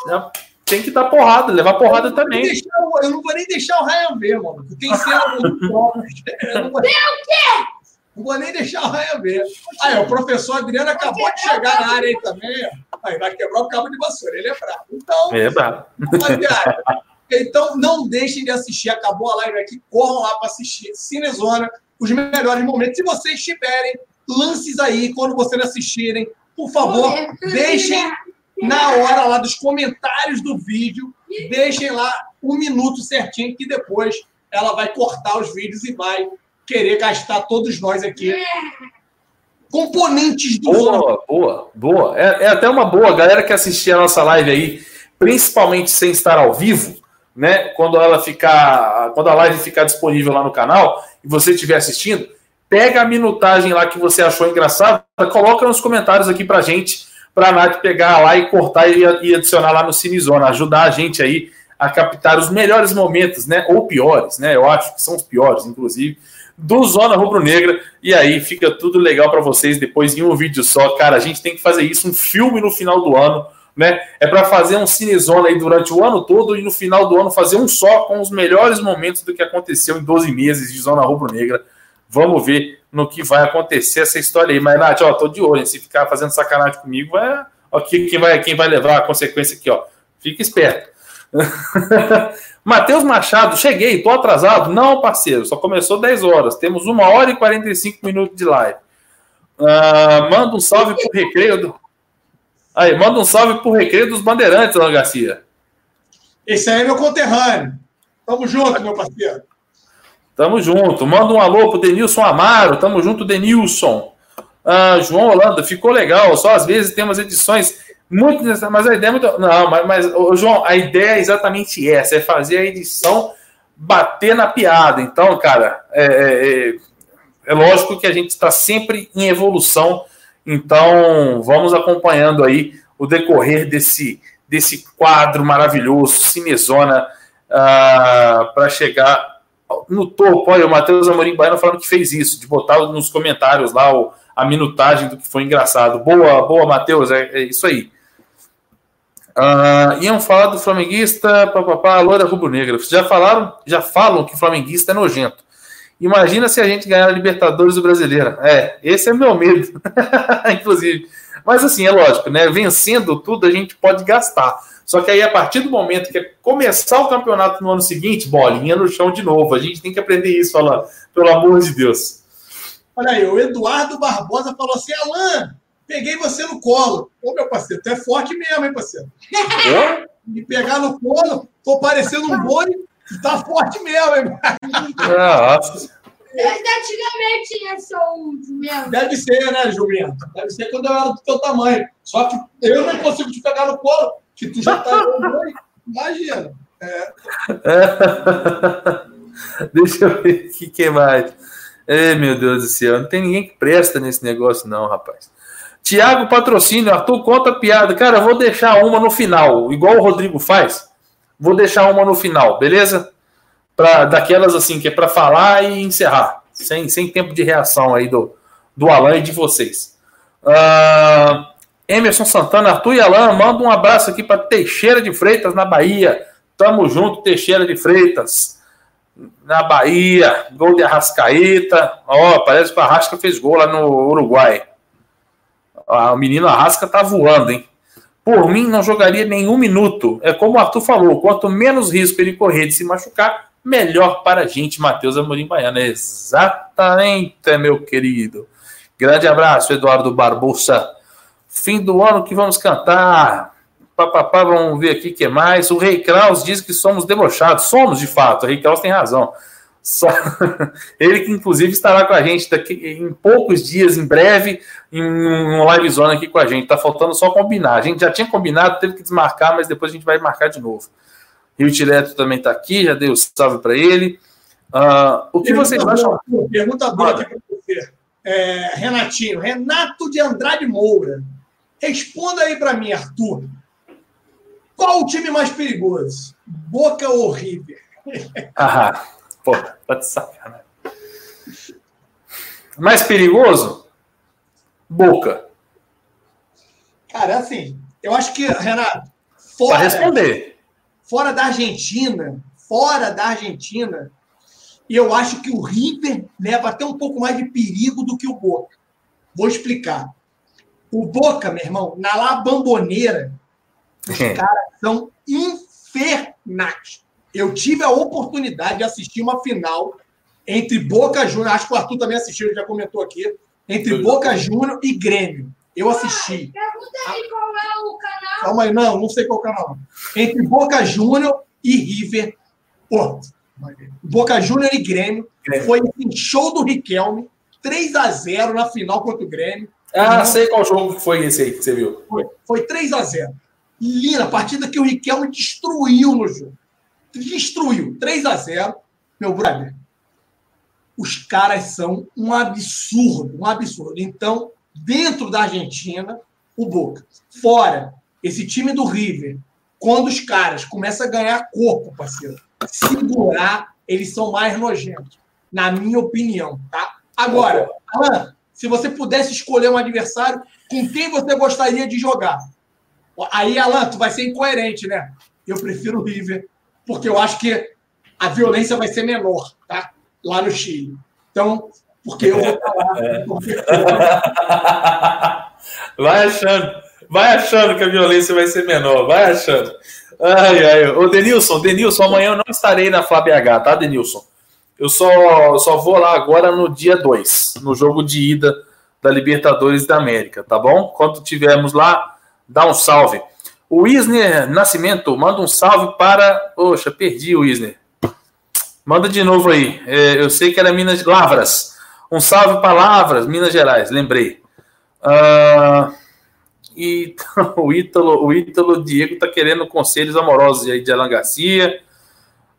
Tem que dar porrada, levar porrada também. Deixar, eu não vou nem deixar o Ryan ver, mano. Tem cena muito própria. o quê? Não vou nem deixar o Ryan ver. Aí, o professor Adriano acabou de chegar na área aí também. Aí vai quebrar o cabo de vassoura. Ele é bravo. Então, é bravo. Então, não deixem de assistir. Acabou a live aqui. Corram lá para assistir. Cinezona, os melhores momentos. Se vocês tiverem lances aí, quando vocês assistirem, por favor, deixem na hora lá dos comentários do vídeo. Deixem lá um minuto certinho, que depois ela vai cortar os vídeos e vai querer gastar todos nós aqui. Componentes do Boa, boa, boa. É, é, até uma boa. Galera que assistir a nossa live aí, principalmente sem estar ao vivo, né? Quando ela ficar. Quando a live ficar disponível lá no canal e você estiver assistindo, pega a minutagem lá que você achou engraçada, coloca nos comentários aqui pra gente, pra Nath pegar lá e cortar e, e adicionar lá no Cinezona, ajudar a gente aí a captar os melhores momentos, né? Ou piores, né? Eu acho que são os piores, inclusive do Zona Rubro Negra. E aí fica tudo legal para vocês depois em um vídeo só. Cara, a gente tem que fazer isso, um filme no final do ano, né? É para fazer um cinezona aí durante o ano todo e no final do ano fazer um só com os melhores momentos do que aconteceu em 12 meses de Zona Rubro Negra. Vamos ver no que vai acontecer essa história aí. Mas, Nath, ó, tô de olho. Se ficar fazendo sacanagem comigo, vai. Ó, quem vai, quem vai levar a consequência aqui, ó. Fica esperto. Matheus Machado, cheguei, tô atrasado. Não, parceiro, só começou 10 horas. Temos 1 hora e 45 minutos de live. Uh, manda um salve pro recreio do. Aí, manda um salve pro recreio dos bandeirantes, Ana Garcia. Esse aí é meu conterrâneo. Tamo junto, meu parceiro. Tamo junto. Manda um alô pro Denilson Amaro. Tamo junto, Denilson. Uh, João Holanda, ficou legal. Só às vezes temos edições muito. Mas a ideia é muito. Não, mas, mas João, a ideia é exatamente essa: é fazer a edição bater na piada. Então, cara, é, é, é, é lógico que a gente está sempre em evolução. Então, vamos acompanhando aí o decorrer desse, desse quadro maravilhoso, Cinezona, uh, para chegar no topo. Olha, o Matheus Amorim Baiano falando que fez isso, de botar nos comentários lá o, a minutagem do que foi engraçado. Boa, boa, Matheus, é, é isso aí. Uh, iam falar do flamenguista, papapá, loira rubro-negra. Já falaram, já falam que flamenguista é nojento. Imagina se a gente ganhar a Libertadores do Brasileiro. É, esse é meu medo, inclusive. Mas assim, é lógico, né? Vencendo tudo, a gente pode gastar. Só que aí, a partir do momento que é começar o campeonato no ano seguinte, bolinha no chão de novo. A gente tem que aprender isso, falando, pelo amor de Deus. Olha aí, o Eduardo Barbosa falou assim: Alain, peguei você no colo. Ô, meu parceiro, tu é forte mesmo, hein, parceiro? Me pegar no colo, tô parecendo um boi, tu tá forte mesmo, hein? Nossa. Desde antigamente ser o mesmo. Deve ser, né, Juliano? Deve ser quando eu era do teu tamanho. Só que eu não consigo te pegar no colo, que tu já tá boi. Imagina. É. Deixa eu ver o que, que mais. Ei, meu Deus do céu, não tem ninguém que presta nesse negócio, não, rapaz. Tiago Patrocínio, Arthur, conta a piada. Cara, eu vou deixar uma no final, igual o Rodrigo faz. Vou deixar uma no final, beleza? Pra, daquelas assim, que é para falar e encerrar. Sem, sem tempo de reação aí do, do Alan e de vocês. Uh, Emerson Santana, Arthur e Alan, manda um abraço aqui para Teixeira de Freitas, na Bahia. Tamo junto, Teixeira de Freitas. Na Bahia, gol de Arrascaeta. Ó, oh, parece que o Arrasca fez gol lá no Uruguai. A menina Arrasca tá voando, hein? Por mim, não jogaria nenhum minuto. É como o Arthur falou: quanto menos risco ele correr de se machucar, melhor para a gente, Matheus Amorim Baiano. Exatamente, meu querido. Grande abraço, Eduardo Barbosa. Fim do ano que vamos cantar. Papapá, vamos ver aqui o que mais. O Rei Kraus diz que somos debochados. Somos, de fato. O Rei Kraus tem razão. Só... Ele que inclusive estará com a gente daqui em poucos dias, em breve, em um live zone aqui com a gente. Tá faltando só combinar. A gente já tinha combinado, teve que desmarcar, mas depois a gente vai marcar de novo. Rio Tireto também está aqui, já dei o salve para ele. Uh, o que pergunta vocês acham? Pergunta boa aqui para você. É, Renatinho, Renato de Andrade Moura. Responda aí para mim, Arthur. Qual o time mais perigoso? Boca ou River? Ah, Pô, tá de sacanagem. Mais perigoso? Boca. Cara, assim, eu acho que, Renato, fora, Para responder. Fora da Argentina, fora da Argentina, e eu acho que o River leva até um pouco mais de perigo do que o Boca. Vou explicar. O Boca, meu irmão, na La Bamboneira, os caras são infernais eu tive a oportunidade de assistir uma final entre Boca Juniors, acho que o Arthur também assistiu, ele já comentou aqui, entre Boca Juniors e Grêmio. Eu assisti. Pergunta aí qual é o canal. Calma aí, não, não sei qual canal. Entre Boca Juniors e River. Pô, Boca Juniors e Grêmio. Foi um show do Riquelme, 3 a 0 na final contra o Grêmio. Ah, sei qual jogo foi esse aí que você viu. Foi, foi 3 a 0 Linda, partida que o Riquelme destruiu no jogo destruiu. 3 a 0 Meu brother, os caras são um absurdo, um absurdo. Então, dentro da Argentina, o Boca. Fora, esse time do River, quando os caras começam a ganhar corpo, parceiro, segurar, eles são mais nojentos, na minha opinião, tá? Agora, Alan, se você pudesse escolher um adversário, com quem você gostaria de jogar? Aí, Alan, tu vai ser incoerente, né? Eu prefiro o River porque eu acho que a violência vai ser menor, tá? Lá no Chile. Então, porque eu vou falar. vai achando, vai achando que a violência vai ser menor, vai achando. Ai, ai. Ô, Denilson, Denilson, amanhã eu não estarei na FlaBH, tá, Denilson? Eu só, só vou lá agora no dia 2, no jogo de ida da Libertadores da América, tá bom? Quando tivermos lá, dá um salve. O Isner Nascimento manda um salve para. Poxa, perdi o Isner. Manda de novo aí. É, eu sei que era Minas Lavras. Um salve para Lavras, Minas Gerais, lembrei. Uh, e o Ítalo, o Ítalo Diego tá querendo conselhos amorosos aí de Alan Garcia.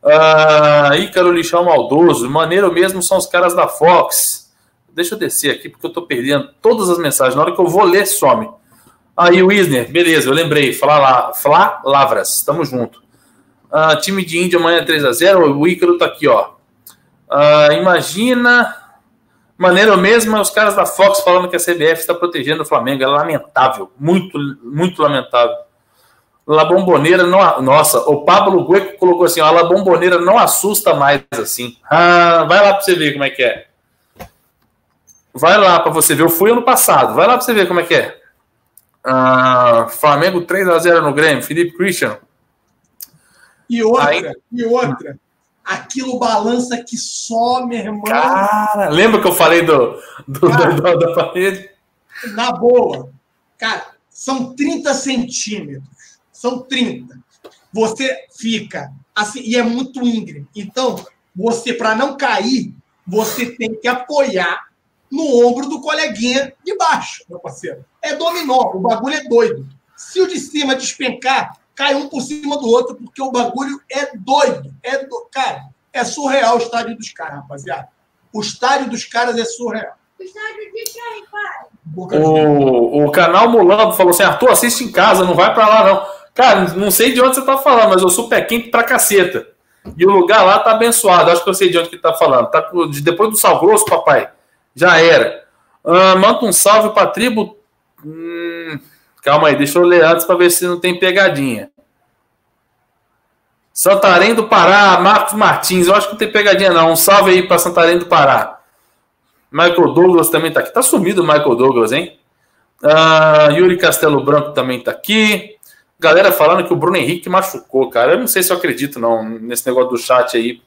Uh, Ícaro Lixão Maldoso. Maneiro mesmo são os caras da Fox. Deixa eu descer aqui porque eu tô perdendo todas as mensagens. Na hora que eu vou ler, some. Aí o Isner, beleza, eu lembrei. Flá, lá, Flá Lavras, tamo junto. Uh, time de Índia amanhã 3x0. O Ícaro tá aqui, ó. Uh, imagina. Maneiro mesmo, os caras da Fox falando que a CBF está protegendo o Flamengo. É lamentável. Muito, muito lamentável. La Bomboneira não. Nossa, o Pablo Gueco colocou assim: a La Bomboneira não assusta mais assim. Ah, vai lá para você ver como é que é. Vai lá para você ver. Eu fui ano passado. Vai lá para você ver como é que é. Ah, Flamengo 3 a 0 no Grêmio. Felipe Christian. E outra, Aí... e outra. Aquilo balança que só, meu irmão. Cara, lembra que eu falei do, do, cara, do, do da parede? Na boa. Cara, são 30 centímetros. São 30. Você fica assim, e é muito íngreme. Então, você, para não cair, você tem que apoiar no ombro do coleguinha de baixo, meu parceiro. É dominó, o bagulho é doido. Se o de cima despencar, cai um por cima do outro, porque o bagulho é doido. É do... Cara, é surreal o estádio dos caras, rapaziada. O estádio dos caras é surreal. O estádio de quem, pai? O, o canal Mulambo falou assim: Arthur, assiste em casa, não vai pra lá, não. Cara, não sei de onde você tá falando, mas eu sou pé quente pra caceta. E o lugar lá tá abençoado. Acho que eu sei de onde que tá falando. Tá depois do Sal Grosso, papai. Já era. Uh, manda um salve pra tribo. Hum, Calma aí, deixa eu ler antes para ver se não tem pegadinha. Santarém do Pará, Marcos Martins. Eu acho que não tem pegadinha, não. Um salve aí para Santarém do Pará. Michael Douglas também tá aqui. Tá sumido o Michael Douglas, hein? Uh, Yuri Castelo Branco também tá aqui. Galera falando que o Bruno Henrique machucou, cara. Eu não sei se eu acredito, não, nesse negócio do chat aí.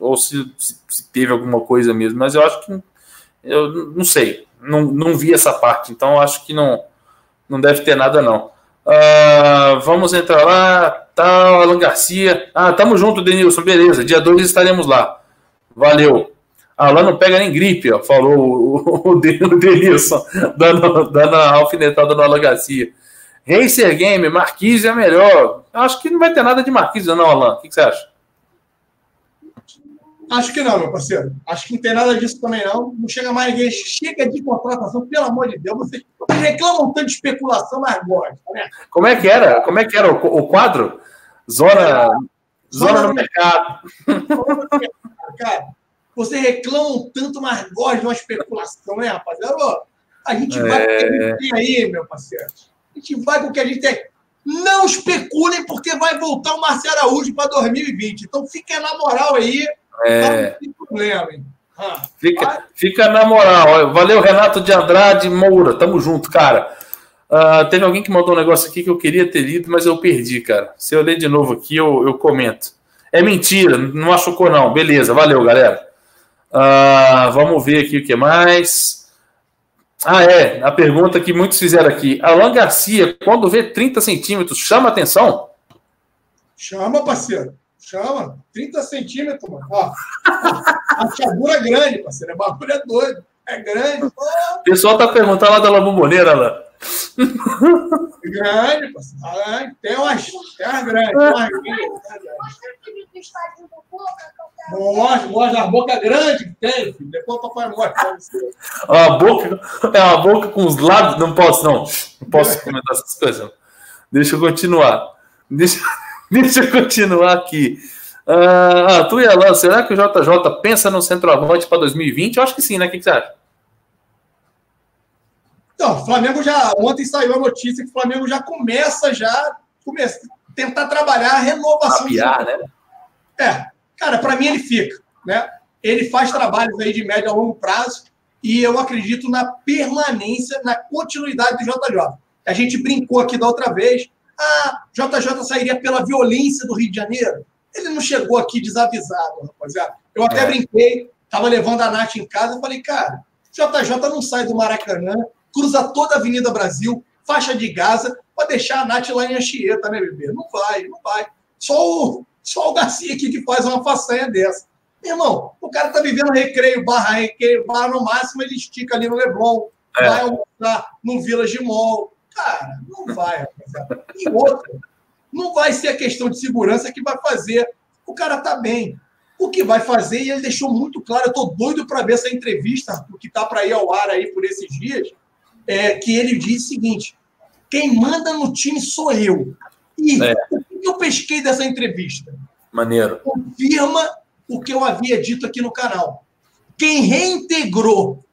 Ou se, se teve alguma coisa mesmo. Mas eu acho que. Eu não sei. Não, não vi essa parte. Então eu acho que não não deve ter nada, não. Uh, vamos entrar lá. Tal, Alan Garcia. Ah, tamo junto, Denilson. Beleza. Dia 2 estaremos lá. Valeu. Alan não pega nem gripe, ó, falou o, o, Denilson, dando, dando a alfinetada no Alan Garcia. Racer Game, Marquise é melhor. Acho que não vai ter nada de Marquise, não, Alan. O que, que você acha? Acho que não, meu parceiro. Acho que não tem nada disso também, não. Não chega mais ninguém. Chega de contratação, pelo amor de Deus. Vocês reclamam tanto de especulação, mas gosta, né? Como é que era? Como é que era o, o quadro? Zona, zona, zona do mercado. Cara, vocês reclamam tanto, mas gostam de uma especulação, né, rapaziada? A gente vai com o que a gente tem aí, meu parceiro. A gente vai com o que a gente tem. Não especulem, porque vai voltar o Marcelo Araújo para 2020. Então fiquem na moral aí. É. problema, hein? Ah, fica, fica na moral. Valeu, Renato de Andrade Moura. Tamo junto, cara. Uh, teve alguém que mandou um negócio aqui que eu queria ter lido, mas eu perdi, cara. Se eu ler de novo aqui, eu, eu comento. É mentira, não machucou, não. Beleza, valeu, galera. Uh, vamos ver aqui o que mais. Ah, é. A pergunta que muitos fizeram aqui. Alan Garcia, quando vê 30 centímetros, chama atenção? Chama, parceiro. Chama, 30 centímetros, mano. Ó, é grande, parceiro. O bagulho é doido. É grande. O pessoal tá perguntando lá da Labomboneira, lá. Grande, parceiro. Ah, tem umas, tem umas grandes. Tem umas grandes. Mostra, mostra a boca grande que tem, filho. Depois o papai mostra A boca é uma boca com os lados. Não posso, não. Não posso comentar essas coisas. Deixa eu continuar. Deixa. Deixa eu continuar aqui. Uh, tu e Alan, será que o JJ pensa no centroavante para 2020? Eu acho que sim, né? O que, que você acha? Então, o Flamengo já. Ontem saiu a notícia que o Flamengo já começa já começa, tentar trabalhar a renovação. Apiar, né? É, cara, para mim ele fica, né? Ele faz trabalhos aí de médio a longo prazo e eu acredito na permanência, na continuidade do JJ. A gente brincou aqui da outra vez Ah, JJ sairia pela violência do Rio de Janeiro. Ele não chegou aqui desavisado, rapaziada. Eu até é. brinquei, tava levando a Nath em casa, eu falei, cara, JJ não sai do Maracanã, cruza toda a Avenida Brasil, faixa de Gaza, para deixar a Nath lá em Anchieta, né, bebê? Não vai, não vai. Só o, só o Garcia aqui que faz uma façanha dessa. Meu irmão, o cara tá vivendo recreio, barra recreio, barra no máximo, ele estica ali no Leblon, é. vai almoçar no Village Mall. Cara, não vai, rapaziada. E outra, não vai ser a questão de segurança que vai fazer o cara tá bem. O que vai fazer, e ele deixou muito claro, eu tô doido para ver essa entrevista, que tá para ir ao ar aí por esses dias, é que ele diz o seguinte: quem manda no time sou eu. E é. o que eu pesquei dessa entrevista? Maneiro. Confirma o que eu havia dito aqui no canal. Quem reintegrou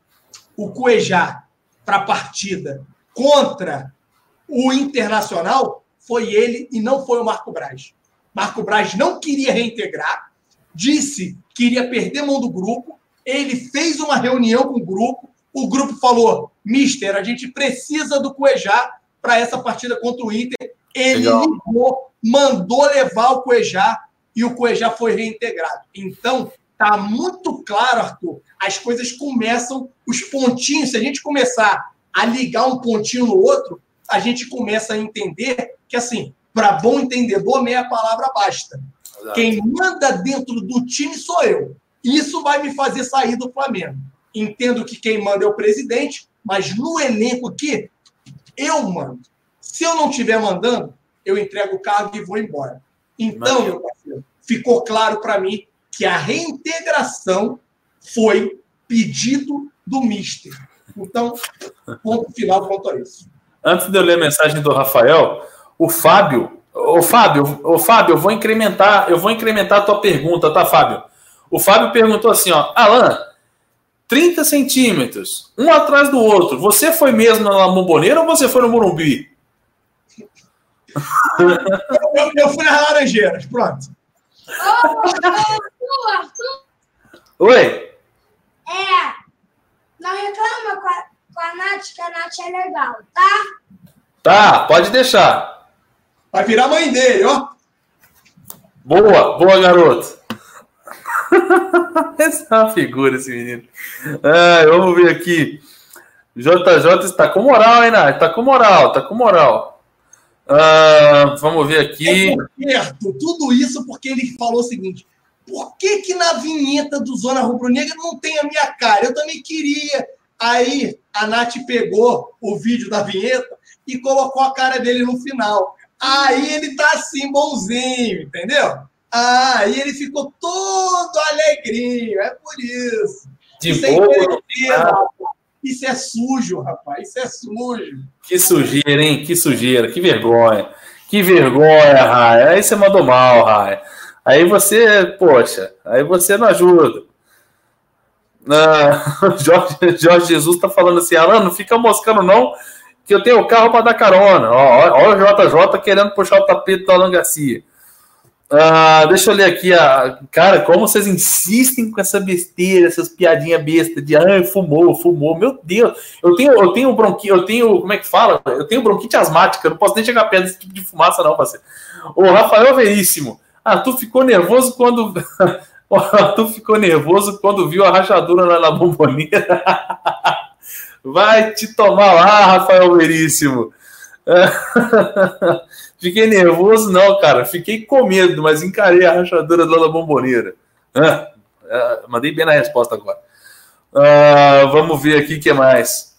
o Cuejá para a partida contra o Internacional foi ele e não foi o Marco Braz. Marco Braz não queria reintegrar, disse que iria perder mão do grupo. Ele fez uma reunião com o grupo. O grupo falou: Mister, a gente precisa do Cuejá para essa partida contra o Inter. Ele Legal. ligou, mandou levar o Cuejá e o Cuejá foi reintegrado. Então, tá muito claro, Arthur. As coisas começam, os pontinhos, se a gente começar a ligar um pontinho no outro, a gente começa a entender que, assim, para bom entendedor, meia palavra basta. Exato. Quem manda dentro do time sou eu. Isso vai me fazer sair do Flamengo. Entendo que quem manda é o presidente, mas no elenco aqui, eu mando. Se eu não estiver mandando, eu entrego o cargo e vou embora. Então, meu parceiro, ficou claro para mim que a reintegração foi pedido do Mister. Então, ponto final quanto a isso. Antes de eu ler a mensagem do Rafael, o Fábio, o Fábio, o Fábio, eu vou incrementar, eu vou incrementar a tua pergunta, tá, Fábio? O Fábio perguntou assim, ó, Alan, 30 centímetros, um atrás do outro. Você foi mesmo na Bomboneira ou você foi no Morumbi? eu, eu, fui nas Laranjeiras, pronto. Ô, Arthur, Oi? É, não reclama com a, com a Nath, que a Nath é legal, tá? Tá, pode deixar. Vai virar mãe dele, ó. Boa, boa, garoto. Essa é uma figura, esse menino. É, vamos ver aqui. JJ está com moral, hein, Nath? Está com moral, está com moral. Uh, vamos ver aqui. É tudo isso porque ele falou o seguinte: por que, que na vinheta do Zona Rubro-Negra não tem a minha cara? Eu também queria. Aí a Nath pegou o vídeo da vinheta e colocou a cara dele no final. Aí ele tá assim, bonzinho, entendeu? E ele ficou todo alegrinho, é por isso. De isso, boa, é isso é sujo, rapaz, isso é sujo. Que sujeira, hein? Que sujeira, que vergonha. Que vergonha, Raia. Aí você mandou mal, Raia. Aí você, poxa, aí você não ajuda. Ah, Jorge, Jorge Jesus tá falando assim, Alan, não fica moscando não, que eu tenho o carro para dar carona. Ó, o JJ querendo puxar o tapete do Alan Garcia. Uh, deixa eu ler aqui. A... Cara, como vocês insistem com essa besteira, essas piadinhas bestas de ah, fumou, fumou. Meu Deus, eu tenho, eu tenho bronquite, eu tenho, como é que fala? Eu tenho bronquite asmática, eu não posso nem chegar perto desse tipo de fumaça, não, parceiro. O Rafael Veríssimo. Ah, tu ficou nervoso quando. tu ficou nervoso quando viu a rachadura lá na bomboneira. Vai te tomar lá, Rafael Veríssimo. Fiquei nervoso, não, cara. Fiquei com medo, mas encarei a rachadura da bomboneira. Ah, mandei bem na resposta agora. Ah, vamos ver aqui o que mais.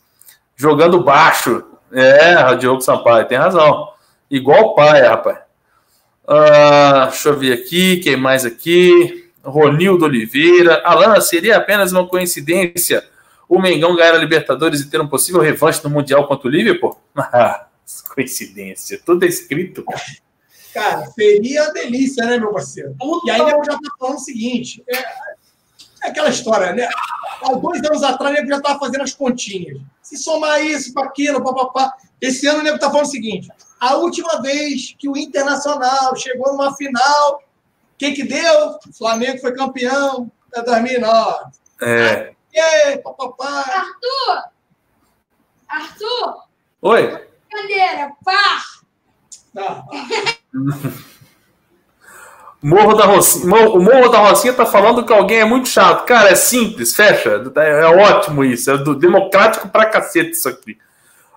Jogando baixo. É, Diogo Sampaio, tem razão. Igual o pai, rapaz. Ah, deixa eu ver aqui, quem mais aqui? Ronildo Oliveira. Alan, seria apenas uma coincidência o Mengão ganhar a Libertadores e ter um possível revanche no Mundial contra o Liverpool? Coincidência, tudo é escrito. Cara, seria delícia, né, meu parceiro? E aí eu já tô falando o seguinte: é, é aquela história, né? Há dois anos atrás, ele já estava fazendo as continhas. Se somar isso para aquilo, papapá. Esse ano, o nego tá falando o seguinte: a última vez que o Internacional chegou numa final, o que que deu? O Flamengo foi campeão é 2009. É. E aí, papapá. Arthur! Arthur! Oi? Bandeira, pá! Ah. Morro da Rocinha, o Morro da Rocinha tá falando que alguém é muito chato. Cara, é simples, fecha. É, é ótimo isso. É do, democrático pra cacete isso aqui.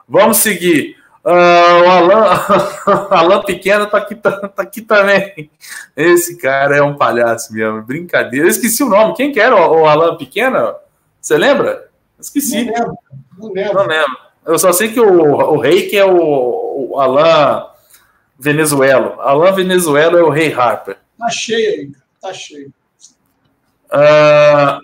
Vamos seguir. Uh, o Alan, Alan Pequeno tá aqui, tá, tá, aqui também. Esse cara é um palhaço mesmo. Brincadeira. Eu esqueci o nome. Quem que era o, o Alan Pequeno? Você lembra? Esqueci. Não lembro. Não lembro. Não lembro. Eu só sei que o, o rei que é o, o Alan Venezuela. Alan Venezuela é o rei Harper. Tá cheio aí. Tá cheio. Uh,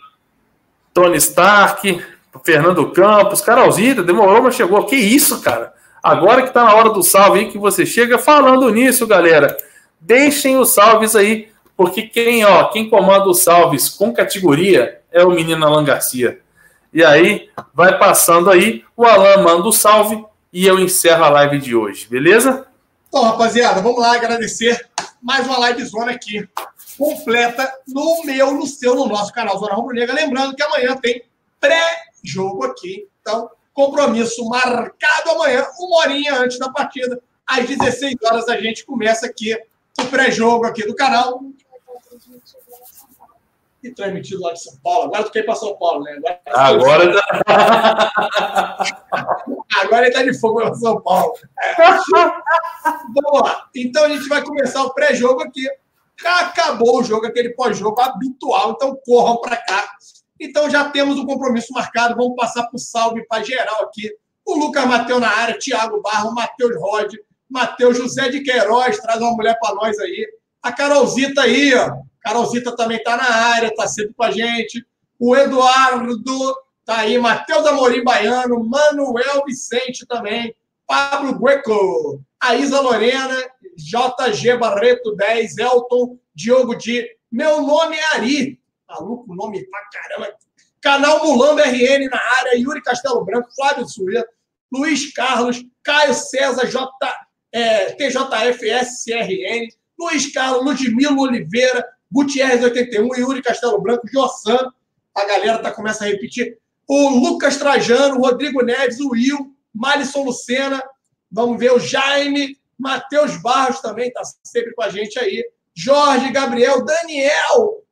Tony Stark, Fernando Campos, Carolzita, demorou, mas chegou. Que isso, cara? Agora que tá na hora do salve aí que você chega falando nisso, galera. Deixem os salves aí, porque quem, ó, quem comanda os salves com categoria é o menino Alan Garcia. E aí, vai passando aí, o Alan manda o salve e eu encerro a live de hoje, beleza? Então, rapaziada, vamos lá agradecer mais uma live zona aqui, completa no meu, no seu, no nosso canal Zona Rubro Negra. Lembrando que amanhã tem pré-jogo aqui. Então, compromisso marcado amanhã, uma horinha antes da partida. Às 16 horas a gente começa aqui o pré-jogo aqui do canal. E transmitido lá de São Paulo. Agora tu quer ir para São Paulo, né? Agora, Agora, tá... Agora ele tá de fogo para São Paulo. É. Vamos lá. Então a gente vai começar o pré-jogo aqui. Acabou o jogo, aquele pós-jogo habitual. Então corram para cá. Então já temos o compromisso marcado. Vamos passar para o salve para geral aqui. O Lucas Mateus na área, Thiago Barro, Matheus Rod, Matheus José de Queiroz, traz uma mulher para nós aí. A Carolzita aí, ó. Carolzita também está na área, está sempre com a gente. O Eduardo tá aí, Matheus Amorim Baiano, Manuel Vicente também, Pablo Gueco, a Isa Lorena, JG Barreto 10, Elton, Diogo Di. Meu nome é Ari. Maluco, nome pra caramba. Canal Mulambo RN na área, Yuri Castelo Branco, Flávio Suia, Luiz Carlos, Caio César, J, é, TJFSCRN, Luiz Carlos, Ludmilo Oliveira, Gutierrez 81, Yuri Castelo Branco, Jossan, a galera tá, começa a repetir. O Lucas Trajano, Rodrigo Neves, o Will, Malisson Lucena, vamos ver o Jaime, Matheus Barros também está sempre com a gente aí. Jorge, Gabriel, Daniel,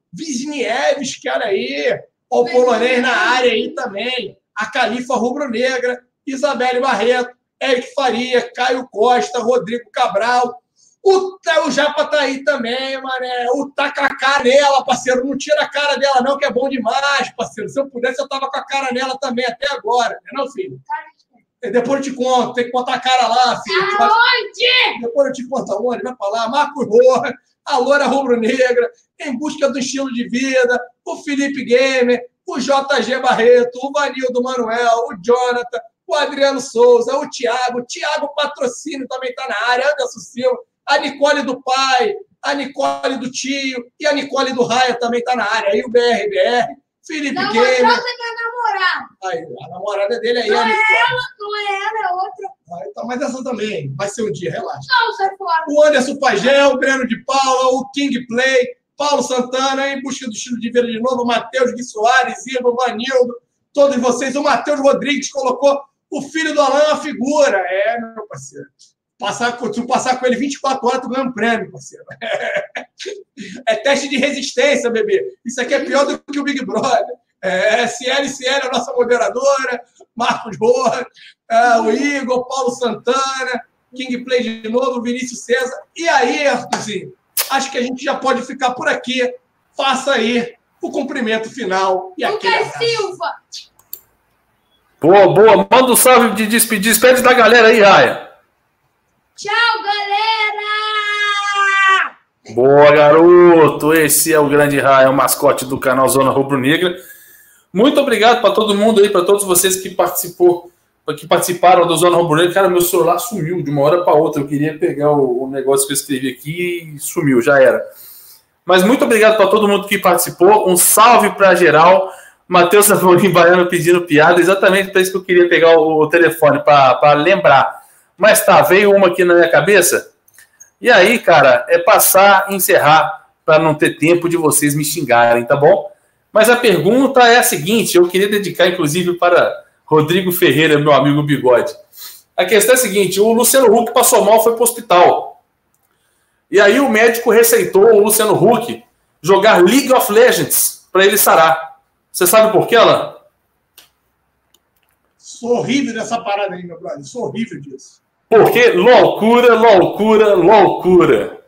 Que era aí, o polonês na área aí também. A Califa Rubro-Negra, Isabelle Barreto, Eric Faria, Caio Costa, Rodrigo Cabral, o, o Japa tá aí também, mané. O tacacá nela, parceiro. Não tira a cara dela, não, que é bom demais, parceiro. Se eu pudesse, eu tava com a cara nela também até agora. Não é não, filho? Depois eu te conto, tem que botar a cara lá, filho. Aonde? Depois eu te conto aonde, vai pra lá. Marcos Roa, a Loura Rubro-Negra, em busca do estilo de vida, o Felipe Gamer, o JG Barreto, o Vanildo Manuel, o Jonathan, o Adriano Souza, o Thiago, o Thiago Patrocínio também tá na área, Anderson Silva a Nicole do pai, a Nicole do tio e a Nicole do Raia também está na área. Aí o BRBR, Felipe não, Gamer. Não, namorada. Aí, a namorada dele aí. Não é ela, não é ela, é outra. Ah, então, mas essa também vai ser um dia, relaxa. Não, sai fora. O Anderson Pagel, o Breno de Paula, o King Play, Paulo Santana, em busca do estilo de vida de novo, o Matheus Gui Soares, Ivo, Vanildo, todos vocês. O Matheus Rodrigues colocou o filho do Alain a figura. É, meu parceiro. Passar, se tu passar com ele 24 horas, tu ganha um prêmio, parceiro. É teste de resistência, bebê. Isso aqui é pior do que o Big Brother. É, CL, CL, a nossa moderadora, Marcos Roa, é, o Igor, Paulo Santana, King Play de novo, Vinícius César. E aí, Arthurzinho, acho que a gente já pode ficar por aqui. Faça aí o cumprimento final. E Lucas Silva. Boa, boa. Manda um salve de despedir. Despede da galera aí, Raia. Tchau, galera! Boa, garoto! Esse é o grande Raio, o mascote do canal Zona Rubro Negra. Muito obrigado para todo mundo aí, para todos vocês que participou, que participaram do Zona Rubro Negra. Cara, meu celular sumiu de uma hora para outra. Eu queria pegar o, o, negócio que eu escrevi aqui e sumiu, já era. Mas muito obrigado para todo mundo que participou. Um salve para geral. Matheus Amorim Baiano pedindo piada, exatamente para isso que eu queria pegar o, o telefone, para lembrar. Mas tá, veio uma aqui na minha cabeça. E aí, cara, é passar, encerrar, para não ter tempo de vocês me xingarem, tá bom? Mas a pergunta é a seguinte: eu queria dedicar, inclusive, para Rodrigo Ferreira, meu amigo Bigode. A questão é a seguinte: o Luciano Huck passou mal, foi para o hospital. E aí o médico receitou o Luciano Huck jogar League of Legends para ele sarar. Você sabe por quê, Alan? Sou horrível dessa parada aí, meu brother. Sou horrível disso. Porque loucura, loucura, loucura.